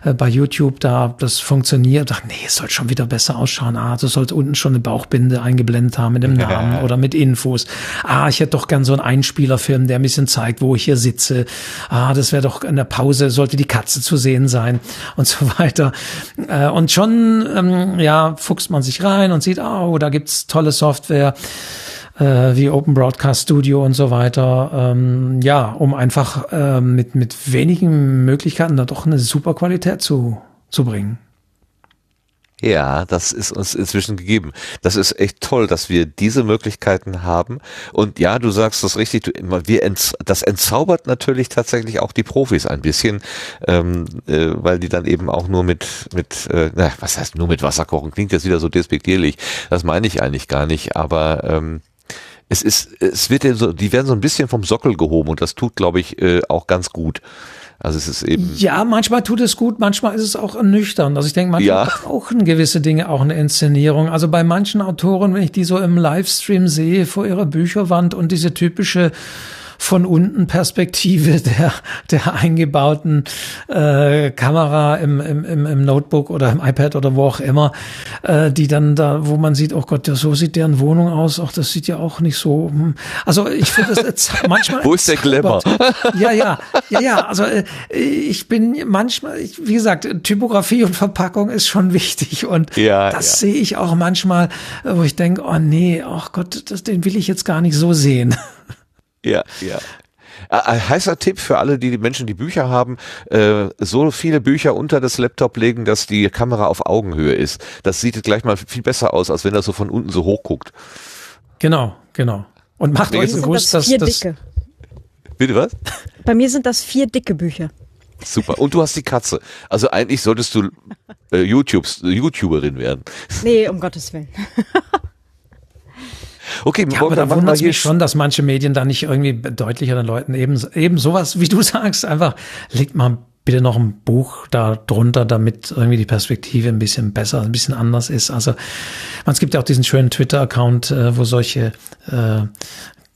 äh, bei YouTube. Da das funktioniert. Ich dachte, nee, es soll schon wieder besser ausschauen. Ah, du sollst unten schon eine Bauchbinde eingeblendet haben mit dem Namen oder mit Infos. Ah, ich hätte doch gern so einen Einspielerfilm, der ein bisschen zeigt, wo ich hier sitze. Ah, das wäre doch in der Pause sollte die Katze zu sehen sein und so weiter. Äh, und schon ähm, ja fuchst man sich rein und sieht sieht, oh, da gibt's tolle Software äh, wie Open Broadcast Studio und so weiter. Ähm, ja, um einfach äh, mit, mit wenigen Möglichkeiten da doch eine super Qualität zu, zu bringen. Ja, das ist uns inzwischen gegeben. Das ist echt toll, dass wir diese Möglichkeiten haben. Und ja, du sagst das richtig, du, wir ents, das entzaubert natürlich tatsächlich auch die Profis ein bisschen, ähm, äh, weil die dann eben auch nur mit, mit äh, na, was heißt nur mit Wasser kochen, klingt jetzt wieder so despektierlich. Das meine ich eigentlich gar nicht, aber ähm, es ist, es wird ja so, die werden so ein bisschen vom Sockel gehoben und das tut, glaube ich, äh, auch ganz gut. Also es ist eben. Ja, manchmal tut es gut, manchmal ist es auch ernüchternd. Also ich denke, manchmal ja. brauchen gewisse Dinge auch eine Inszenierung. Also bei manchen Autoren, wenn ich die so im Livestream sehe vor ihrer Bücherwand und diese typische von unten Perspektive der, der eingebauten äh, Kamera im, im, im Notebook oder im iPad oder wo auch immer, äh, die dann da, wo man sieht, oh Gott, so sieht deren Wohnung aus, auch das sieht ja auch nicht so. Hm. Also ich finde das manchmal. wo ist der Glamour? Ja, ja, ja, ja. Also äh, ich bin manchmal, ich, wie gesagt, Typografie und Verpackung ist schon wichtig und ja, das ja. sehe ich auch manchmal, wo ich denke, oh nee, ach oh Gott, das, den will ich jetzt gar nicht so sehen. Ja, ja. Ein heißer Tipp für alle, die, die Menschen, die Bücher haben, äh, so viele Bücher unter das Laptop legen, dass die Kamera auf Augenhöhe ist. Das sieht gleich mal viel besser aus, als wenn das so von unten so hoch guckt. Genau, genau. Und macht euch bewusst, dass das. Dicke. Bitte was? Bei mir sind das vier dicke Bücher. Super. Und du hast die Katze. Also eigentlich solltest du äh, YouTubes, YouTuberin werden. Nee, um Gottes Willen. Okay, ja, aber da wundert es mich schon, dass manche Medien da nicht irgendwie deutlicher den Leuten eben, eben sowas, wie du sagst, einfach legt mal bitte noch ein Buch da drunter, damit irgendwie die Perspektive ein bisschen besser, ein bisschen anders ist. Also es gibt ja auch diesen schönen Twitter-Account, äh, wo solche äh,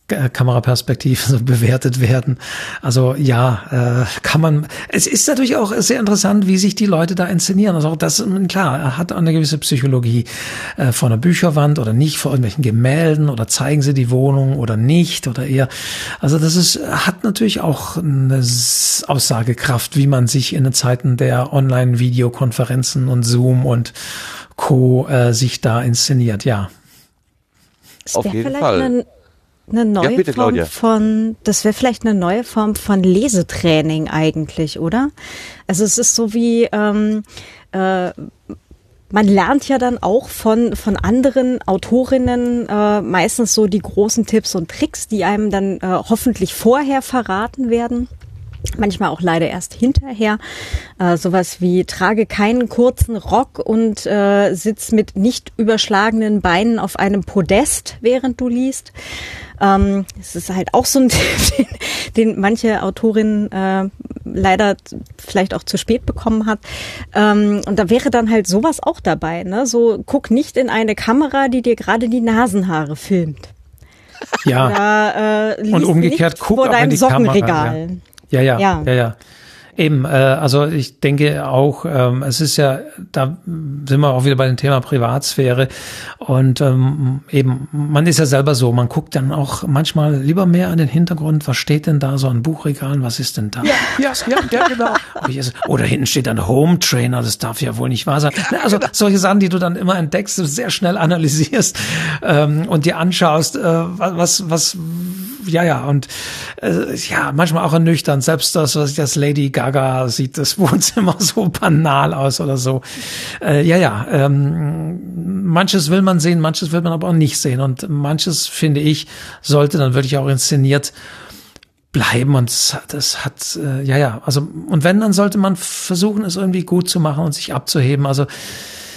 Kameraperspektive so bewertet werden. Also ja, äh, kann man. Es ist natürlich auch sehr interessant, wie sich die Leute da inszenieren. Also auch das, klar, er hat eine gewisse Psychologie äh, vor einer Bücherwand oder nicht, vor irgendwelchen Gemälden oder zeigen sie die Wohnung oder nicht oder eher. Also das ist, hat natürlich auch eine Aussagekraft, wie man sich in den Zeiten der Online-Videokonferenzen und Zoom und Co. Äh, sich da inszeniert, ja. Auf jeden Fall eine neue ja, bitte, Form Claudia. von, das wäre vielleicht eine neue Form von Lesetraining eigentlich, oder? Also es ist so wie, ähm, äh, man lernt ja dann auch von, von anderen Autorinnen äh, meistens so die großen Tipps und Tricks, die einem dann äh, hoffentlich vorher verraten werden manchmal auch leider erst hinterher. Äh, sowas wie trage keinen kurzen Rock und äh, sitz mit nicht überschlagenen Beinen auf einem Podest, während du liest. Ähm, es ist halt auch so ein Tipp, den, den manche Autorinnen äh, leider vielleicht auch zu spät bekommen hat. Ähm, und da wäre dann halt sowas auch dabei. Ne? So guck nicht in eine Kamera, die dir gerade die Nasenhaare filmt. Ja. Oder, äh, Und umgekehrt, guck vor deinem in die Kamera, Sockenregal. Ja, ja, Ja. ja, ja. Eben, äh, also ich denke auch, ähm, es ist ja, da sind wir auch wieder bei dem Thema Privatsphäre und ähm, eben, man ist ja selber so, man guckt dann auch manchmal lieber mehr an den Hintergrund, was steht denn da so an Buchregalen, was ist denn da? Ja, ja, ja, ja genau. Oder hinten steht ein Home Trainer, das darf ja wohl nicht wahr sein. Also solche Sachen, die du dann immer entdeckst, sehr schnell analysierst ähm, und dir anschaust, äh, was, was, ja, ja, und äh, ja, manchmal auch ernüchternd. Selbst das, was ich das Lady Gaga sieht, das Wohnzimmer so banal aus oder so. Äh, ja, ja, ähm, manches will man sehen, manches will man aber auch nicht sehen. Und manches, finde ich, sollte dann wirklich auch inszeniert bleiben und das, hat äh, ja ja also und wenn dann sollte man versuchen es irgendwie gut zu machen und sich abzuheben also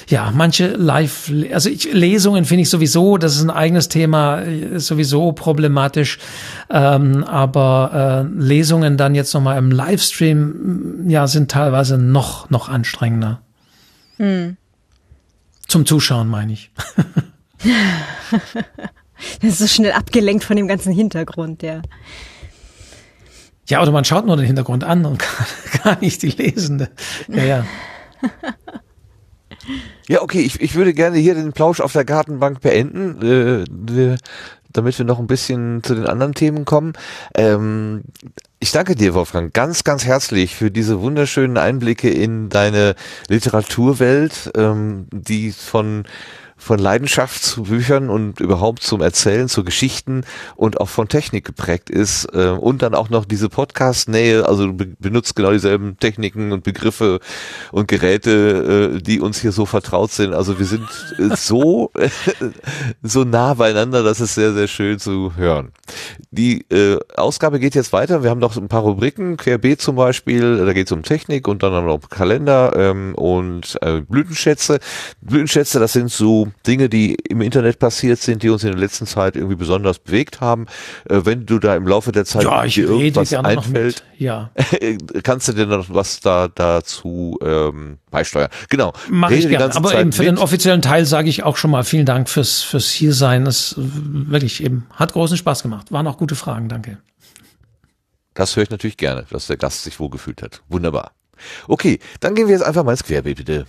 ja, manche Live, also ich, Lesungen finde ich sowieso, das ist ein eigenes Thema, ist sowieso problematisch. Ähm, aber äh, Lesungen dann jetzt nochmal im Livestream, ja, sind teilweise noch, noch anstrengender. Zum Zuschauen, meine ich. Das ist so schnell abgelenkt von dem ganzen Hintergrund, ja. Ja, oder man schaut nur den Hintergrund an und gar, gar nicht die Lesende. Ja, ja. Ja, okay, ich, ich würde gerne hier den Plausch auf der Gartenbank beenden, äh, damit wir noch ein bisschen zu den anderen Themen kommen. Ähm, ich danke dir, Wolfgang, ganz, ganz herzlich für diese wunderschönen Einblicke in deine Literaturwelt, ähm, die von von Leidenschaft zu Büchern und überhaupt zum Erzählen, zu Geschichten und auch von Technik geprägt ist äh, und dann auch noch diese Podcast-Nähe, also be benutzt genau dieselben Techniken und Begriffe und Geräte, äh, die uns hier so vertraut sind. Also wir sind äh, so so nah beieinander, das ist sehr, sehr schön zu hören. Die äh, Ausgabe geht jetzt weiter. Wir haben noch ein paar Rubriken, Querbeet zum Beispiel, da geht es um Technik und dann haben wir noch Kalender ähm, und äh, Blütenschätze. Blütenschätze, das sind so Dinge, die im Internet passiert sind, die uns in der letzten Zeit irgendwie besonders bewegt haben. Äh, wenn du da im Laufe der Zeit Ja, ich dir rede irgendwas einfällt. Ja. kannst du dir noch was da dazu ähm, beisteuern. Genau. Mache ich die gerne. Aber Zeit eben für mit. den offiziellen Teil sage ich auch schon mal vielen Dank fürs, fürs Hiersein. Es äh, wirklich eben hat großen Spaß gemacht. Waren auch gute Fragen. Danke. Das höre ich natürlich gerne, dass der Gast sich wohlgefühlt hat. Wunderbar. Okay, dann gehen wir jetzt einfach mal ins Querbeet, bitte.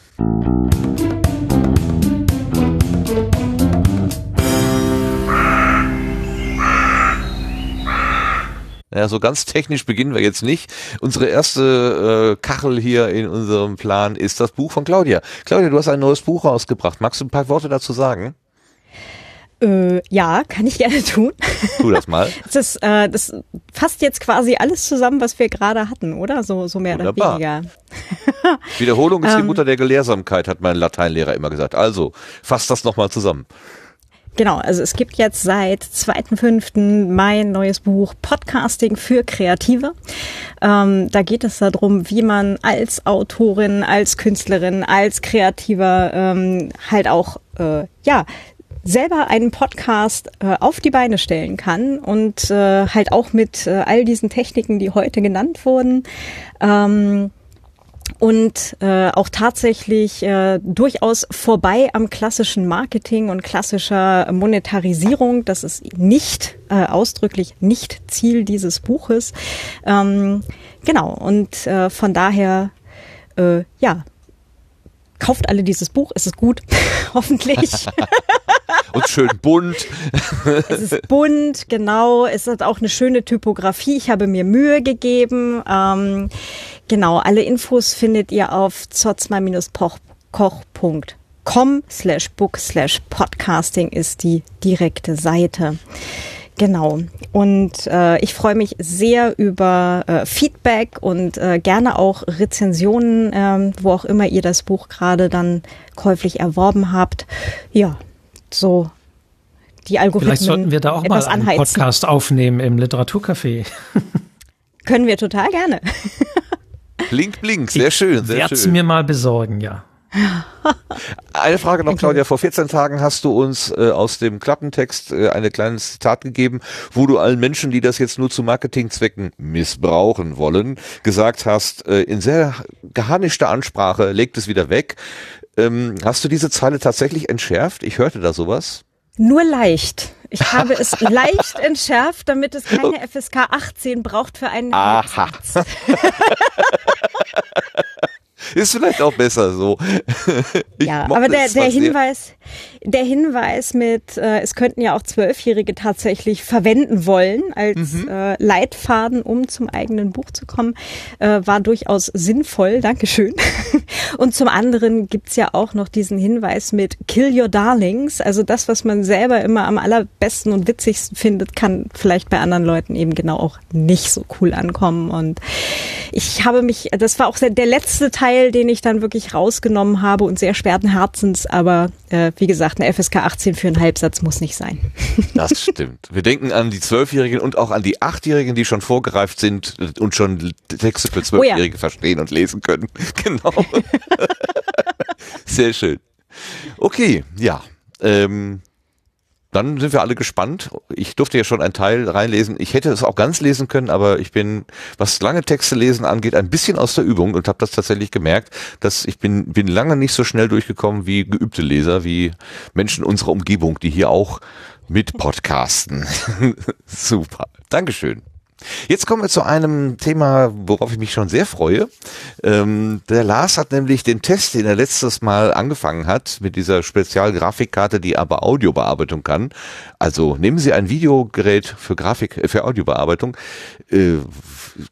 Ja, so ganz technisch beginnen wir jetzt nicht. Unsere erste äh, Kachel hier in unserem Plan ist das Buch von Claudia. Claudia, du hast ein neues Buch rausgebracht. Magst du ein paar Worte dazu sagen? Äh, ja, kann ich gerne tun. Tu das mal. Das, ist, äh, das fasst jetzt quasi alles zusammen, was wir gerade hatten, oder? So, so mehr Wunderbar. oder weniger. Wiederholung ist die Ähm. Mutter der Gelehrsamkeit, hat mein Lateinlehrer immer gesagt. Also, fass das nochmal zusammen. Genau, also es gibt jetzt seit 2.5. mein neues Buch Podcasting für Kreative. Ähm, da geht es darum, wie man als Autorin, als Künstlerin, als Kreativer ähm, halt auch, äh, ja, selber einen Podcast äh, auf die Beine stellen kann und äh, halt auch mit äh, all diesen Techniken, die heute genannt wurden. Ähm, und äh, auch tatsächlich äh, durchaus vorbei am klassischen Marketing und klassischer Monetarisierung. Das ist nicht äh, ausdrücklich nicht Ziel dieses Buches. Ähm, genau, und äh, von daher, äh, ja, kauft alle dieses Buch, es ist gut, hoffentlich. Und schön bunt. Es ist bunt, genau. Es hat auch eine schöne Typografie. Ich habe mir Mühe gegeben. Ähm, genau, alle Infos findet ihr auf zotzma-koch.com slash book slash podcasting ist die direkte Seite. Genau. Und äh, ich freue mich sehr über äh, Feedback und äh, gerne auch Rezensionen, ähm, wo auch immer ihr das Buch gerade dann käuflich erworben habt. Ja, so die Algorithmen Vielleicht sollten wir da auch mal einen anheizen. Podcast aufnehmen im Literaturcafé. Können wir total gerne. Blink, blink. Sehr schön, sehr Werd's schön. mir mal besorgen, ja. Eine Frage noch, Claudia. Vor 14 Tagen hast du uns äh, aus dem Klappentext äh, eine kleines Zitat gegeben, wo du allen Menschen, die das jetzt nur zu Marketingzwecken missbrauchen wollen, gesagt hast, äh, in sehr geharnischter Ansprache, legt es wieder weg. Ähm, hast du diese Zeile tatsächlich entschärft? Ich hörte da sowas. Nur leicht. Ich habe es leicht entschärft, damit es keine FSK 18 braucht für einen Aha. Ist vielleicht auch besser so. Ich ja, aber der, der. Hinweis, der Hinweis mit, äh, es könnten ja auch Zwölfjährige tatsächlich verwenden wollen als Mhm. äh, Leitfaden, um zum eigenen Buch zu kommen, äh, war durchaus sinnvoll. Dankeschön. Und zum anderen gibt's ja auch noch diesen Hinweis mit Kill Your Darlings. Also das, was man selber immer am allerbesten und witzigsten findet, kann vielleicht bei anderen Leuten eben genau auch nicht so cool ankommen. Und ich habe mich, das war auch der letzte Teil, den ich dann wirklich rausgenommen habe und sehr schweren Herzens, aber äh, wie gesagt, eine FSK 18 für einen Halbsatz muss nicht sein. Das stimmt. Wir denken an die Zwölfjährigen und auch an die Achtjährigen, die schon vorgereift sind und schon Texte für Zwölfjährige verstehen und lesen können. Genau. Sehr schön. Okay, ja. Ähm, dann sind wir alle gespannt. Ich durfte ja schon einen Teil reinlesen. Ich hätte es auch ganz lesen können, aber ich bin, was lange Texte lesen angeht, ein bisschen aus der Übung und habe das tatsächlich gemerkt, dass ich bin, bin lange nicht so schnell durchgekommen wie geübte Leser, wie Menschen unserer Umgebung, die hier auch mit podcasten. Super. Dankeschön. Jetzt kommen wir zu einem Thema, worauf ich mich schon sehr freue. Ähm, der Lars hat nämlich den Test, den er letztes Mal angefangen hat, mit dieser Spezialgrafikkarte, die aber Audiobearbeitung kann. Also nehmen Sie ein Videogerät für Grafik, äh, für Audiobearbeitung. Äh,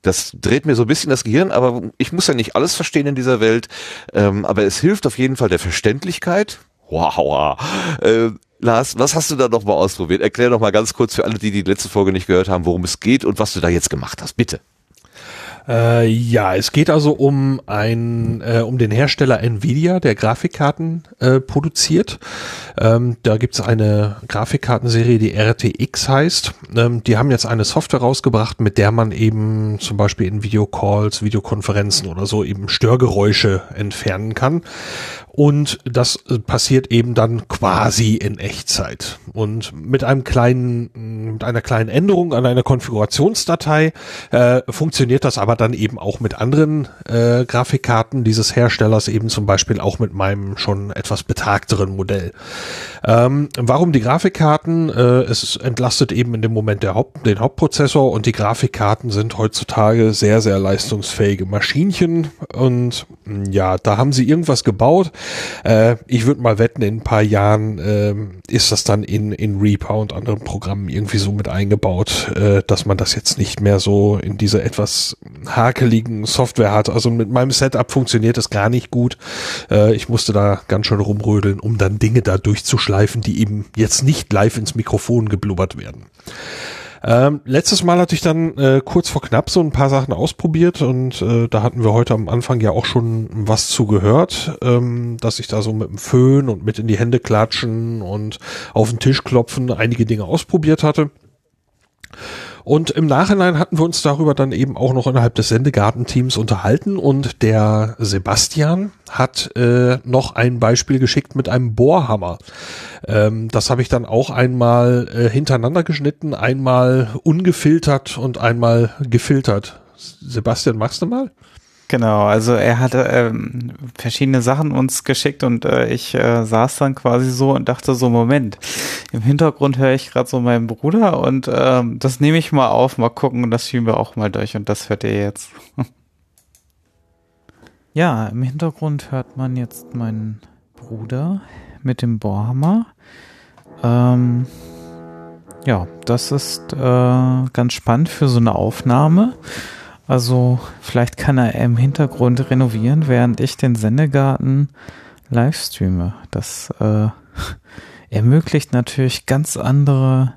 das dreht mir so ein bisschen das Gehirn, aber ich muss ja nicht alles verstehen in dieser Welt. Ähm, aber es hilft auf jeden Fall der Verständlichkeit. Wow. Äh, Lars, was hast du da noch mal ausprobiert? Erklär doch mal ganz kurz für alle, die die letzte Folge nicht gehört haben, worum es geht und was du da jetzt gemacht hast. Bitte. Äh, ja, es geht also um ein äh, um den Hersteller Nvidia, der Grafikkarten äh, produziert. Ähm, da gibt's eine Grafikkartenserie, die RTX heißt. Ähm, die haben jetzt eine Software rausgebracht, mit der man eben zum Beispiel in Videocalls, Videokonferenzen oder so eben Störgeräusche entfernen kann. Und das äh, passiert eben dann quasi in Echtzeit. Und mit einem kleinen, mit einer kleinen Änderung an einer Konfigurationsdatei äh, funktioniert das aber dann eben auch mit anderen äh, Grafikkarten dieses Herstellers, eben zum Beispiel auch mit meinem schon etwas betagteren Modell. Ähm, warum die Grafikkarten? Äh, es entlastet eben in dem Moment der Haupt, den Hauptprozessor und die Grafikkarten sind heutzutage sehr, sehr leistungsfähige Maschinchen und mh, ja, da haben sie irgendwas gebaut. Äh, ich würde mal wetten, in ein paar Jahren äh, ist das dann in, in Reaper und anderen Programmen irgendwie so mit eingebaut, äh, dass man das jetzt nicht mehr so in dieser etwas hakeligen Software hat. Also mit meinem Setup funktioniert das gar nicht gut. Äh, ich musste da ganz schön rumrödeln, um dann Dinge da durchzuschleifen, die eben jetzt nicht live ins Mikrofon geblubbert werden. Ähm, letztes Mal hatte ich dann äh, kurz vor knapp so ein paar Sachen ausprobiert und äh, da hatten wir heute am Anfang ja auch schon was zu gehört, ähm, dass ich da so mit dem Föhn und mit in die Hände klatschen und auf den Tisch klopfen einige Dinge ausprobiert hatte. Und im Nachhinein hatten wir uns darüber dann eben auch noch innerhalb des Sendegartenteams unterhalten und der Sebastian hat äh, noch ein Beispiel geschickt mit einem Bohrhammer. Ähm, das habe ich dann auch einmal äh, hintereinander geschnitten, einmal ungefiltert und einmal gefiltert. Sebastian, machst du mal? Genau, also er hatte ähm, verschiedene Sachen uns geschickt und äh, ich äh, saß dann quasi so und dachte so, Moment, im Hintergrund höre ich gerade so meinen Bruder und ähm, das nehme ich mal auf, mal gucken und das schieben wir auch mal durch und das hört ihr jetzt. ja, im Hintergrund hört man jetzt meinen Bruder mit dem Bohrhammer. Ähm, ja, das ist äh, ganz spannend für so eine Aufnahme. Also vielleicht kann er im Hintergrund renovieren, während ich den Sendegarten live streame. Das äh, ermöglicht natürlich ganz andere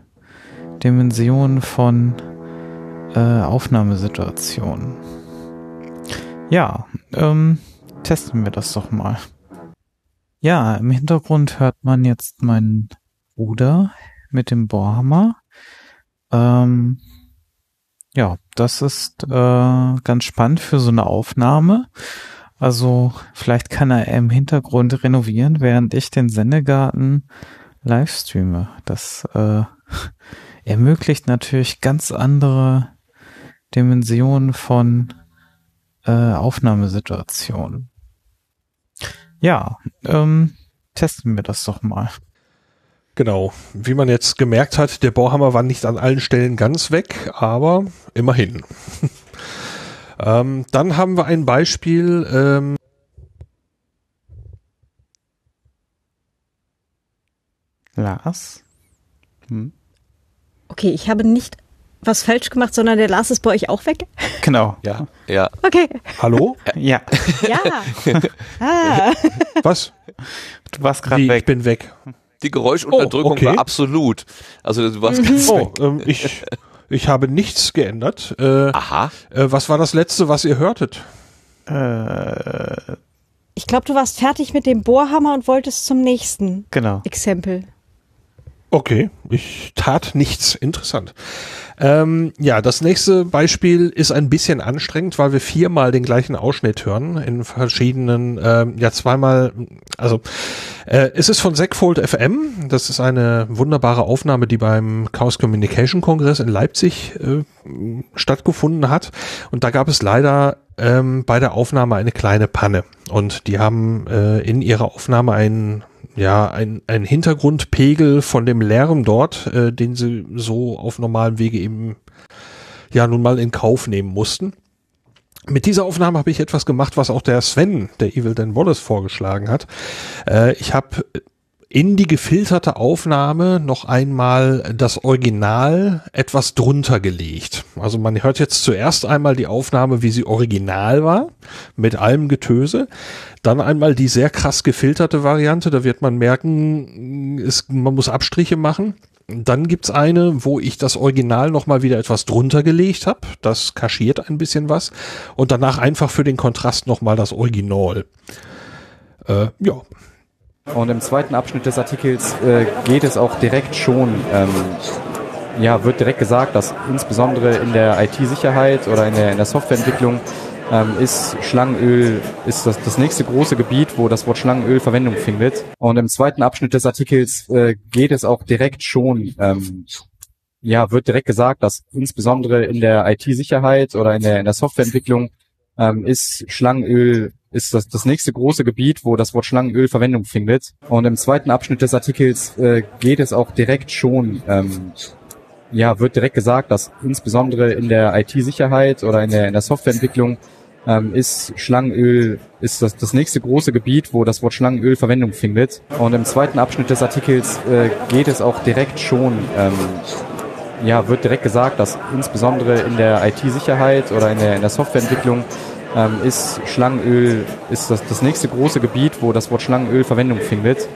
Dimensionen von äh, Aufnahmesituationen. Ja, ähm, testen wir das doch mal. Ja, im Hintergrund hört man jetzt meinen Bruder mit dem Bohrhammer. Ähm, ja, das ist äh, ganz spannend für so eine Aufnahme. Also vielleicht kann er im Hintergrund renovieren, während ich den Sendegarten live streame. Das äh, ermöglicht natürlich ganz andere Dimensionen von äh, Aufnahmesituationen. Ja, ähm, testen wir das doch mal. Genau. Wie man jetzt gemerkt hat, der Bohrhammer war nicht an allen Stellen ganz weg, aber immerhin. ähm, dann haben wir ein Beispiel. Ähm, Lars? Hm? Okay, ich habe nicht was falsch gemacht, sondern der Lars ist bei euch auch weg? Genau. Ja, ja. Okay. Hallo? Ja, Ja. ah. Was? du warst gerade weg. ich bin weg. Die Geräuschunterdrückung Oh, okay. war absolut. Also du warst ganz Oh, ähm, ich, ich habe nichts geändert. Äh, Aha. äh, was war das letzte, was ihr hörtet? Äh, Ich glaube, du warst fertig mit dem Bohrhammer und wolltest zum nächsten genau. Exempel. Okay, ich tat nichts. Interessant. Ähm, ja, das nächste Beispiel ist ein bisschen anstrengend, weil wir viermal den gleichen Ausschnitt hören in verschiedenen, ähm, ja zweimal, also äh, es ist von Segfold FM. Das ist eine wunderbare Aufnahme, die beim Chaos Communication Kongress in Leipzig äh, stattgefunden hat. Und da gab es leider ähm, bei der Aufnahme eine kleine Panne. Und die haben äh, in ihrer Aufnahme einen ja, ein, ein Hintergrundpegel von dem Lärm dort, äh, den sie so auf normalem Wege eben ja nun mal in Kauf nehmen mussten. Mit dieser Aufnahme habe ich etwas gemacht, was auch der Sven, der Evil Dan Wallace, vorgeschlagen hat. Äh, ich habe in die gefilterte Aufnahme noch einmal das Original etwas drunter gelegt. Also man hört jetzt zuerst einmal die Aufnahme, wie sie original war, mit allem Getöse. Dann einmal die sehr krass gefilterte Variante, da wird man merken, es, man muss Abstriche machen. Dann gibt's eine, wo ich das Original nochmal wieder etwas drunter gelegt habe. Das kaschiert ein bisschen was. Und danach einfach für den Kontrast nochmal das Original. Äh, ja, Und im zweiten Abschnitt des Artikels äh, geht es auch direkt schon, ähm, ja, wird direkt gesagt, dass insbesondere in der IT-Sicherheit oder in der, in der Softwareentwicklung ähm, ist Schlangenöl ist das, das nächste große Gebiet, wo das Wort Schlangenöl Verwendung findet. Und im zweiten Abschnitt des Artikels äh, geht es auch direkt schon, ähm, ja, wird direkt gesagt, dass insbesondere in der IT-Sicherheit oder in der, in der Softwareentwicklung ähm, ist Schlangenöl ist das, das nächste große Gebiet, wo das Wort Schlangenöl Verwendung findet. Und im zweiten Abschnitt des Artikels äh, geht es auch direkt schon, ähm, ja, wird direkt gesagt, dass insbesondere in der IT-Sicherheit oder in der, in der Softwareentwicklung ähm, ist Schlangenöl ist das, das nächste große Gebiet, wo das Wort Schlangenöl Verwendung findet. Und im zweiten Abschnitt des Artikels äh, geht es auch direkt schon, ähm, ja, wird direkt gesagt, dass insbesondere in der IT-Sicherheit oder in der, in der Softwareentwicklung ähm, ist Schlangenöl ist das, das nächste große Gebiet, wo das Wort Schlangenöl Verwendung findet.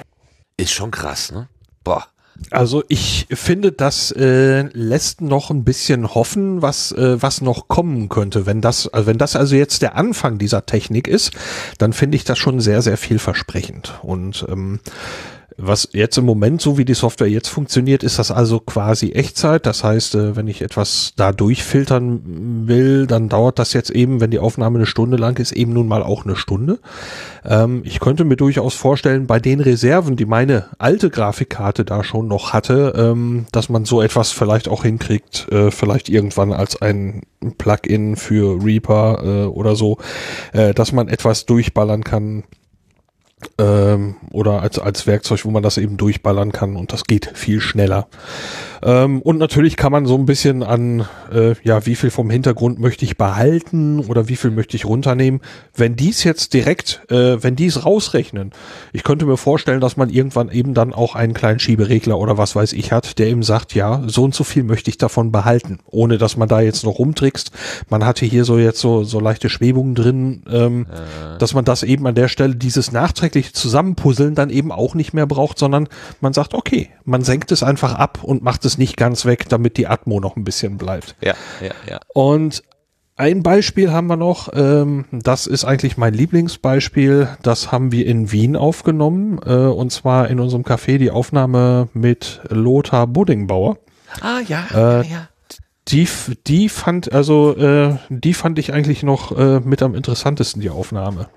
Ist schon krass, ne? Boah. Also ich finde, das äh, lässt noch ein bisschen hoffen, was äh, was noch kommen könnte. Wenn das, also wenn das also jetzt der Anfang dieser Technik ist, dann finde ich das schon sehr sehr vielversprechend. Und ähm, was jetzt im Moment, so wie die Software jetzt funktioniert, ist das also quasi Echtzeit. Das heißt, äh, wenn ich etwas da durchfiltern will, dann dauert das jetzt eben, wenn die Aufnahme eine Stunde lang ist, eben nun mal auch eine Stunde. Ähm, ich könnte mir durchaus vorstellen, bei den Reserven, die meine alte Grafikkarte da schon noch hatte, ähm, dass man so etwas vielleicht auch hinkriegt, äh, vielleicht irgendwann als ein Plugin für Reaper äh, oder so, dass man etwas durchballern kann, ähm, oder als, als Werkzeug, wo man das eben durchballern kann und das geht viel schneller. Ähm, und natürlich kann man so ein bisschen an, äh, ja, wie viel vom Hintergrund möchte ich behalten oder wie viel möchte ich runternehmen. Wenn dies jetzt direkt, äh, wenn dies rausrechnen, ich könnte mir vorstellen, dass man irgendwann eben dann auch einen kleinen Schieberegler oder was weiß ich hat, der eben sagt, ja, so und so viel möchte ich davon behalten, ohne dass man da jetzt noch rumtrickst. Man hatte hier so jetzt so, so leichte Schwebungen drin, ähm, dass man das eben an der Stelle dieses nachträgliche Zusammenpuzzeln dann eben auch nicht mehr braucht, sondern man sagt, okay, man senkt es einfach ab und macht es nicht ganz weg, damit die Atmo noch ein bisschen bleibt. Ja, ja, ja. Und ein Beispiel haben wir noch, ähm, das ist eigentlich mein Lieblingsbeispiel, das haben wir in Wien aufgenommen, äh, und zwar in unserem Café die Aufnahme mit Lothar Buddingbauer. Ah, ja, Äh, ja. Die, f- die fand, also, äh, die fand ich eigentlich noch äh, mit am interessantesten, die Aufnahme.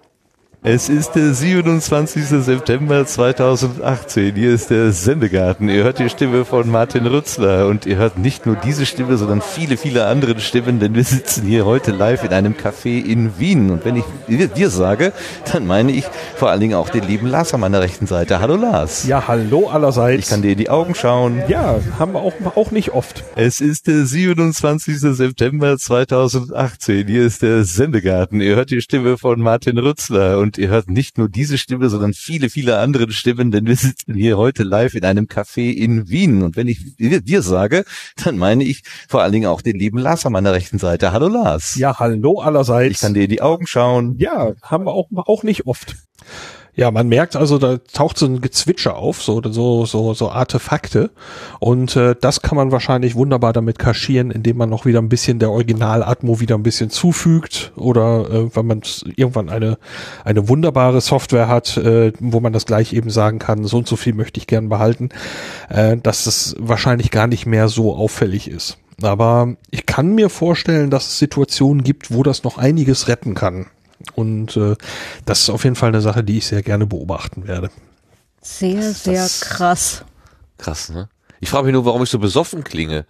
Es ist der 27. September 2018. Hier ist der Sendegarten. Ihr hört die Stimme von Martin Rützler und ihr hört nicht nur diese Stimme, sondern viele, viele andere Stimmen, denn wir sitzen hier heute live in einem Café in Wien. Und wenn ich wir sage, dann meine ich vor allen Dingen auch den lieben Lars an meiner rechten Seite. Hallo Lars. Ja, hallo allerseits. Ich kann dir in die Augen schauen. Ja, haben wir auch, auch nicht oft. Es ist der 27. September 2018. Hier ist der Sendegarten. Ihr hört die Stimme von Martin Rützler und ihr hört nicht nur diese Stimme, sondern viele, viele andere Stimmen, denn wir sitzen hier heute live in einem Café in Wien. Und wenn ich wir sage, dann meine ich vor allen Dingen auch den lieben Lars an meiner rechten Seite. Hallo Lars. Ja, hallo allerseits. Ich kann dir in die Augen schauen. Ja, haben wir auch, auch nicht oft. Ja, man merkt also, da taucht so ein Gezwitscher auf, so so so so Artefakte und äh, das kann man wahrscheinlich wunderbar damit kaschieren, indem man noch wieder ein bisschen der Original-Atmo wieder ein bisschen zufügt oder äh, wenn man irgendwann eine eine wunderbare Software hat, äh, wo man das gleich eben sagen kann, so und so viel möchte ich gern behalten, äh, dass es wahrscheinlich gar nicht mehr so auffällig ist. Aber ich kann mir vorstellen, dass es Situationen gibt, wo das noch einiges retten kann. Und äh, das ist auf jeden Fall eine Sache, die ich sehr gerne beobachten werde. Sehr, sehr Das- krass. Krass, ne? Ich frage mich nur, warum ich so besoffen klinge.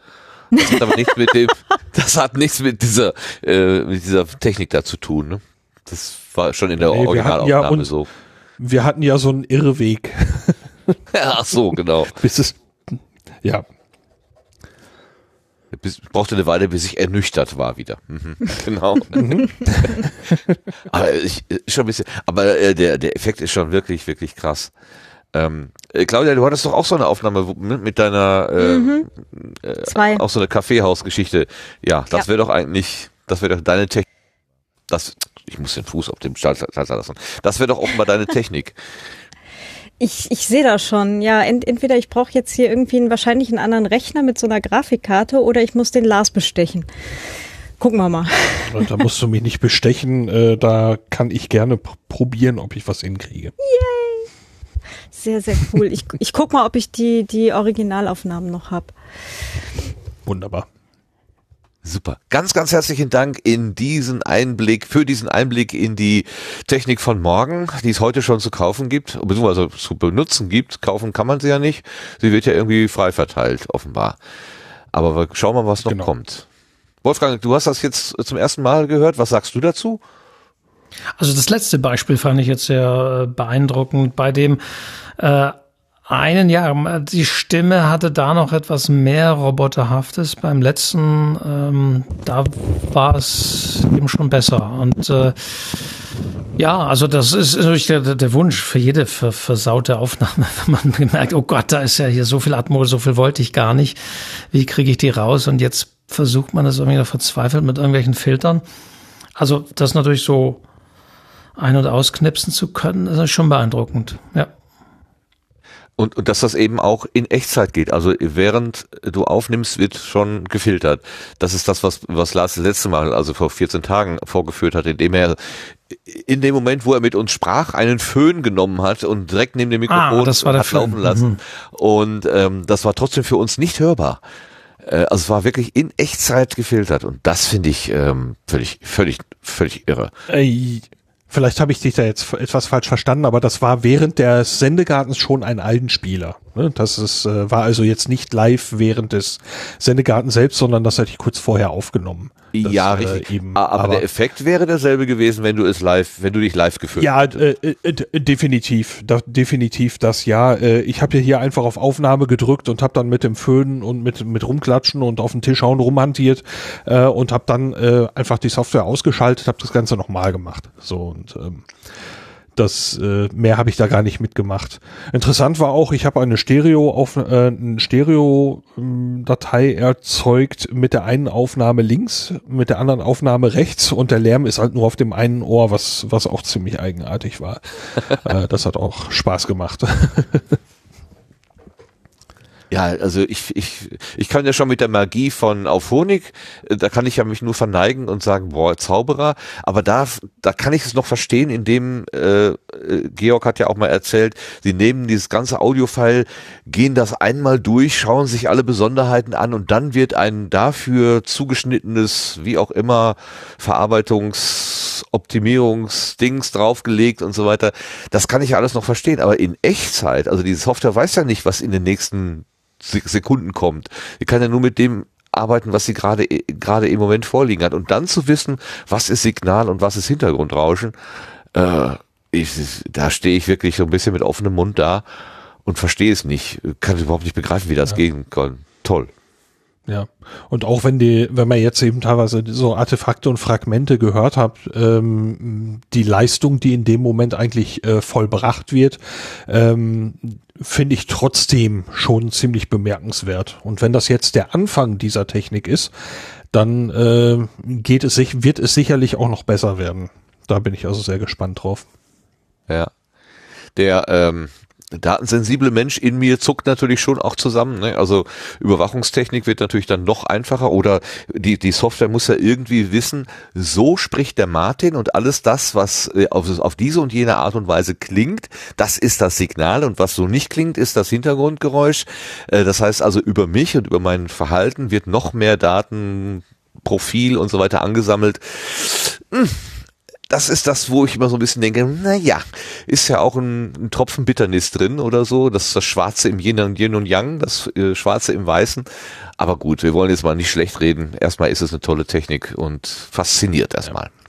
Das hat aber nichts mit dem, das hat nichts mit dieser, äh, mit dieser Technik da zu tun, ne? Das war schon in der Nee, wir hatten ja Originalaufnahme uns- so. Wir hatten ja so einen Irrweg, Ach so, genau. bis es ja, Bis, brauchte eine Weile, bis ich ernüchtert war wieder. Mhm. Genau. aber ich, schon ein bisschen, aber äh, der, der Effekt ist schon wirklich, wirklich krass. Ähm, äh, Claudia, du hattest doch auch so eine Aufnahme mit, mit deiner, äh, äh, Zwei. auch so eine Kaffeehausgeschichte. Ja, das Ja. wäre doch eigentlich, das wäre doch deine Technik. Das, ich muss den Fuß auf dem Schalter lassen. Das wäre doch offenbar deine Technik. Ich, ich sehe das schon. Ja, ent, entweder ich brauche jetzt hier irgendwie einen, wahrscheinlich einen anderen Rechner mit so einer Grafikkarte oder ich muss den Lars bestechen. Gucken wir mal. da musst du mich nicht bestechen, äh, da kann ich gerne pr probieren, ob ich was hinkriege. Sehr, sehr cool. Ich, ich guck mal, ob ich die, die Originalaufnahmen noch hab. Wunderbar. Super. Ganz, ganz herzlichen Dank in diesen Einblick, für diesen Einblick in die Technik von morgen, die es heute schon zu kaufen gibt, beziehungsweise zu benutzen gibt. Kaufen kann man sie ja nicht. Sie wird ja irgendwie frei verteilt, offenbar. Aber wir schauen mal, was noch Genau. kommt. Wolfgang, du hast das jetzt zum ersten Mal gehört. Was sagst du dazu? Also das letzte Beispiel fand ich jetzt sehr äh, beeindruckend. Bei dem äh, einen Jahr, die Stimme hatte da noch etwas mehr Roboterhaftes. Beim letzten, ähm, da war es eben schon besser. Und äh, ja, also das ist natürlich der, der Wunsch für jede ver versaute Aufnahme, wenn man gemerkt, oh Gott, da ist ja hier so viel Atmo, so viel wollte ich gar nicht. Wie kriege ich die raus? Und jetzt versucht man das irgendwie verzweifelt mit irgendwelchen Filtern. Also das natürlich so ein- und ausknipsen zu können, ist schon beeindruckend. Ja. Und, und dass das eben auch in Echtzeit geht. Also während du aufnimmst, wird schon gefiltert. Das ist das, was, was Lars das letzte Mal, also vor 14 Tagen vorgeführt hat, indem er in dem Moment, wo er mit uns sprach, einen Föhn genommen hat und direkt neben dem Mikrofon Ah, das war der hat laufen Föhn. lassen. Mhm. Und ähm, das war trotzdem für uns nicht hörbar. Äh, Also es war wirklich in Echtzeit gefiltert und das finde ich ähm, völlig, völlig, völlig irre. Äh, vielleicht habe ich dich da jetzt etwas falsch verstanden, aber das war während des Sendegartens schon ein Altenspieler. Ne? Das ist, äh, war also jetzt nicht live während des Sendegartens selbst, sondern das hatte ich kurz vorher aufgenommen. Das, ja, äh, richtig. eben, aber, aber- der Effekt wäre derselbe gewesen, wenn du es live, wenn du dich live gefilmt Ja, äh, äh, d- definitiv, da, definitiv das ja. Äh, ich habe ja hier einfach auf Aufnahme gedrückt und habe dann mit dem Föhn und mit mit rumklatschen und auf den Tisch hauen rumhantiert äh, und habe dann äh, einfach die Software ausgeschaltet, habe das Ganze nochmal gemacht. So und ähm, das äh, mehr habe ich da gar nicht mitgemacht. Interessant war auch, ich habe eine Stereo auf äh, eine Stereo ähm, Datei erzeugt mit der einen Aufnahme links, mit der anderen Aufnahme rechts und der Lärm ist halt nur auf dem einen Ohr, was was auch ziemlich eigenartig war. äh, das hat auch Spaß gemacht. Ja, also ich, ich, ich kann ja schon mit der Magie von Auphonic, äh, da kann ich ja mich nur verneigen und sagen, boah, Zauberer, aber da, da kann ich es noch verstehen, indem äh, äh, Georg hat ja auch mal erzählt, sie nehmen dieses ganze Audiofile, gehen das einmal durch, schauen sich alle Besonderheiten an und dann wird ein dafür zugeschnittenes, wie auch immer, Verarbeitungs Performance-Optimierungsdings draufgelegt und so weiter. Das kann ich ja alles noch verstehen, aber in Echtzeit, also die Software weiß ja nicht, was in den nächsten Sekunden kommt. Die kann ja nur mit dem arbeiten, was sie gerade gerade im Moment vorliegen hat. Und dann zu wissen, was ist Signal und was ist Hintergrundrauschen, äh, ich, da stehe ich wirklich so ein bisschen mit offenem Mund da und verstehe es nicht. Kann überhaupt nicht begreifen, wie das ja. gehen kann. Toll. Ja. Und auch wenn die, wenn man jetzt eben teilweise so Artefakte und Fragmente gehört hat, ähm, die Leistung, die in dem Moment eigentlich äh, vollbracht wird, ähm, finde ich trotzdem schon ziemlich bemerkenswert. Und wenn das jetzt der Anfang dieser Technik ist, dann äh, geht es sich, wird es sicherlich auch noch besser werden. Da bin ich also sehr gespannt drauf. Ja. Der, ähm, datensensible Mensch in mir zuckt natürlich schon auch zusammen. Ne? Also Überwachungstechnik wird natürlich dann noch einfacher oder die, die Software muss ja irgendwie wissen, so spricht der Martin und alles das, was äh, auf, auf diese und jene Art und Weise klingt, das ist das Signal und was so nicht klingt, ist das Hintergrundgeräusch. Äh, das heißt also über mich und über mein Verhalten wird noch mehr Daten Profil und so weiter angesammelt. Hm das ist das, wo ich immer so ein bisschen denke, na ja, ist ja auch ein, ein Tropfen Bitternis drin oder so, das ist das Schwarze im Yin und Yin und Yang, das äh, Schwarze im Weißen. Aber gut, wir wollen jetzt mal nicht schlecht reden. Erstmal ist es eine tolle Technik und fasziniert erstmal. Ja.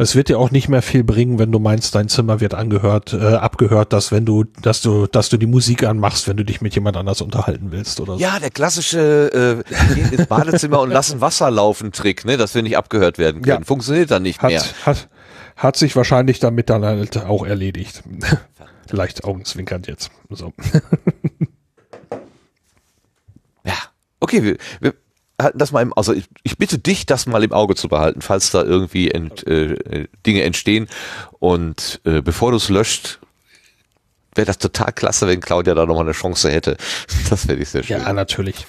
Es wird dir auch nicht mehr viel bringen, wenn du meinst, dein Zimmer wird angehört, äh, abgehört, dass wenn du, dass du, dass du die Musik anmachst, wenn du dich mit jemand anders unterhalten willst oder so. Ja, der klassische äh, gehen ins Badezimmer und lassen Wasser laufen Trick, ne, dass wir nicht abgehört werden können. Ja. Funktioniert dann nicht hat, mehr. Hat, hat sich wahrscheinlich damit dann halt auch erledigt. Leicht augenzwinkernd jetzt. So. ja, okay, wir, wir das mal im, also ich, ich, bitte dich, das mal im Auge zu behalten, falls da irgendwie ent, äh, Dinge entstehen. Und äh, bevor du es löscht, wäre das total klasse, wenn Claudia da nochmal eine Chance hätte. Das wäre ich sehr schön. Ja, natürlich.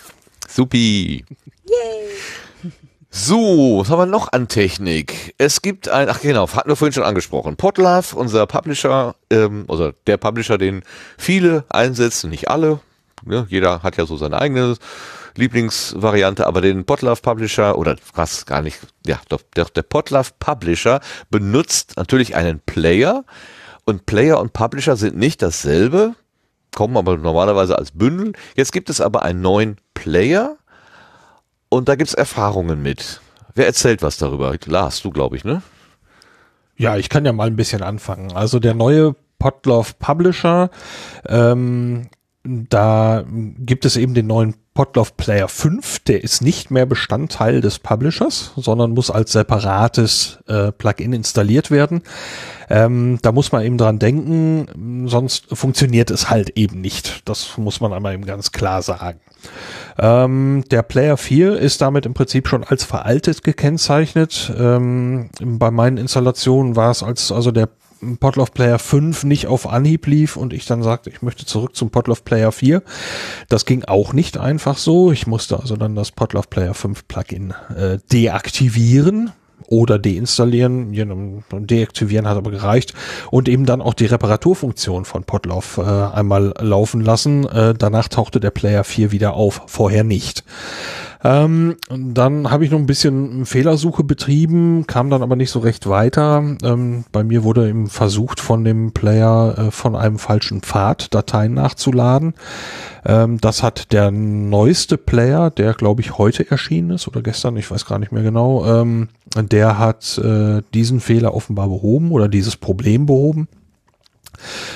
Supi. Yay. So, was haben wir noch an Technik? Es gibt ein, ach genau, hatten wir vorhin schon angesprochen. Podlove, unser Publisher, ähm, also der Publisher, den viele einsetzen, nicht alle. Ja, jeder hat ja so sein eigenes Lieblingsvariante, aber den Potlove Publisher oder was gar nicht, ja, doch, der, der Potlove Publisher benutzt natürlich einen Player und Player und Publisher sind nicht dasselbe, kommen aber normalerweise als Bündel. Jetzt gibt es aber einen neuen Player und da gibt es Erfahrungen mit. Wer erzählt was darüber? Lars, du glaube ich, ne? Ja, ich kann ja mal ein bisschen anfangen. Also der neue Potlove Publisher, ähm, da gibt es eben den neuen Podlove Player 5, der ist nicht mehr Bestandteil des Publishers, sondern muss als separates äh, Plugin installiert werden. Ähm, da muss man eben dran denken, sonst funktioniert es halt eben nicht. Das muss man einmal eben ganz klar sagen. Ähm, der Player 4 ist damit im Prinzip schon als veraltet gekennzeichnet. Ähm, bei meinen Installationen war es als also der Potloff Player 5 nicht auf Anhieb lief und ich dann sagte, ich möchte zurück zum Potloff Player 4. Das ging auch nicht einfach so. Ich musste also dann das Potloff Player 5 Plugin äh, deaktivieren oder deinstallieren. Deaktivieren hat aber gereicht. Und eben dann auch die Reparaturfunktion von Potloff äh, einmal laufen lassen. Äh, danach tauchte der Player 4 wieder auf, vorher nicht. Ähm, dann habe ich noch ein bisschen Fehlersuche betrieben, kam dann aber nicht so recht weiter. Ähm, bei mir wurde eben versucht, von dem Player äh, von einem falschen Pfad Dateien nachzuladen. Ähm, das hat der neueste Player, der glaube ich heute erschienen ist oder gestern, ich weiß gar nicht mehr genau, ähm, der hat äh, diesen Fehler offenbar behoben oder dieses Problem behoben.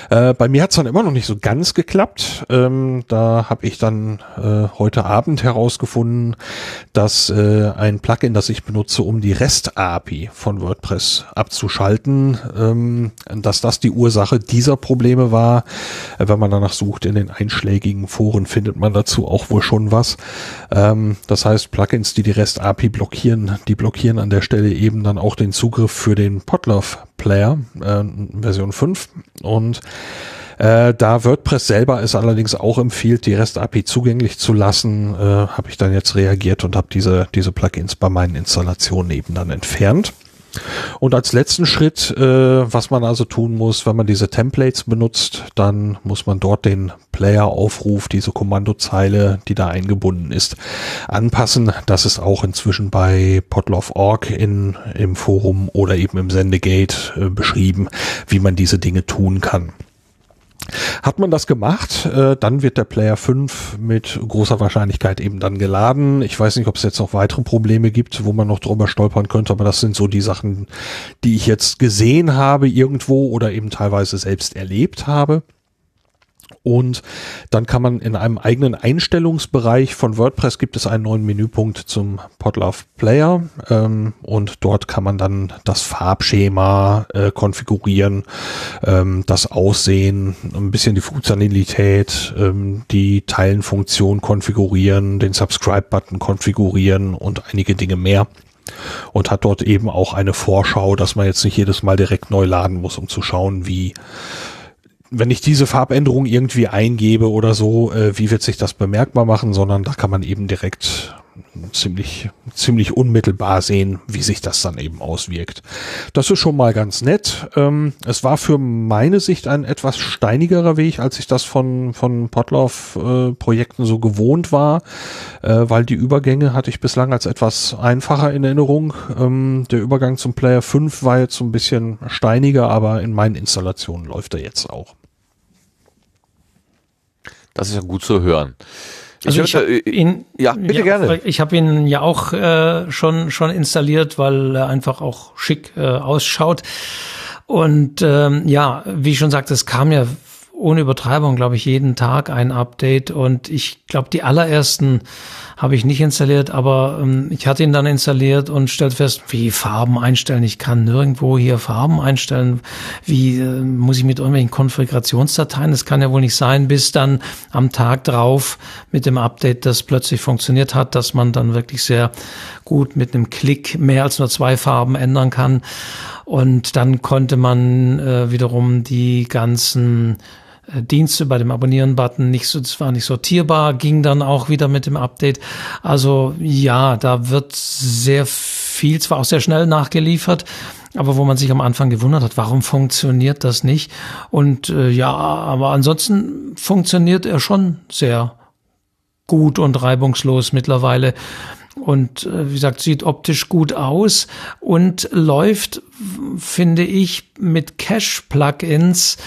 Äh, bei mir hat es dann immer noch nicht so ganz geklappt. Ähm, da habe ich dann äh, heute Abend herausgefunden, dass äh, ein Plugin, das ich benutze, um die REST-API von WordPress abzuschalten, ähm, dass das die Ursache dieser Probleme war. Äh, wenn man danach sucht in den einschlägigen Foren, findet man dazu auch wohl schon was. Ähm, das heißt, Plugins, die die REST-API blockieren, die blockieren an der Stelle eben dann auch den Zugriff für den Podlove Player äh, Version 5 und äh, da WordPress selber es allerdings auch empfiehlt, die REST-API zugänglich zu lassen, äh, habe ich dann jetzt reagiert und habe diese, diese Plugins bei meinen Installationen eben dann entfernt. Und als letzten Schritt, äh, was man also tun muss, wenn man diese Templates benutzt, dann muss man dort den Player-Aufruf, diese Kommandozeile, die da eingebunden ist, anpassen. Das ist auch inzwischen bei Podlove.org in, im Forum oder eben im Sendegate äh, beschrieben, wie man diese Dinge tun kann. Hat man das gemacht, äh, dann wird der Player 5 mit großer Wahrscheinlichkeit eben dann geladen. Ich weiß nicht, ob es jetzt noch weitere Probleme gibt, wo man noch drüber stolpern könnte, aber das sind so die Sachen, die ich jetzt gesehen habe irgendwo oder eben teilweise selbst erlebt habe. Und dann kann man in einem eigenen Einstellungsbereich von WordPress gibt es einen neuen Menüpunkt zum Podlove Player. Ähm, und dort kann man dann das Farbschema äh, konfigurieren, ähm, das Aussehen, ein bisschen die Funktionalität, ähm, die Teilenfunktion konfigurieren, den Subscribe-Button konfigurieren und einige Dinge mehr. Und hat dort eben auch eine Vorschau, dass man jetzt nicht jedes Mal direkt neu laden muss, um zu schauen, wie wenn ich diese Farbänderung irgendwie eingebe oder so, äh, wie wird sich das bemerkbar machen, sondern da kann man eben direkt ziemlich, ziemlich unmittelbar sehen, wie sich das dann eben auswirkt. Das ist schon mal ganz nett. Ähm, es war für meine Sicht ein etwas steinigerer Weg, als ich das von, von Potlauf-Projekten äh, so gewohnt war, äh, weil die Übergänge hatte ich bislang als etwas einfacher in Erinnerung. Ähm, der Übergang zum Player 5 war jetzt so ein bisschen steiniger, aber in meinen Installationen läuft er jetzt auch. Das ist ja gut zu hören. Also ich, ich habe äh, ihn, ja, bitte ja, gerne. Ich habe ihn ja auch äh, schon schon installiert, weil er einfach auch schick äh, ausschaut. Und ähm, ja, wie ich schon sagte, es kam ja ohne Übertreibung, glaube ich, jeden Tag ein Update. Und ich glaube, die allerersten habe ich nicht installiert, aber ähm, ich hatte ihn dann installiert und stellte fest, wie Farben einstellen. Ich kann nirgendwo hier Farben einstellen. Wie äh, muss ich mit irgendwelchen Konfigurationsdateien? Das kann ja wohl nicht sein, bis dann am Tag drauf mit dem Update das plötzlich funktioniert hat, dass man dann wirklich sehr gut mit einem Klick mehr als nur zwei Farben ändern kann. Und dann konnte man äh, wiederum die ganzen Dienste bei dem Abonnieren-Button nicht so, das war nicht sortierbar, ging dann auch wieder mit dem Update. Also ja, da wird sehr viel, zwar auch sehr schnell nachgeliefert, aber wo man sich am Anfang gewundert hat, warum funktioniert das nicht? Und äh, ja, aber ansonsten funktioniert er schon sehr gut und reibungslos mittlerweile und äh, wie gesagt, sieht optisch gut aus und läuft, finde ich, mit Cache-Plugins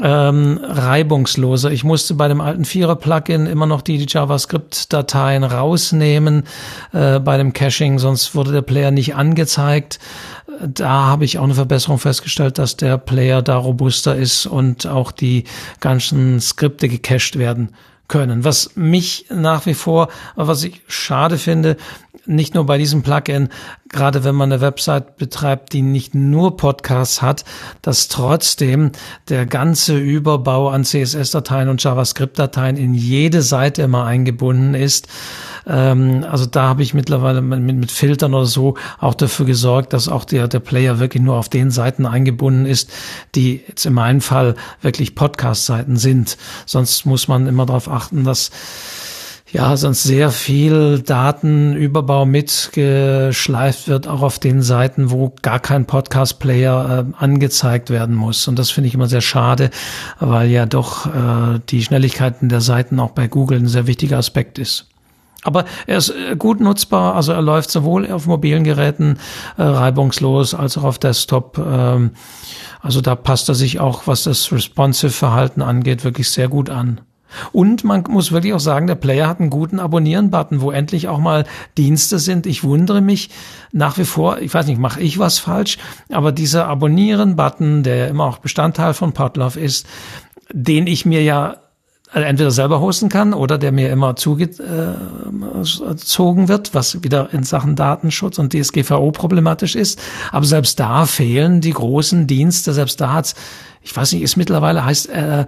ähm, reibungsloser. Ich musste bei dem alten Vierer-Plugin immer noch die, JavaScript-Dateien rausnehmen äh, bei dem Caching, sonst wurde der Player nicht angezeigt. Da habe ich auch eine Verbesserung festgestellt, dass der Player da robuster ist und auch die ganzen Skripte gecached werden können. Was mich nach wie vor, was ich schade finde, nicht nur bei diesem Plugin, gerade wenn man eine Website betreibt, die nicht nur Podcasts hat, dass trotzdem der ganze Überbau an CSS-Dateien und JavaScript-Dateien in jede Seite immer eingebunden ist. Ähm, also da habe ich mittlerweile mit, mit Filtern oder so auch dafür gesorgt, dass auch der, der Player wirklich nur auf den Seiten eingebunden ist, die jetzt in meinem Fall wirklich Podcast-Seiten sind. Sonst muss man immer darauf achten, dass ja, sonst sehr viel Datenüberbau mitgeschleift wird, auch auf den Seiten, wo gar kein Podcast-Player äh, angezeigt werden muss. Und das finde ich immer sehr schade, weil ja doch äh, die Schnelligkeiten der Seiten auch bei Google ein sehr wichtiger Aspekt ist. Aber er ist äh, gut nutzbar, also er läuft sowohl auf mobilen Geräten äh, reibungslos als auch auf Desktop. Ähm, also da passt er sich auch, was das responsive Verhalten angeht, wirklich sehr gut an. Und man muss wirklich auch sagen, der Player hat einen guten Abonnieren-Button, wo endlich auch mal Dienste sind. Ich wundere mich nach wie vor, ich weiß nicht, mache ich was falsch, aber dieser Abonnieren-Button, der immer auch Bestandteil von Podlove ist, den ich mir ja also entweder selber hosten kann oder der mir immer zugezogen wird, was wieder in Sachen Datenschutz und DSGVO problematisch ist. Aber selbst da fehlen die großen Dienste, selbst da hat's ich weiß nicht, ist mittlerweile heißt äh, äh,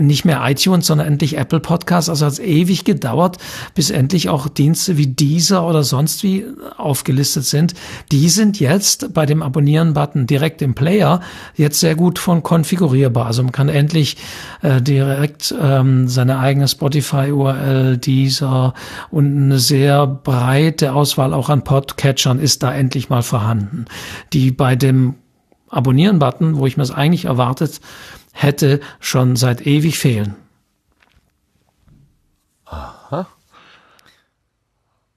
nicht mehr iTunes, sondern endlich Apple Podcasts. Also hat es ewig gedauert, bis endlich auch Dienste wie dieser oder sonst wie aufgelistet sind. Die sind jetzt bei dem Abonnieren-Button direkt im Player jetzt sehr gut von konfigurierbar. Also man kann endlich äh, direkt ähm, seine eigene Spotify-URL, dieser und eine sehr breite Auswahl auch an Podcatchern ist da endlich mal vorhanden, die bei dem Abonnieren-Button, wo ich mir es eigentlich erwartet hätte, schon seit ewig fehlen. Aha.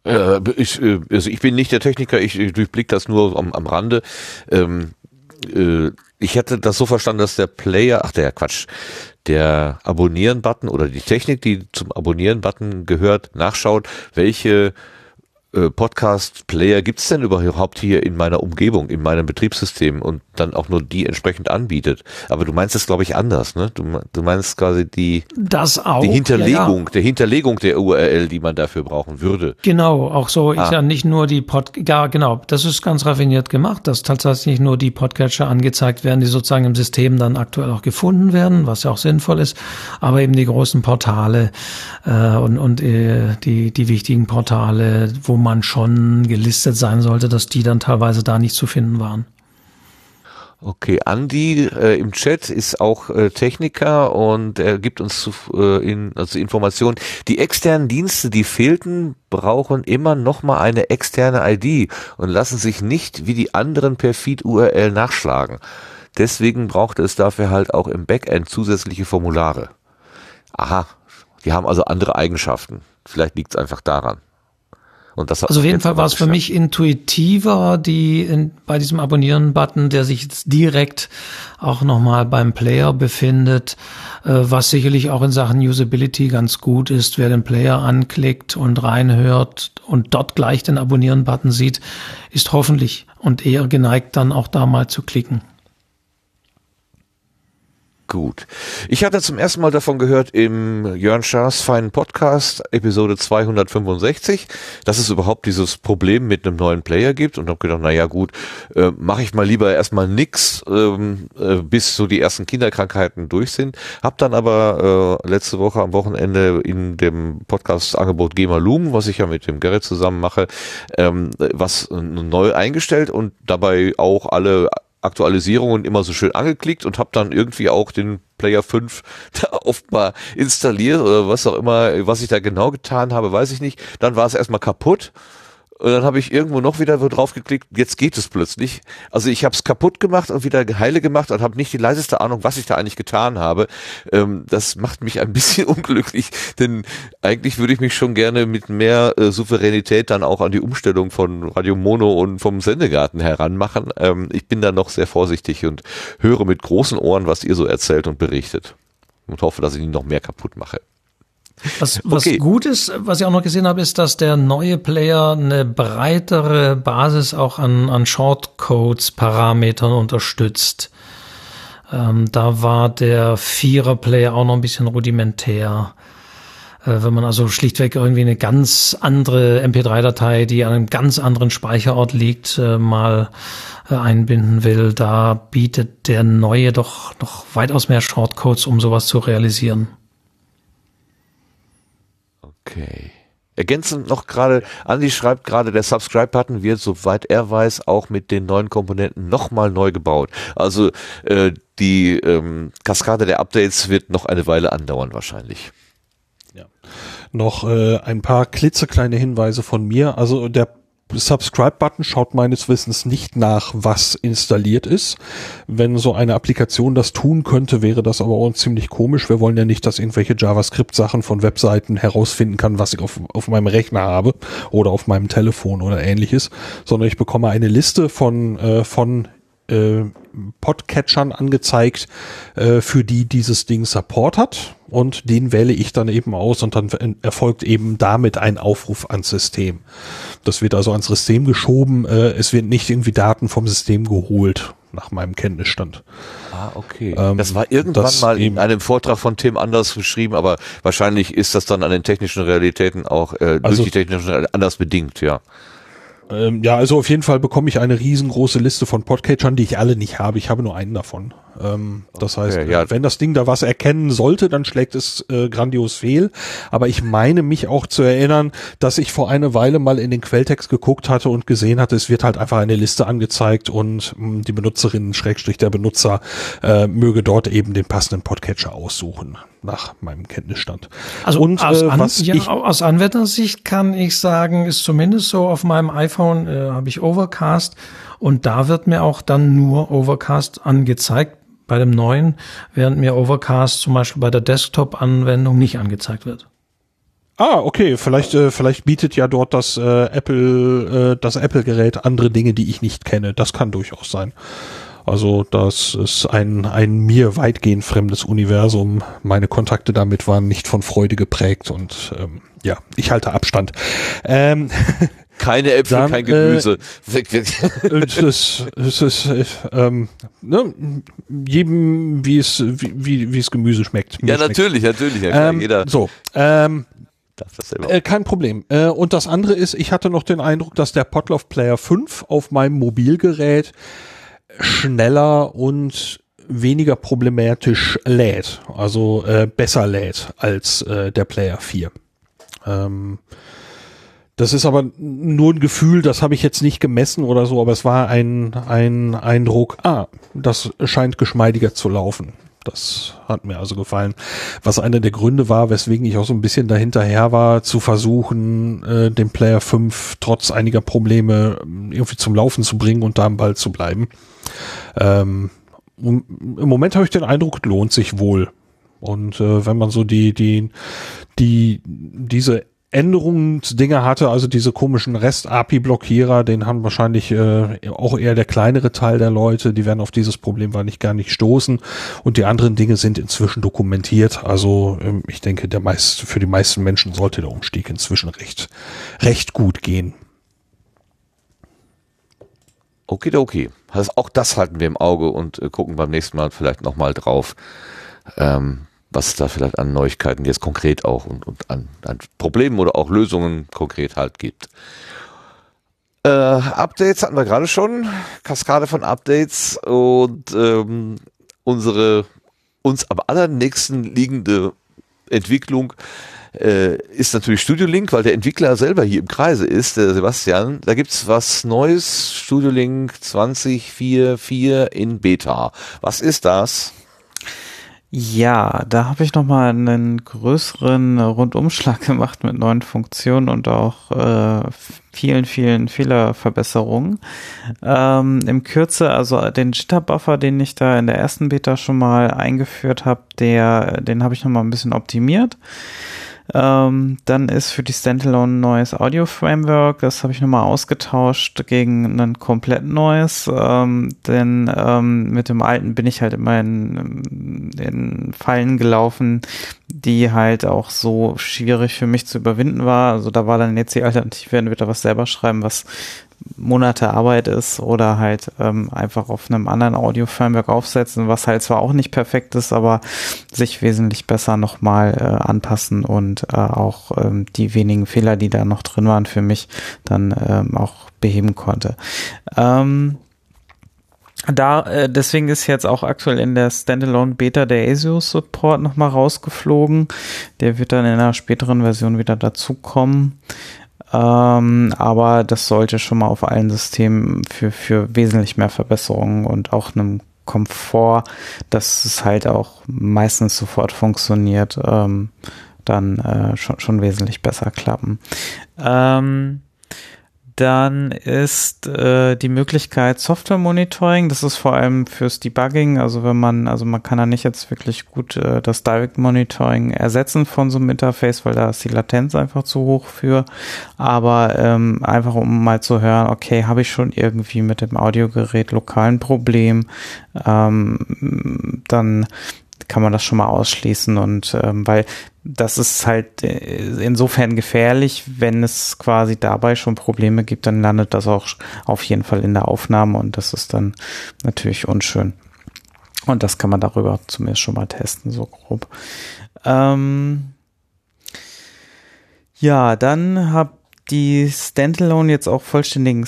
Äh, ich, äh, also ich bin nicht der Techniker, ich, ich durchblick das nur am, am Rande. Ähm, äh, ich hätte das so verstanden, dass der Player, ach der Quatsch, der Abonnieren-Button oder die Technik, die zum Abonnieren-Button gehört, nachschaut, welche äh, Podcast-Player gibt's denn überhaupt hier in meiner Umgebung, in meinem Betriebssystem und dann auch nur die entsprechend anbietet. Aber du meinst es, glaube ich, anders, ne? Du, du meinst quasi die, das auch, die Hinterlegung, ja, ja. der Hinterlegung der URL, die man dafür brauchen würde. Genau, auch so Ah. ist ja nicht nur die Pod, ja genau, das ist ganz raffiniert gemacht, dass tatsächlich nur die Podcatcher angezeigt werden, die sozusagen im System dann aktuell auch gefunden werden, was ja auch sinnvoll ist, aber eben die großen Portale äh, und, und äh, die, die wichtigen Portale, wo man schon gelistet sein sollte, dass die dann teilweise da nicht zu finden waren. Okay, Andi äh, im Chat ist auch äh, Techniker und er gibt uns zu, äh, in, also Informationen. Die externen Dienste, die fehlten, brauchen immer noch mal eine externe ID und lassen sich nicht wie die anderen per Feed-URL nachschlagen. Deswegen braucht es dafür halt auch im Backend zusätzliche Formulare. Aha, die haben also andere Eigenschaften. Vielleicht liegt es einfach daran. Also auf jeden Fall war es für mich intuitiver, die in, bei diesem Abonnieren-Button, der sich jetzt direkt auch nochmal beim Player befindet, äh, was sicherlich auch in Sachen Usability ganz gut ist. Wer den Player anklickt und reinhört und dort gleich den Abonnieren-Button sieht, ist hoffentlich und eher geneigt, dann auch da mal zu klicken. Gut. Ich hatte zum ersten Mal davon gehört im Jörn Schaas feinen Podcast, Episode 265, dass es überhaupt dieses Problem mit einem neuen Player gibt und habe gedacht, na ja gut, äh, mache ich mal lieber erstmal nix, ähm, äh, bis so die ersten Kinderkrankheiten durch sind. Hab dann aber äh, letzte Woche am Wochenende in dem Podcast-Angebot Gema Loom, was ich ja mit dem Gerrit zusammen mache, ähm, was äh, neu eingestellt und dabei auch alle Aktualisierungen immer so schön angeklickt und habe dann irgendwie auch den Player 5 da oft mal installiert oder was auch immer, was ich da genau getan habe, weiß ich nicht. Dann war es erstmal kaputt. Und dann habe ich irgendwo noch wieder drauf geklickt, jetzt geht es plötzlich. Also ich habe es kaputt gemacht und wieder heile gemacht und habe nicht die leiseste Ahnung, was ich da eigentlich getan habe. Ähm, das macht mich ein bisschen unglücklich, denn eigentlich würde ich mich schon gerne mit mehr äh, Souveränität dann auch an die Umstellung von Radio Mono und vom Sendegarten heranmachen. Ähm, ich bin da noch sehr vorsichtig und höre mit großen Ohren, was ihr so erzählt und berichtet. Und hoffe, dass ich ihn noch mehr kaputt mache. Was, was Okay. gut ist, was ich auch noch gesehen habe, ist, dass der neue Player eine breitere Basis auch an, an Shortcodes-Parametern unterstützt. Ähm, da war der Vierer-Player auch noch ein bisschen rudimentär. Äh, wenn man also schlichtweg irgendwie eine ganz andere MP3-Datei, die an einem ganz anderen Speicherort liegt, äh, mal äh, einbinden will, da bietet der neue doch noch weitaus mehr Shortcodes, um sowas zu realisieren. Okay. Ergänzend noch gerade, Andi schreibt gerade, der Subscribe-Button wird, soweit er weiß, auch mit den neuen Komponenten nochmal neu gebaut. Also äh, die ähm, Kaskade der Updates wird noch eine Weile andauern wahrscheinlich. Noch äh, ein paar klitzekleine Hinweise von mir. Also der Subscribe-Button schaut meines Wissens nicht nach, was installiert ist. Wenn so eine Applikation das tun könnte, wäre das aber auch ziemlich komisch. Wir wollen ja nicht, dass irgendwelche JavaScript-Sachen von Webseiten herausfinden kann, was ich auf, auf meinem Rechner habe oder auf meinem Telefon oder ähnliches, sondern ich bekomme eine Liste von, äh, von äh, Podcatchern angezeigt, äh, für die dieses Ding Support hat und den wähle ich dann eben aus und dann erfolgt eben damit ein Aufruf ans System. Das wird also ans System geschoben, äh, es wird nicht irgendwie Daten vom System geholt, nach meinem Kenntnisstand. Ah, okay. Ähm, das war irgendwann das mal in einem Vortrag von Tim anders beschrieben, aber wahrscheinlich ist das dann an den technischen Realitäten auch äh, Also- durch die technischen Realitäten anders bedingt, ja. Ähm, ja, also auf jeden Fall bekomme ich eine riesengroße Liste von Podcatchern, die ich alle nicht habe. Ich habe nur einen davon. Ähm, das Okay, heißt, ja. äh, wenn das Ding da was erkennen sollte, dann schlägt es äh, grandios fehl. Aber ich meine mich auch zu erinnern, dass ich vor einer Weile mal in den Quelltext geguckt hatte und gesehen hatte, es wird halt einfach eine Liste angezeigt und mh, die Benutzerin, Schrägstrich der Benutzer, äh, möge dort eben den passenden Podcatcher aussuchen, nach meinem Kenntnisstand. Also und aus, äh, An ja, ich aus Anwendersicht kann ich sagen, ist zumindest so auf meinem iPhone äh, habe ich Overcast und da wird mir auch dann nur Overcast angezeigt bei dem neuen, während mir Overcast zum Beispiel bei der Desktop-Anwendung nicht angezeigt wird. Ah, okay, vielleicht äh, vielleicht bietet ja dort das äh, Apple äh, das Apple Gerät andere Dinge, die ich nicht kenne. Das kann durchaus sein. Also das ist ein ein mir weitgehend fremdes Universum. Meine Kontakte damit waren nicht von Freude geprägt und ähm, ja, ich halte Abstand. Ähm, Keine Äpfel, Dann, kein äh, Gemüse. Es ist, es ist äh, ähm, ne, jedem wie es wie wie, wie es Gemüse schmeckt. Mir ja, schmeckt. natürlich, natürlich. Ja, Ähm, jeder so, ähm. Äh, kein Problem. Äh, und das andere ist, ich hatte noch den Eindruck, dass der Potloff Player 5 auf meinem Mobilgerät schneller und weniger problematisch lädt, also äh, besser lädt als äh, der Player 4. Ähm, das ist aber nur ein Gefühl, das habe ich jetzt nicht gemessen oder so, aber es war ein, ein Eindruck, ah, das scheint geschmeidiger zu laufen. Das hat mir also gefallen. Was einer der Gründe war, weswegen ich auch so ein bisschen dahinterher war, zu versuchen, äh, den Player 5 trotz einiger Probleme ähm, irgendwie zum Laufen zu bringen und da am Ball zu bleiben. Ähm, Im Moment habe ich den Eindruck, lohnt sich wohl. Und äh, wenn man so die, die, die, diese Änderungsdinger hatte, also diese komischen REST-API-Blockierer, den haben wahrscheinlich äh, auch eher der kleinere Teil der Leute, die werden auf dieses Problem wahrscheinlich gar nicht stoßen. Und die anderen Dinge sind inzwischen dokumentiert. Also ähm, ich denke, der meist, für die meisten Menschen sollte der Umstieg inzwischen recht, recht gut gehen. Okay, okay. Also auch das halten wir im Auge und äh, gucken beim nächsten Mal vielleicht nochmal drauf, ähm, was da vielleicht an Neuigkeiten jetzt konkret auch und, und an, an Problemen oder auch Lösungen konkret halt gibt. Äh, Updates hatten wir gerade schon, Kaskade von Updates und ähm, unsere uns am allernächsten liegende Entwicklung äh, ist natürlich Studio Link, weil der Entwickler selber hier im Kreise ist, der Sebastian. Da gibt's was Neues, Studio Link 2044 in Beta. Was ist das? Ja, da habe ich nochmal einen größeren Rundumschlag gemacht mit neuen Funktionen und auch äh, vielen, vielen Fehlerverbesserungen. Ähm, Im Kürze, also den Jitter-Buffer, den ich da in der ersten Beta schon mal eingeführt habe, der, den habe ich nochmal ein bisschen optimiert. Ähm, dann ist für die Standalone ein neues Audio-Framework. Das habe ich nochmal ausgetauscht gegen ein komplett neues. Ähm, denn ähm, mit dem alten bin ich halt immer in, in Fallen gelaufen, die halt auch so schwierig für mich zu überwinden war. Also da war dann jetzt die Alternative, entweder was selber schreiben, was Monate Arbeit ist oder halt ähm, einfach auf einem anderen Audio-Framework aufsetzen, was halt zwar auch nicht perfekt ist, aber sich wesentlich besser nochmal äh, anpassen und äh, auch ähm, die wenigen Fehler, die da noch drin waren für mich, dann ähm, auch beheben konnte. Ähm, da, äh, deswegen ist jetzt auch aktuell in der Standalone Beta der ASIO Support nochmal rausgeflogen. Der wird dann in einer späteren Version wieder dazukommen. Ähm, aber das sollte schon mal auf allen Systemen für, für wesentlich mehr Verbesserungen und auch einem Komfort, dass es halt auch meistens sofort funktioniert, ähm, dann äh, schon, schon wesentlich besser klappen. Ähm, dann ist äh, die Möglichkeit Software Monitoring. Das ist vor allem fürs Debugging. Also wenn man, also man kann da nicht jetzt wirklich gut äh, das Direct Monitoring ersetzen von so einem Interface, weil da ist die Latenz einfach zu hoch für. Aber ähm, einfach um mal zu hören, okay, habe ich schon irgendwie mit dem Audiogerät lokalen Problem, ähm, dann kann man das schon mal ausschließen und ähm, weil das ist halt äh, insofern gefährlich, wenn es quasi dabei schon Probleme gibt, dann landet das auch auf jeden Fall in der Aufnahme und das ist dann natürlich unschön. Und das kann man darüber zumindest schon mal testen, so grob. Ähm ja, dann hab die Standalone jetzt auch vollständigen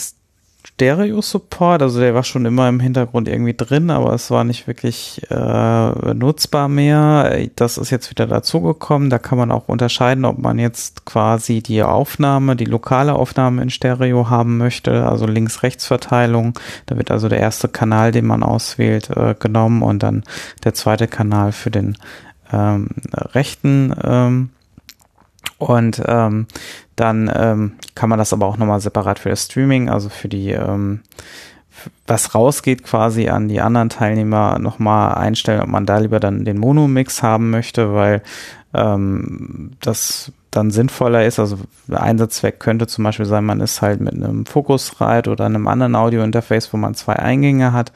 Stereo-Support, also der war schon immer im Hintergrund irgendwie drin, aber es war nicht wirklich äh, nutzbar mehr. Das ist jetzt wieder dazugekommen. Da kann man auch unterscheiden, ob man jetzt quasi die Aufnahme, die lokale Aufnahme in Stereo haben möchte, also Links-Rechts-Verteilung. Da wird also der erste Kanal, den man auswählt, äh, genommen und dann der zweite Kanal für den ähm, rechten ähm, und ähm, dann ähm, kann man das aber auch nochmal separat für das Streaming, also für die, ähm, was rausgeht quasi an die anderen Teilnehmer nochmal einstellen, ob man da lieber dann den Mono-Mix haben möchte, weil ähm, das dann sinnvoller ist. Also Einsatzzweck könnte zum Beispiel sein, man ist halt mit einem Focusrite oder einem anderen Audio-Interface, wo man zwei Eingänge hat,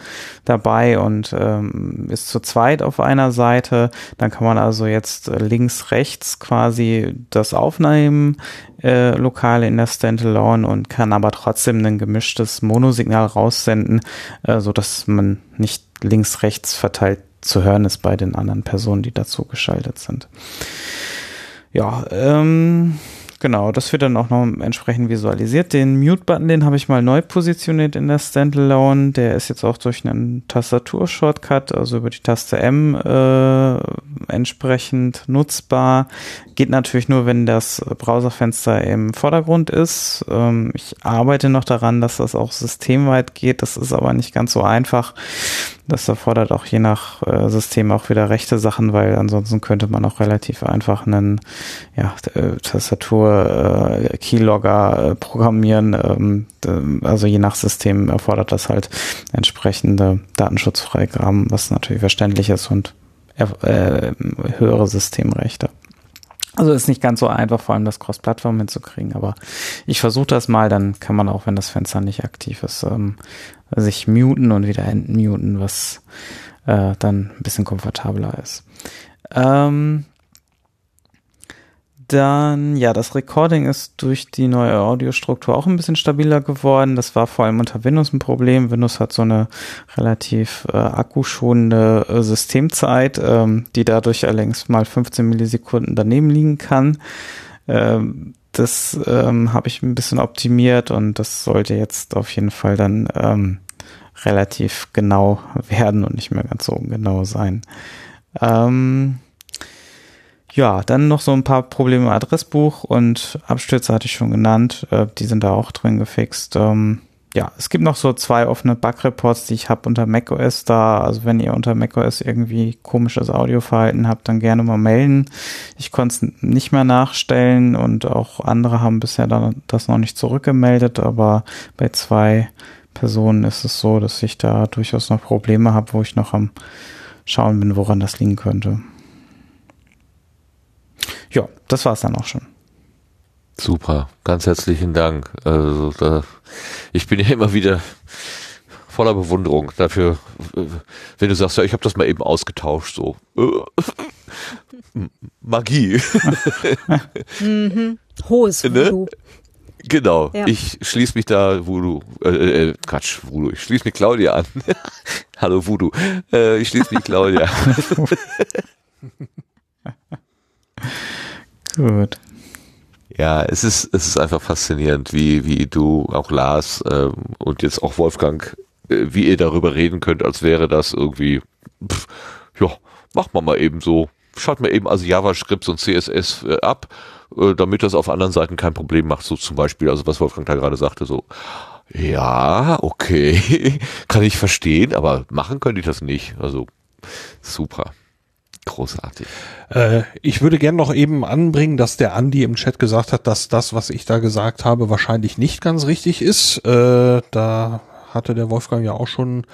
dabei und ähm, ist zu zweit auf einer Seite. Dann kann man also jetzt links, rechts quasi das aufnehmen, äh, lokale in der Standalone und kann aber trotzdem ein gemischtes Monosignal raussenden, äh, so dass man nicht links, rechts verteilt zu hören ist bei den anderen Personen, die dazu geschaltet sind. Ja, ähm, genau, das wird dann auch noch entsprechend visualisiert. Den Mute-Button, den habe ich mal neu positioniert in der Standalone. Der ist jetzt auch durch einen Tastatur-Shortcut, also über die Taste M äh, entsprechend nutzbar. Geht natürlich nur, wenn das Browserfenster im Vordergrund ist. Ähm, ich arbeite noch daran, dass das auch systemweit geht. Das ist aber nicht ganz so einfach. Das erfordert auch je nach äh, System auch wieder rechte Sachen, weil ansonsten könnte man auch relativ einfach einen ja, äh, Tastatur äh, äh, programmieren. Ähm, also je nach System erfordert das halt entsprechende Datenschutzfreigaben, was natürlich verständlich ist und äh, höhere Systemrechte. Also ist nicht ganz so einfach, vor allem das Cross-Plattform hinzukriegen, aber ich versuche das mal, dann kann man auch, wenn das Fenster nicht aktiv ist, ähm, sich muten und wieder entmuten, was äh, dann ein bisschen komfortabler ist. Ähm, dann, ja, das Recording ist durch die neue Audiostruktur auch ein bisschen stabiler geworden. Das war vor allem unter Windows ein Problem. Windows hat so eine relativ äh, akkuschonende äh, Systemzeit, ähm, die dadurch allerdings mal 15 Millisekunden daneben liegen kann. Ähm, das ähm, habe ich ein bisschen optimiert und das sollte jetzt auf jeden Fall dann ähm, relativ genau werden und nicht mehr ganz so ungenau sein. Ähm, ja, dann noch so ein paar Probleme im Adressbuch und Abstürze hatte ich schon genannt. Äh, die sind da auch drin gefixt. Ähm, ja, es gibt noch so zwei offene Bug-Reports, die ich habe unter macOS da. Also wenn ihr unter macOS irgendwie komisches Audioverhalten habt, dann gerne mal melden. Ich konnte es nicht mehr nachstellen und auch andere haben bisher dann das noch nicht zurückgemeldet, aber bei zwei Personen ist es so, dass ich da durchaus noch Probleme habe, wo ich noch am Schauen bin, woran das liegen könnte. Ja, das war es dann auch schon. Super, ganz herzlichen Dank. Also da, ich bin ja immer wieder voller Bewunderung dafür, wenn du sagst, ja, ich habe das mal eben ausgetauscht, so Magie. mhm. Hohes ne? Voodoo. Ne? Genau, ja. ich schließe mich da Voodoo, äh, äh, Quatsch, Voodoo, ich schließe mich Claudia an. Hallo Voodoo, äh, ich schließe mich Claudia an. Gut. Ja, es ist, es ist einfach faszinierend, wie, wie du, auch Lars ähm, und jetzt auch Wolfgang, äh, wie ihr darüber reden könnt, als wäre das irgendwie, ja, macht man mal eben so. Schaut mir eben also JavaScript und CSS äh, ab, äh, damit das auf anderen Seiten kein Problem macht. So zum Beispiel, also was Wolfgang da gerade sagte, so, ja, okay, kann ich verstehen, aber machen könnte ich das nicht. Also super. Großartig. Äh, ich würde gern noch eben anbringen, dass der Andi im Chat gesagt hat, dass das, was ich da gesagt habe, wahrscheinlich nicht ganz richtig ist. Äh, da hatte der Wolfgang ja auch schon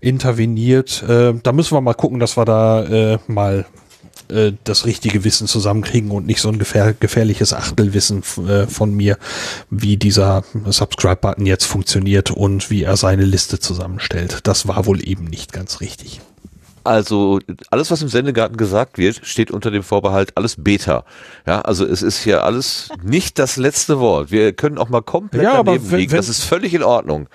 interveniert. Äh, da müssen wir mal gucken, dass wir da äh, mal äh, das richtige Wissen zusammenkriegen und nicht so ein gefähr gefährliches Achtelwissen äh, von mir, wie dieser Subscribe-Button jetzt funktioniert und wie er seine Liste zusammenstellt. Das war wohl eben nicht ganz richtig. Also alles, was im Sendegarten gesagt wird, steht unter dem Vorbehalt alles Beta. Ja, also es ist hier alles nicht das letzte Wort. Wir können auch mal komplett ja, daneben wenn, liegen. das ist völlig in Ordnung.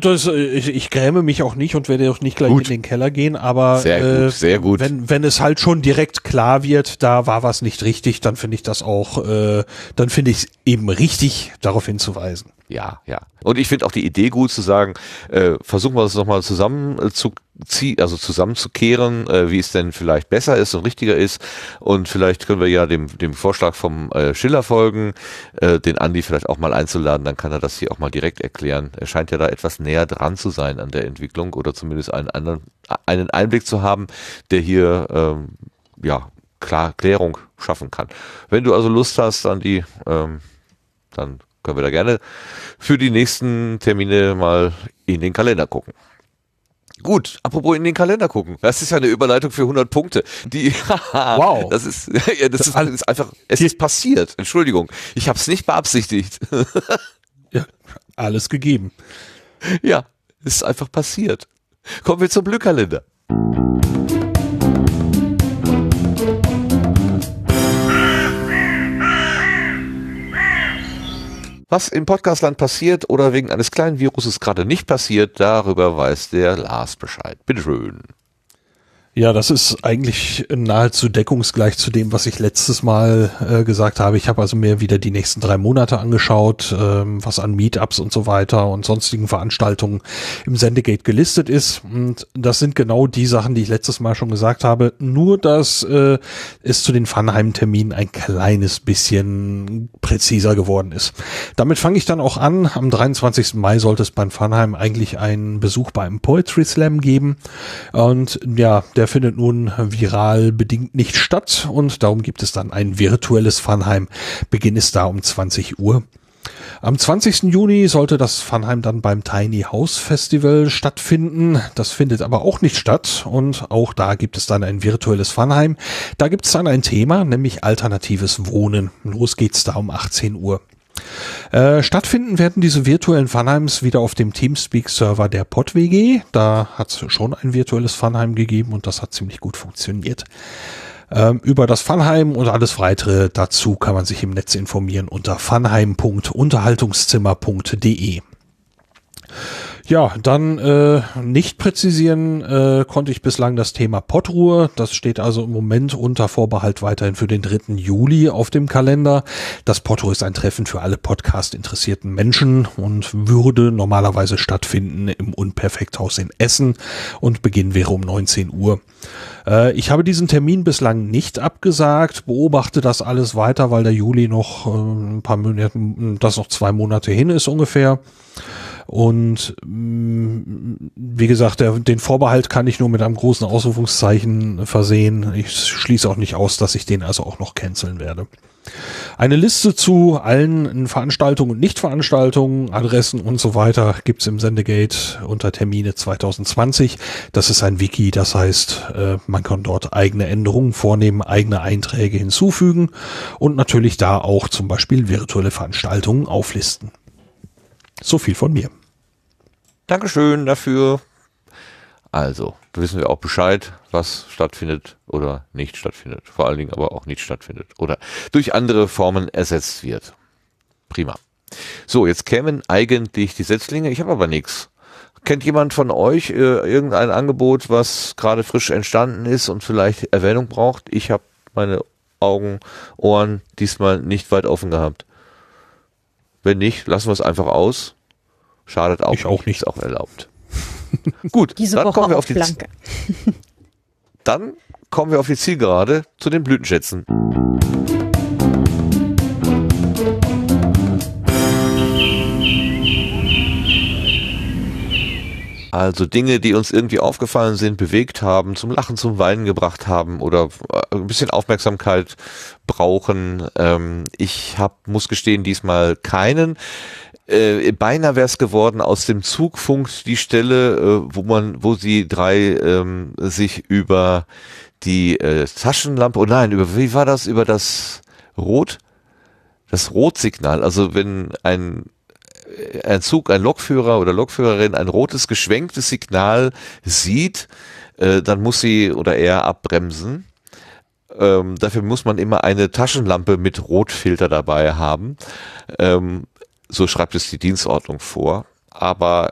Das, ich, ich gräme mich auch nicht und werde auch nicht gleich gut. in den Keller gehen, aber sehr gut, äh, sehr gut. Wenn, wenn es halt schon direkt klar wird, da war was nicht richtig, dann finde ich das auch, äh, dann finde ich es eben richtig, darauf hinzuweisen. Ja, ja. Und ich finde auch die Idee gut zu sagen, äh, versuchen wir das nochmal zusammen äh, zu ziehen, also zusammenzukehren, äh, wie es denn vielleicht besser ist und richtiger ist. Und vielleicht können wir ja dem, dem Vorschlag vom äh, Schiller folgen, äh, den Andi vielleicht auch mal einzuladen, dann kann er das hier auch mal direkt erklären. Er scheint ja da etwas näher dran zu sein an der Entwicklung oder zumindest einen anderen, einen Einblick zu haben, der hier ähm, ja klar Klärung schaffen kann. Wenn du also Lust hast, Andi, ähm, dann können wir da gerne für die nächsten Termine mal in den Kalender gucken. Gut, apropos in den Kalender gucken. Das ist ja eine Überleitung für 100 Punkte. Die, wow. Das ist, ja, das ist, das ist einfach, es ist passiert. Entschuldigung. Ich habe es nicht beabsichtigt. ja, alles gegeben. Ja, es ist einfach passiert. Kommen wir zum Glückkalender. Was im Podcastland passiert oder wegen eines kleinen Viruses gerade nicht passiert, darüber weiß der Lars Bescheid. Bitteschön. Ja, das ist eigentlich nahezu deckungsgleich zu dem, was ich letztes Mal äh, gesagt habe. Ich habe also mir wieder die nächsten drei Monate angeschaut, ähm, was an Meetups und so weiter und sonstigen Veranstaltungen im Sendegate gelistet ist. Und das sind genau die Sachen, die ich letztes Mal schon gesagt habe. Nur, dass äh, es zu den Funheim-Terminen ein kleines bisschen präziser geworden ist. Damit fange ich dann auch an. Am 23. Mai sollte es beim Funheim eigentlich einen Besuch beim Poetry Slam geben. Und ja, der findet nun viral bedingt nicht statt und darum gibt es dann ein virtuelles Funheim. Beginn ist da um 20 Uhr. Am 20. Juni sollte das Funheim dann beim Tiny House Festival stattfinden. Das findet aber auch nicht statt und auch da gibt es dann ein virtuelles Funheim. Da gibt es dann ein Thema, nämlich alternatives Wohnen. Los geht's da um 18 Uhr. Äh, stattfinden werden diese virtuellen Funheims wieder auf dem Teamspeak-Server der PodWG. Da hat es schon ein virtuelles Funheim gegeben und das hat ziemlich gut funktioniert. Ähm, über das Funheim und alles weitere dazu kann man sich im Netz informieren unter funheim.unterhaltungszimmer.de. Ja, dann äh, nicht präzisieren äh, konnte ich bislang das Thema Pottruhe. Das steht also im Moment unter Vorbehalt weiterhin für den 3. Juli auf dem Kalender. Das Pottruhe ist ein Treffen für alle Podcast-interessierten Menschen und würde normalerweise stattfinden im Unperfekthaus in Essen und Beginn wäre um 19 Uhr. Äh, ich habe diesen Termin bislang nicht abgesagt, beobachte das alles weiter, weil der Juli noch äh, ein paar Monate, das noch zwei Monate hin ist ungefähr. Und mm, wie gesagt, der, den Vorbehalt kann ich nur mit einem großen Ausrufungszeichen versehen. Ich schließe auch nicht aus, dass ich den also auch noch canceln werde. Eine Liste zu allen Veranstaltungen und Nichtveranstaltungen, Adressen und so weiter gibt's im Sendegate unter Termine 2020. Das ist ein Wiki, das heißt, äh, man kann dort eigene Änderungen vornehmen, eigene Einträge hinzufügen und natürlich da auch zum Beispiel virtuelle Veranstaltungen auflisten. So viel von mir. Dankeschön dafür. Also, wissen wir auch Bescheid, was stattfindet oder nicht stattfindet. Vor allen Dingen aber auch nicht stattfindet oder durch andere Formen ersetzt wird. Prima. So, jetzt kämen eigentlich die Setzlinge. Ich habe aber nichts. Kennt jemand von euch äh, irgendein Angebot, was gerade frisch entstanden ist und vielleicht Erwähnung braucht? Ich habe meine Augen, Ohren diesmal nicht weit offen gehabt. Wenn nicht, lassen wir es einfach aus. Schadet auch. Ich auch nicht. Ist auch erlaubt. Gut, Diese dann Woche kommen wir auf auf die Blanke. Dann kommen wir auf die Zielgerade zu den Blütenschätzen. Also Dinge, die uns irgendwie aufgefallen sind, bewegt haben, zum Lachen, zum Weinen gebracht haben oder äh, ein bisschen Aufmerksamkeit brauchen. Ähm, ich hab, muss gestehen, diesmal keinen. Äh, beinahe wäre es geworden aus dem Zugfunk die Stelle, äh, wo man, wo sie drei ähm, sich über die äh, Taschenlampe, oh nein, über wie war das? Über das Rot, das Rotsignal. Also wenn ein ein Zug, ein Lokführer oder Lokführerin ein rotes geschwenktes Signal sieht, äh, dann muss sie oder er abbremsen. Ähm, dafür muss man immer eine Taschenlampe mit Rotfilter dabei haben. Ähm, so schreibt es die Dienstordnung vor. Aber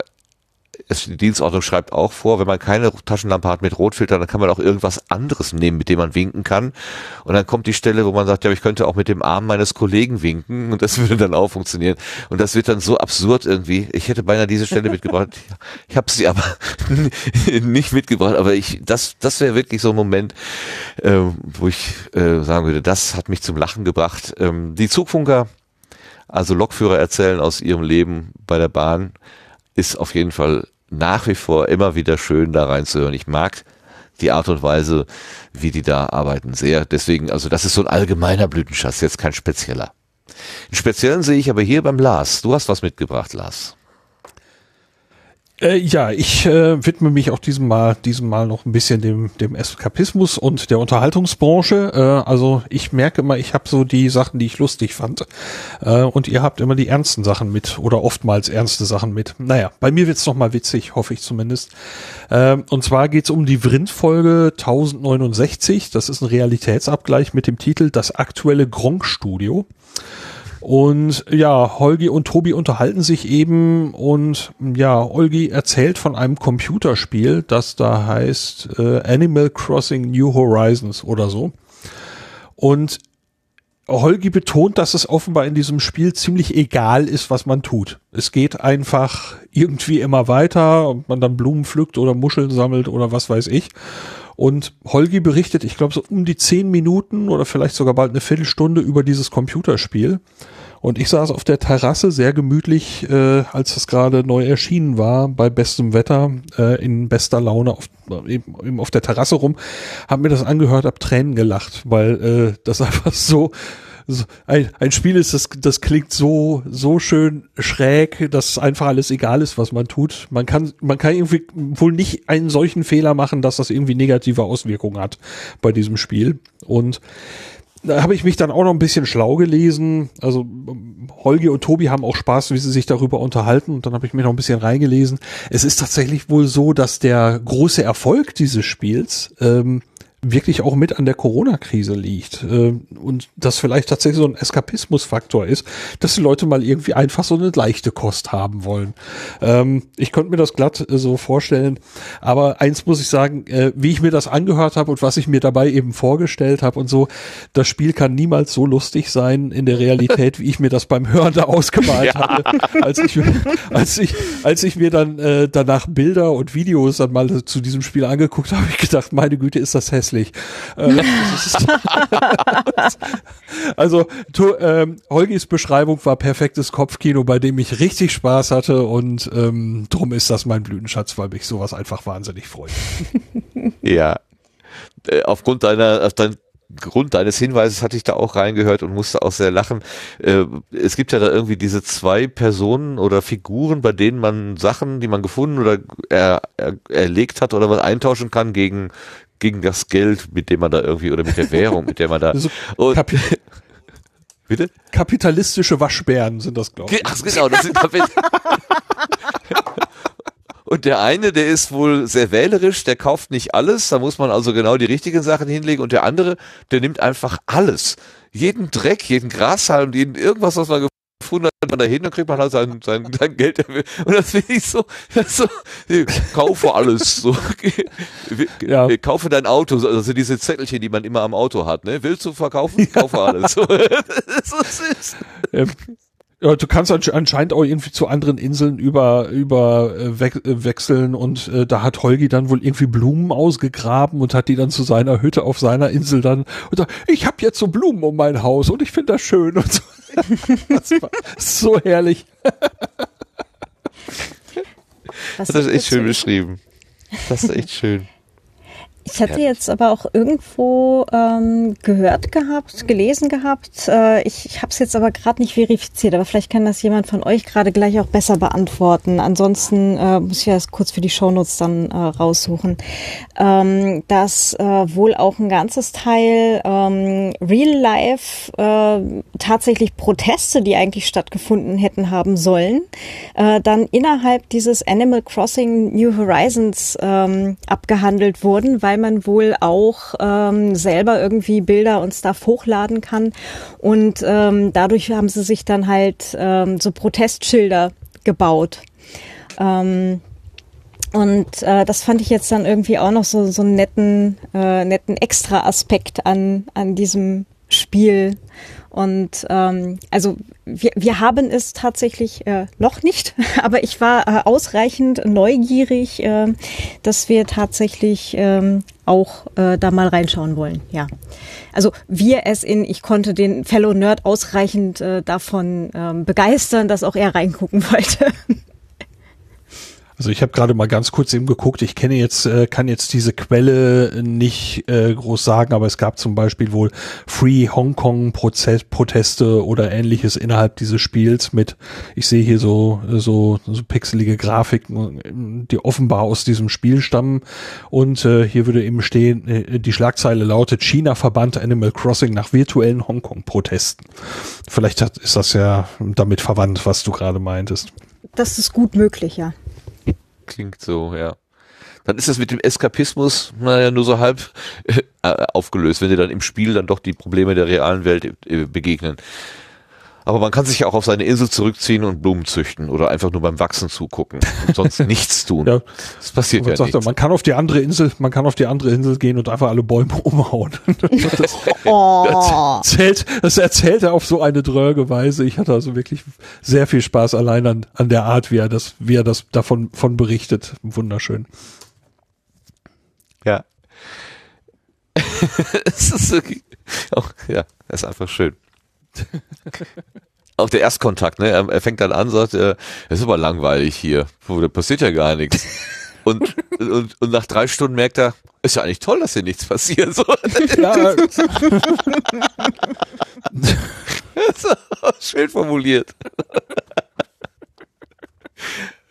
es, die Dienstordnung schreibt auch vor, wenn man keine Taschenlampe hat mit Rotfilter, dann kann man auch irgendwas anderes nehmen, mit dem man winken kann. Und dann kommt die Stelle, wo man sagt, ja, ich könnte auch mit dem Arm meines Kollegen winken und das würde dann auch funktionieren. Und das wird dann so absurd irgendwie. Ich hätte beinahe diese Stelle mitgebracht. Ich habe sie aber nicht mitgebracht, aber ich, das, das wäre wirklich so ein Moment, äh, wo ich äh, sagen würde, das hat mich zum Lachen gebracht. Ähm, die Zugfunker, also Lokführer erzählen aus ihrem Leben bei der Bahn, ist auf jeden Fall nach wie vor immer wieder schön da reinzuhören. Ich mag die Art und Weise, wie die da arbeiten, sehr. Deswegen, also das ist so ein allgemeiner Blütenschatz, jetzt kein spezieller. Einen speziellen sehe ich aber hier beim Lars. Du hast was mitgebracht, Lars. Äh, ja, ich äh, widme mich auch diesem Mal, diesem Mal noch ein bisschen dem, dem Eskapismus und der Unterhaltungsbranche. Äh, also ich merke immer, ich habe so die Sachen, die ich lustig fand. Äh, und ihr habt immer die ernsten Sachen mit oder oftmals ernste Sachen mit. Naja, bei mir wird's noch mal witzig, hoffe ich zumindest. Äh, und zwar geht's um die Vrind-Folge 1069. Das ist ein Realitätsabgleich mit dem Titel Das aktuelle Gronk-Studio. Und ja, Holgi und Tobi unterhalten sich eben und ja, Holgi erzählt von einem Computerspiel, das da heißt äh, Animal Crossing New Horizons oder so. Und Holgi betont, dass es offenbar in diesem Spiel ziemlich egal ist, was man tut. Es geht einfach irgendwie immer weiter, ob man dann Blumen pflückt oder Muscheln sammelt oder was weiß ich. Und Holgi berichtet, ich glaube, so um die zehn Minuten oder vielleicht sogar bald eine Viertelstunde über dieses Computerspiel. Und ich saß auf der Terrasse sehr gemütlich, äh, als das gerade neu erschienen war, bei bestem Wetter, äh, in bester Laune auf, eben, eben auf der Terrasse rum, hab mir das angehört, hab Tränen gelacht, weil äh, das einfach so, so ein, ein Spiel ist, das, das klingt so, so schön schräg, dass einfach alles egal ist, was man tut. Man kann, man kann irgendwie wohl nicht einen solchen Fehler machen, dass das irgendwie negative Auswirkungen hat bei diesem Spiel. Und da habe ich mich dann auch noch ein bisschen schlau gelesen. Also Holgi und Tobi haben auch Spaß, wie sie sich darüber unterhalten. Und dann habe ich mir noch ein bisschen reingelesen. Es ist tatsächlich wohl so, dass der große Erfolg dieses Spiels ähm, wirklich auch mit an der Corona-Krise liegt äh, und das vielleicht tatsächlich so ein Eskapismusfaktor ist, dass die Leute mal irgendwie einfach so eine leichte Kost haben wollen. Ähm, ich könnte mir das glatt äh, so vorstellen, aber eins muss ich sagen, äh, wie ich mir das angehört habe und was ich mir dabei eben vorgestellt habe und so, das Spiel kann niemals so lustig sein in der Realität, wie ich mir das beim Hören da ausgemalt ja. hatte, als ich, als ich, als ich mir dann danach Bilder und Videos dann mal zu diesem Spiel angeguckt habe, habe ich gedacht, meine Güte, ist das hässlich hässlich. Äh, also to, ähm, Holgis Beschreibung war perfektes Kopfkino, bei dem ich richtig Spaß hatte und ähm, drum ist das mein Blütenschatz, weil mich sowas einfach wahnsinnig freut. Ja. Äh, aufgrund deiner, auf dein, Grund deines Hinweises hatte ich da auch reingehört und musste auch sehr lachen. Äh, es gibt ja da irgendwie diese zwei Personen oder Figuren, bei denen man Sachen, die man gefunden oder er, er, erlegt hat oder was eintauschen kann gegen gegen das Geld, mit dem man da irgendwie, oder mit der Währung, mit der man da. So Kapi Bitte? Kapitalistische Waschbären sind das, glaube ich. Ach, genau, das sind Kapit Und der eine, der ist wohl sehr wählerisch, der kauft nicht alles, da muss man also genau die richtigen Sachen hinlegen. Und der andere, der nimmt einfach alles. Jeden Dreck, jeden Grashalm, jeden irgendwas, was man gefunden hat, man da hin, dann kriegt man halt sein, sein, sein Geld. Und das finde ich so, so kaufe alles. So. Ja. Kaufe dein Auto, also diese Zettelchen, die man immer am Auto hat. Ne? Willst du verkaufen? Kaufe alles. so süß. Ja, du kannst anscheinend auch irgendwie zu anderen Inseln über über äh, we äh, wechseln und äh, da hat Holgi dann wohl irgendwie Blumen ausgegraben und hat die dann zu seiner Hütte auf seiner Insel dann und sagt, ich habe jetzt so Blumen um mein Haus und ich finde das schön und so. das war so herrlich. das ist echt schön beschrieben. Das ist echt schön. Ich hatte jetzt aber auch irgendwo ähm, gehört gehabt, gelesen gehabt. Äh, ich ich habe es jetzt aber gerade nicht verifiziert, aber vielleicht kann das jemand von euch gerade gleich auch besser beantworten. Ansonsten äh, muss ich das kurz für die Shownotes dann äh, raussuchen. Ähm, dass äh, wohl auch ein ganzes Teil ähm, Real Life äh, tatsächlich Proteste, die eigentlich stattgefunden hätten haben sollen, äh, dann innerhalb dieses Animal Crossing New Horizons ähm, abgehandelt wurden, weil weil man wohl auch ähm, selber irgendwie Bilder und Stuff hochladen kann. Und ähm, dadurch haben sie sich dann halt ähm, so Protestschilder gebaut. Ähm, Und äh, das fand ich jetzt dann irgendwie auch noch so, so einen netten, äh, netten Extra-Aspekt an, an diesem Spiel. Und ähm, also wir, wir haben es tatsächlich äh, noch nicht, aber ich war äh, ausreichend neugierig, äh, dass wir tatsächlich ähm, auch äh, da mal reinschauen wollen. Ja, also wir es in, ich konnte den Fellow Nerd ausreichend äh, davon ähm, begeistern, dass auch er reingucken wollte. Also ich habe gerade mal ganz kurz eben geguckt, ich kenne jetzt, äh, kann jetzt diese Quelle nicht äh, groß sagen, aber es gab zum Beispiel wohl Free Hong Kong Proteste oder ähnliches innerhalb dieses Spiels mit, ich sehe hier so, so, so pixelige Grafiken, die offenbar aus diesem Spiel stammen. Und äh, hier würde eben stehen, äh, die Schlagzeile lautet, China verbannt Animal Crossing nach virtuellen Hongkong Protesten. Vielleicht hat, ist das ja damit verwandt, was du gerade meintest. Das ist gut möglich, ja klingt so, ja. Dann ist das mit dem Eskapismus, naja, nur so halb äh, aufgelöst, wenn dir dann im Spiel dann doch die Probleme der realen Welt äh, begegnen. Aber man kann sich ja auch auf seine Insel zurückziehen und Blumen züchten oder einfach nur beim Wachsen zugucken und sonst nichts tun. Ja. Das passiert ja nichts. Er, man kann auf die andere Insel, man kann auf die andere Insel gehen und einfach alle Bäume umhauen. Das, oh. das, erzählt, das erzählt er auf so eine dröge Weise. Ich hatte also wirklich sehr viel Spaß allein an, an der Art, wie er das, wie er das davon von berichtet. Wunderschön. Ja. es ist auch, ja, es ist einfach schön. Auch der Erstkontakt, ne? Er, er fängt dann an, sagt, äh, es ist aber langweilig hier. Da passiert ja gar nichts. Und, und, und nach drei Stunden merkt er, ist ja eigentlich toll, dass hier nichts passiert. So. Ja. schön formuliert.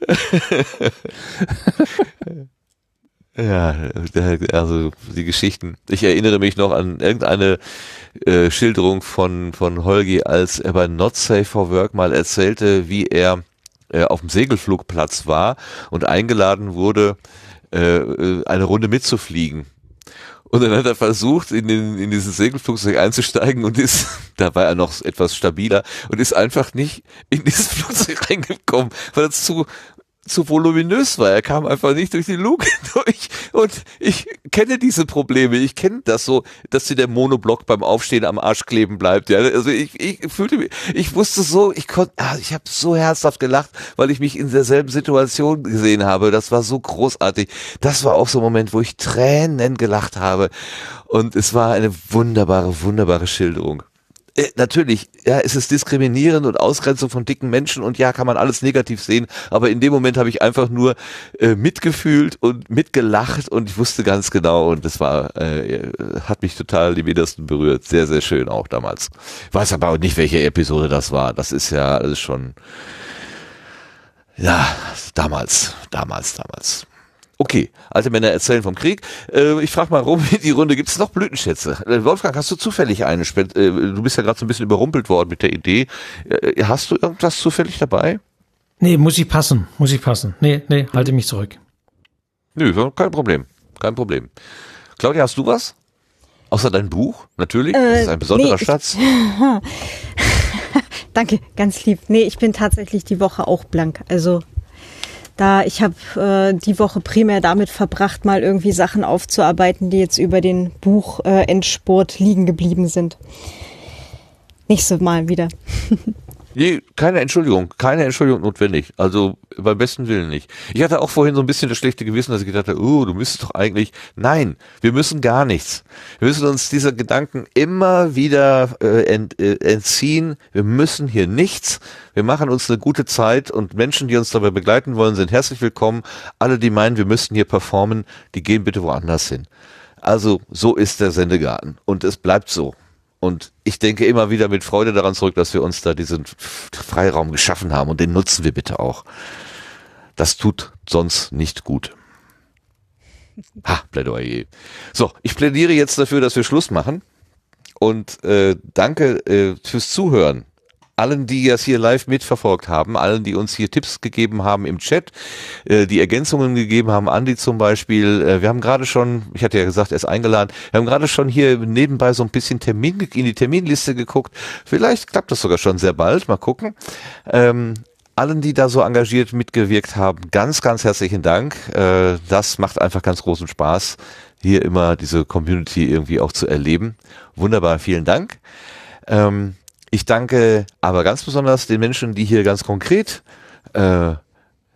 Ja, also die Geschichten. Ich erinnere mich noch an irgendeine äh, Schilderung von, von Holgi, als er bei Not Safe for Work mal erzählte, wie er äh, auf dem Segelflugplatz war und eingeladen wurde, äh, äh eine Runde mitzufliegen. Und dann hat er versucht, in, den, in dieses Segelflugzeug einzusteigen und ist, da war er noch etwas stabiler und ist einfach nicht in dieses Flugzeug reingekommen, weil er zu, zu voluminös war. Er kam einfach nicht durch die Luke durch. Und ich kenne diese Probleme. Ich kenne das so, dass dir der Monoblock beim Aufstehen am Arsch kleben bleibt. Ja, also ich, ich fühlte mich, ich wusste so, ich konnte, ah, ich habe so herzhaft gelacht, weil ich mich in derselben Situation gesehen habe. Das war so großartig. Das war auch so ein Moment, wo ich Tränen gelacht habe. Und es war eine wunderbare, wunderbare Schilderung. Äh, natürlich, ja, es ist diskriminierend und Ausgrenzung von dicken Menschen und ja, kann man alles negativ sehen, aber in dem Moment habe ich einfach nur äh, mitgefühlt und mitgelacht und ich wusste ganz genau und das war, äh, hat mich total die Widersten berührt. Sehr, sehr schön auch damals. weiß aber auch nicht, welche Episode das war. Das ist ja alles schon, ja, damals, damals, damals. Okay, alte Männer erzählen vom Krieg. Äh, ich frage mal rum in die Runde, gibt es noch Blütenschätze? Äh, Wolfgang, hast du zufällig eine? Äh, du bist ja gerade so ein bisschen überrumpelt worden mit der Idee. Äh, hast du irgendwas zufällig dabei? Nee, muss ich passen, muss ich passen. Nee, nee, halte mich zurück. Nö, kein Problem, kein Problem. Claudia, hast du was? Außer dein Buch, natürlich. das ist ein besonderer nee, Schatz. Danke, ganz lieb. Nee, ich bin tatsächlich die Woche auch blank. Also da ich habe äh, die Woche primär damit verbracht, mal irgendwie Sachen aufzuarbeiten, die jetzt über den Buch äh, Endspurt liegen geblieben sind. Nächstes Mal wieder. Nee, keine Entschuldigung, keine Entschuldigung notwendig. Also beim besten Willen nicht. Ich hatte auch vorhin so ein bisschen das schlechte Gewissen, dass ich gedacht habe, oh, du müsstest doch eigentlich. Nein, wir müssen gar nichts. Wir müssen uns dieser Gedanken immer wieder äh, ent, äh, entziehen. Wir müssen hier nichts. Wir machen uns eine gute Zeit und Menschen, die uns dabei begleiten wollen, sind herzlich willkommen. Alle, die meinen, wir müssten hier performen, die gehen bitte woanders hin. Also so ist der Sendegarten und es bleibt so. Und ich denke immer wieder mit Freude daran zurück, dass wir uns da diesen Freiraum geschaffen haben und den nutzen wir bitte auch. Das tut sonst nicht gut. Ha, Plädoyer. So, ich plädiere jetzt dafür, dass wir Schluss machen. Und äh, danke äh, fürs Zuhören allen, die das hier live mitverfolgt haben, allen, die uns hier Tipps gegeben haben im Chat, äh, die Ergänzungen gegeben haben, Andi zum Beispiel. Äh, wir haben gerade schon, ich hatte ja gesagt, er ist eingeladen, wir haben gerade schon hier nebenbei so ein bisschen Termin in die Terminliste geguckt. Vielleicht klappt das sogar schon sehr bald, mal gucken. Ähm, allen, die da so engagiert mitgewirkt haben, ganz, ganz herzlichen Dank. Äh, das macht einfach ganz großen Spaß, hier immer diese Community irgendwie auch zu erleben. Wunderbar, vielen Dank. Ähm, ich danke aber ganz besonders den Menschen, die hier ganz konkret, äh,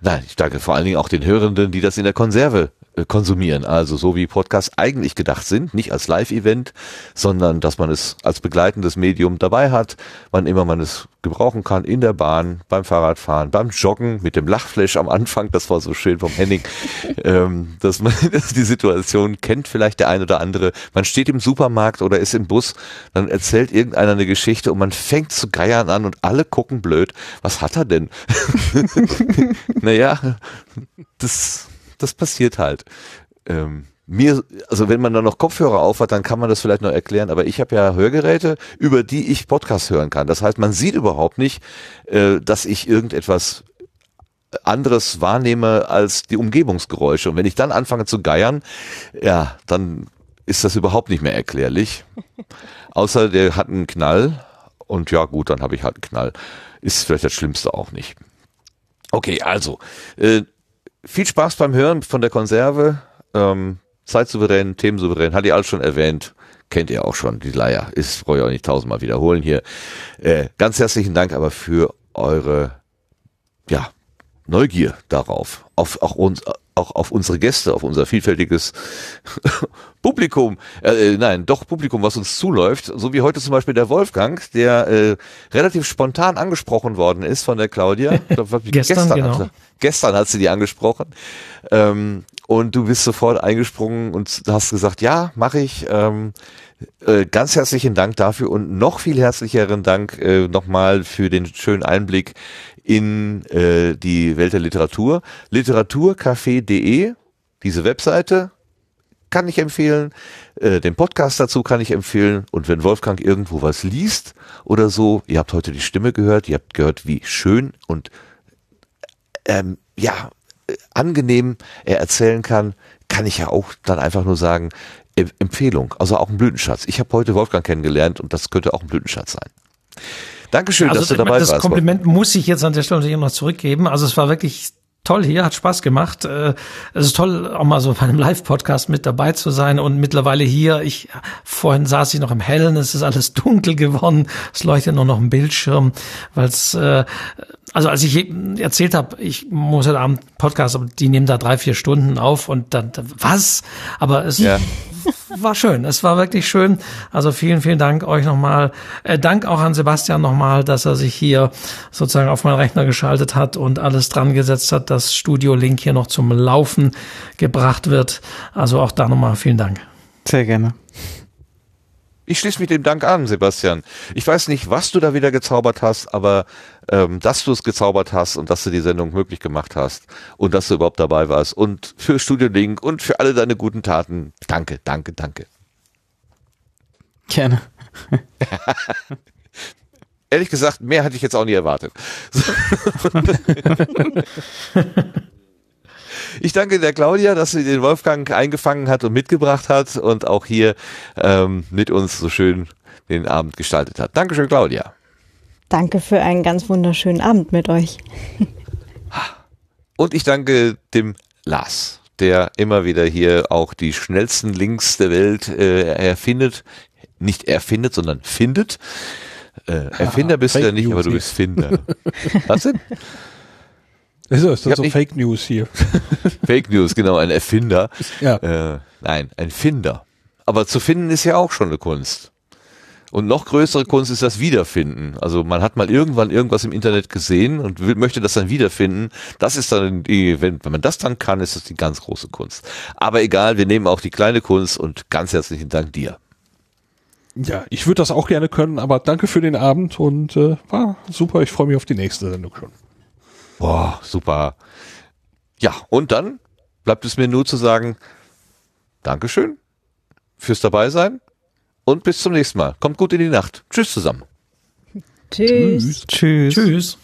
nein, ich danke vor allen Dingen auch den Hörenden, die das in der Konserve konsumieren. Also so wie Podcasts eigentlich gedacht sind, nicht als Live-Event, sondern dass man es als begleitendes Medium dabei hat, wann immer man es gebrauchen kann, in der Bahn, beim Fahrradfahren, beim Joggen, mit dem Lachflash am Anfang, das war so schön vom Henning, ähm, dass man dass die Situation kennt vielleicht der ein oder andere. Man steht im Supermarkt oder ist im Bus, dann erzählt irgendeiner eine Geschichte und man fängt zu geiern an und alle gucken blöd. Was hat er denn? naja, das das passiert halt. Ähm, mir, also wenn man da noch Kopfhörer auf hat, dann kann man das vielleicht noch erklären, aber ich habe ja Hörgeräte, über die ich Podcast hören kann. Das heißt, man sieht überhaupt nicht, äh, dass ich irgendetwas anderes wahrnehme als die Umgebungsgeräusche. Und wenn ich dann anfange zu geiern, ja, dann ist das überhaupt nicht mehr erklärlich. Außer der hat einen Knall und ja gut, dann habe ich halt einen Knall. Ist vielleicht das Schlimmste auch nicht. Okay, also, äh, viel Spaß beim Hören von der Konserve. Ähm, Zeitsouverän, Themensouverän, hat ihr alles schon erwähnt. Kennt ihr auch schon, die Leier. Ist, brauche ich auch nicht tausendmal wiederholen hier. Äh, ganz herzlichen Dank aber für eure, ja, Neugier darauf. Auf, auch uns, auch auf unsere Gäste, auf unser vielfältiges Publikum, äh, äh, nein, doch Publikum, was uns zuläuft, so wie heute zum Beispiel der Wolfgang, der äh, relativ spontan angesprochen worden ist von der Claudia. Glaub, gestern, gestern, genau. Hat, gestern hat sie die angesprochen. Ähm, und du bist sofort eingesprungen und hast gesagt, ja, mache ich. Ähm, äh, ganz herzlichen Dank dafür und noch viel herzlicheren Dank äh, nochmal für den schönen Einblick in äh, die Welt der Literatur. Literaturcafé.de, diese Webseite, kann ich empfehlen. Äh, den Podcast dazu kann ich empfehlen. Und wenn Wolfgang irgendwo was liest oder so, ihr habt heute die Stimme gehört, ihr habt gehört, wie schön und ähm, ja, angenehm er erzählen kann, kann ich ja auch dann einfach nur sagen, Empfehlung, also auch ein Blütenschatz. Ich habe heute Wolfgang kennengelernt und das könnte auch ein Blütenschatz sein. Dankeschön, also, dass du dabei das warst. Das Kompliment muss ich jetzt an der Stelle noch zurückgeben. Also es war wirklich toll hier, hat Spaß gemacht. Äh, es ist toll, auch mal so bei einem Live-Podcast mit dabei zu sein und mittlerweile hier, ich, vorhin saß ich noch im Hellen, es ist alles dunkel geworden, es leuchtet nur noch ein Bildschirm, weil es, äh, also als ich erzählt habe, ich muss heute Abend Podcast, aber die nehmen da drei, vier Stunden auf und dann, was? Aber es ja war schön. Es war wirklich schön. Also vielen, vielen Dank euch nochmal. Äh, Dank auch an Sebastian nochmal, dass er sich hier sozusagen auf meinen Rechner geschaltet hat und alles dran gesetzt hat, dass Studio Link hier noch zum Laufen gebracht wird. Also auch da nochmal vielen Dank. Sehr gerne. Ich schließe mich dem Dank an, Sebastian. Ich weiß nicht, was du da wieder gezaubert hast, aber ähm, dass du es gezaubert hast und dass du die Sendung möglich gemacht hast und dass du überhaupt dabei warst und für Studio Link und für alle deine guten Taten. Danke, danke, danke. Gerne. Ehrlich gesagt, mehr hatte ich jetzt auch nie erwartet. Ich danke der Claudia, dass sie den Wolfgang eingefangen hat und mitgebracht hat und auch hier ähm, mit uns so schön den Abend gestaltet hat. Dankeschön, Claudia. Danke für einen ganz wunderschönen Abend mit euch. Und ich danke dem Lars, der immer wieder hier auch die schnellsten Links der Welt äh, erfindet. Nicht erfindet, sondern findet. Äh, Erfinder bist du ja nicht, aber du bist Finder. Was denn? Also ist das so Fake News hier. Fake News, genau, ein Erfinder. Ja. Äh, nein, ein Finder. Aber zu finden ist ja auch schon eine Kunst. Und noch größere Kunst ist das Wiederfinden. Also man hat mal irgendwann irgendwas im Internet gesehen und will, möchte das dann wiederfinden. Das ist dann die, wenn, wenn man das dann kann, ist das die ganz große Kunst. Aber egal, wir nehmen auch die kleine Kunst und ganz herzlichen Dank dir. Ja, ich würde das auch gerne können, aber danke für den Abend und äh, war super. Ich freue mich auf die nächste Sendung schon. Boah, super. Ja, und dann bleibt es mir nur zu sagen, Dankeschön fürs Dabeisein und bis zum nächsten Mal. Kommt gut in die Nacht. Tschüss zusammen. Tschüss. Tschüss. Tschüss.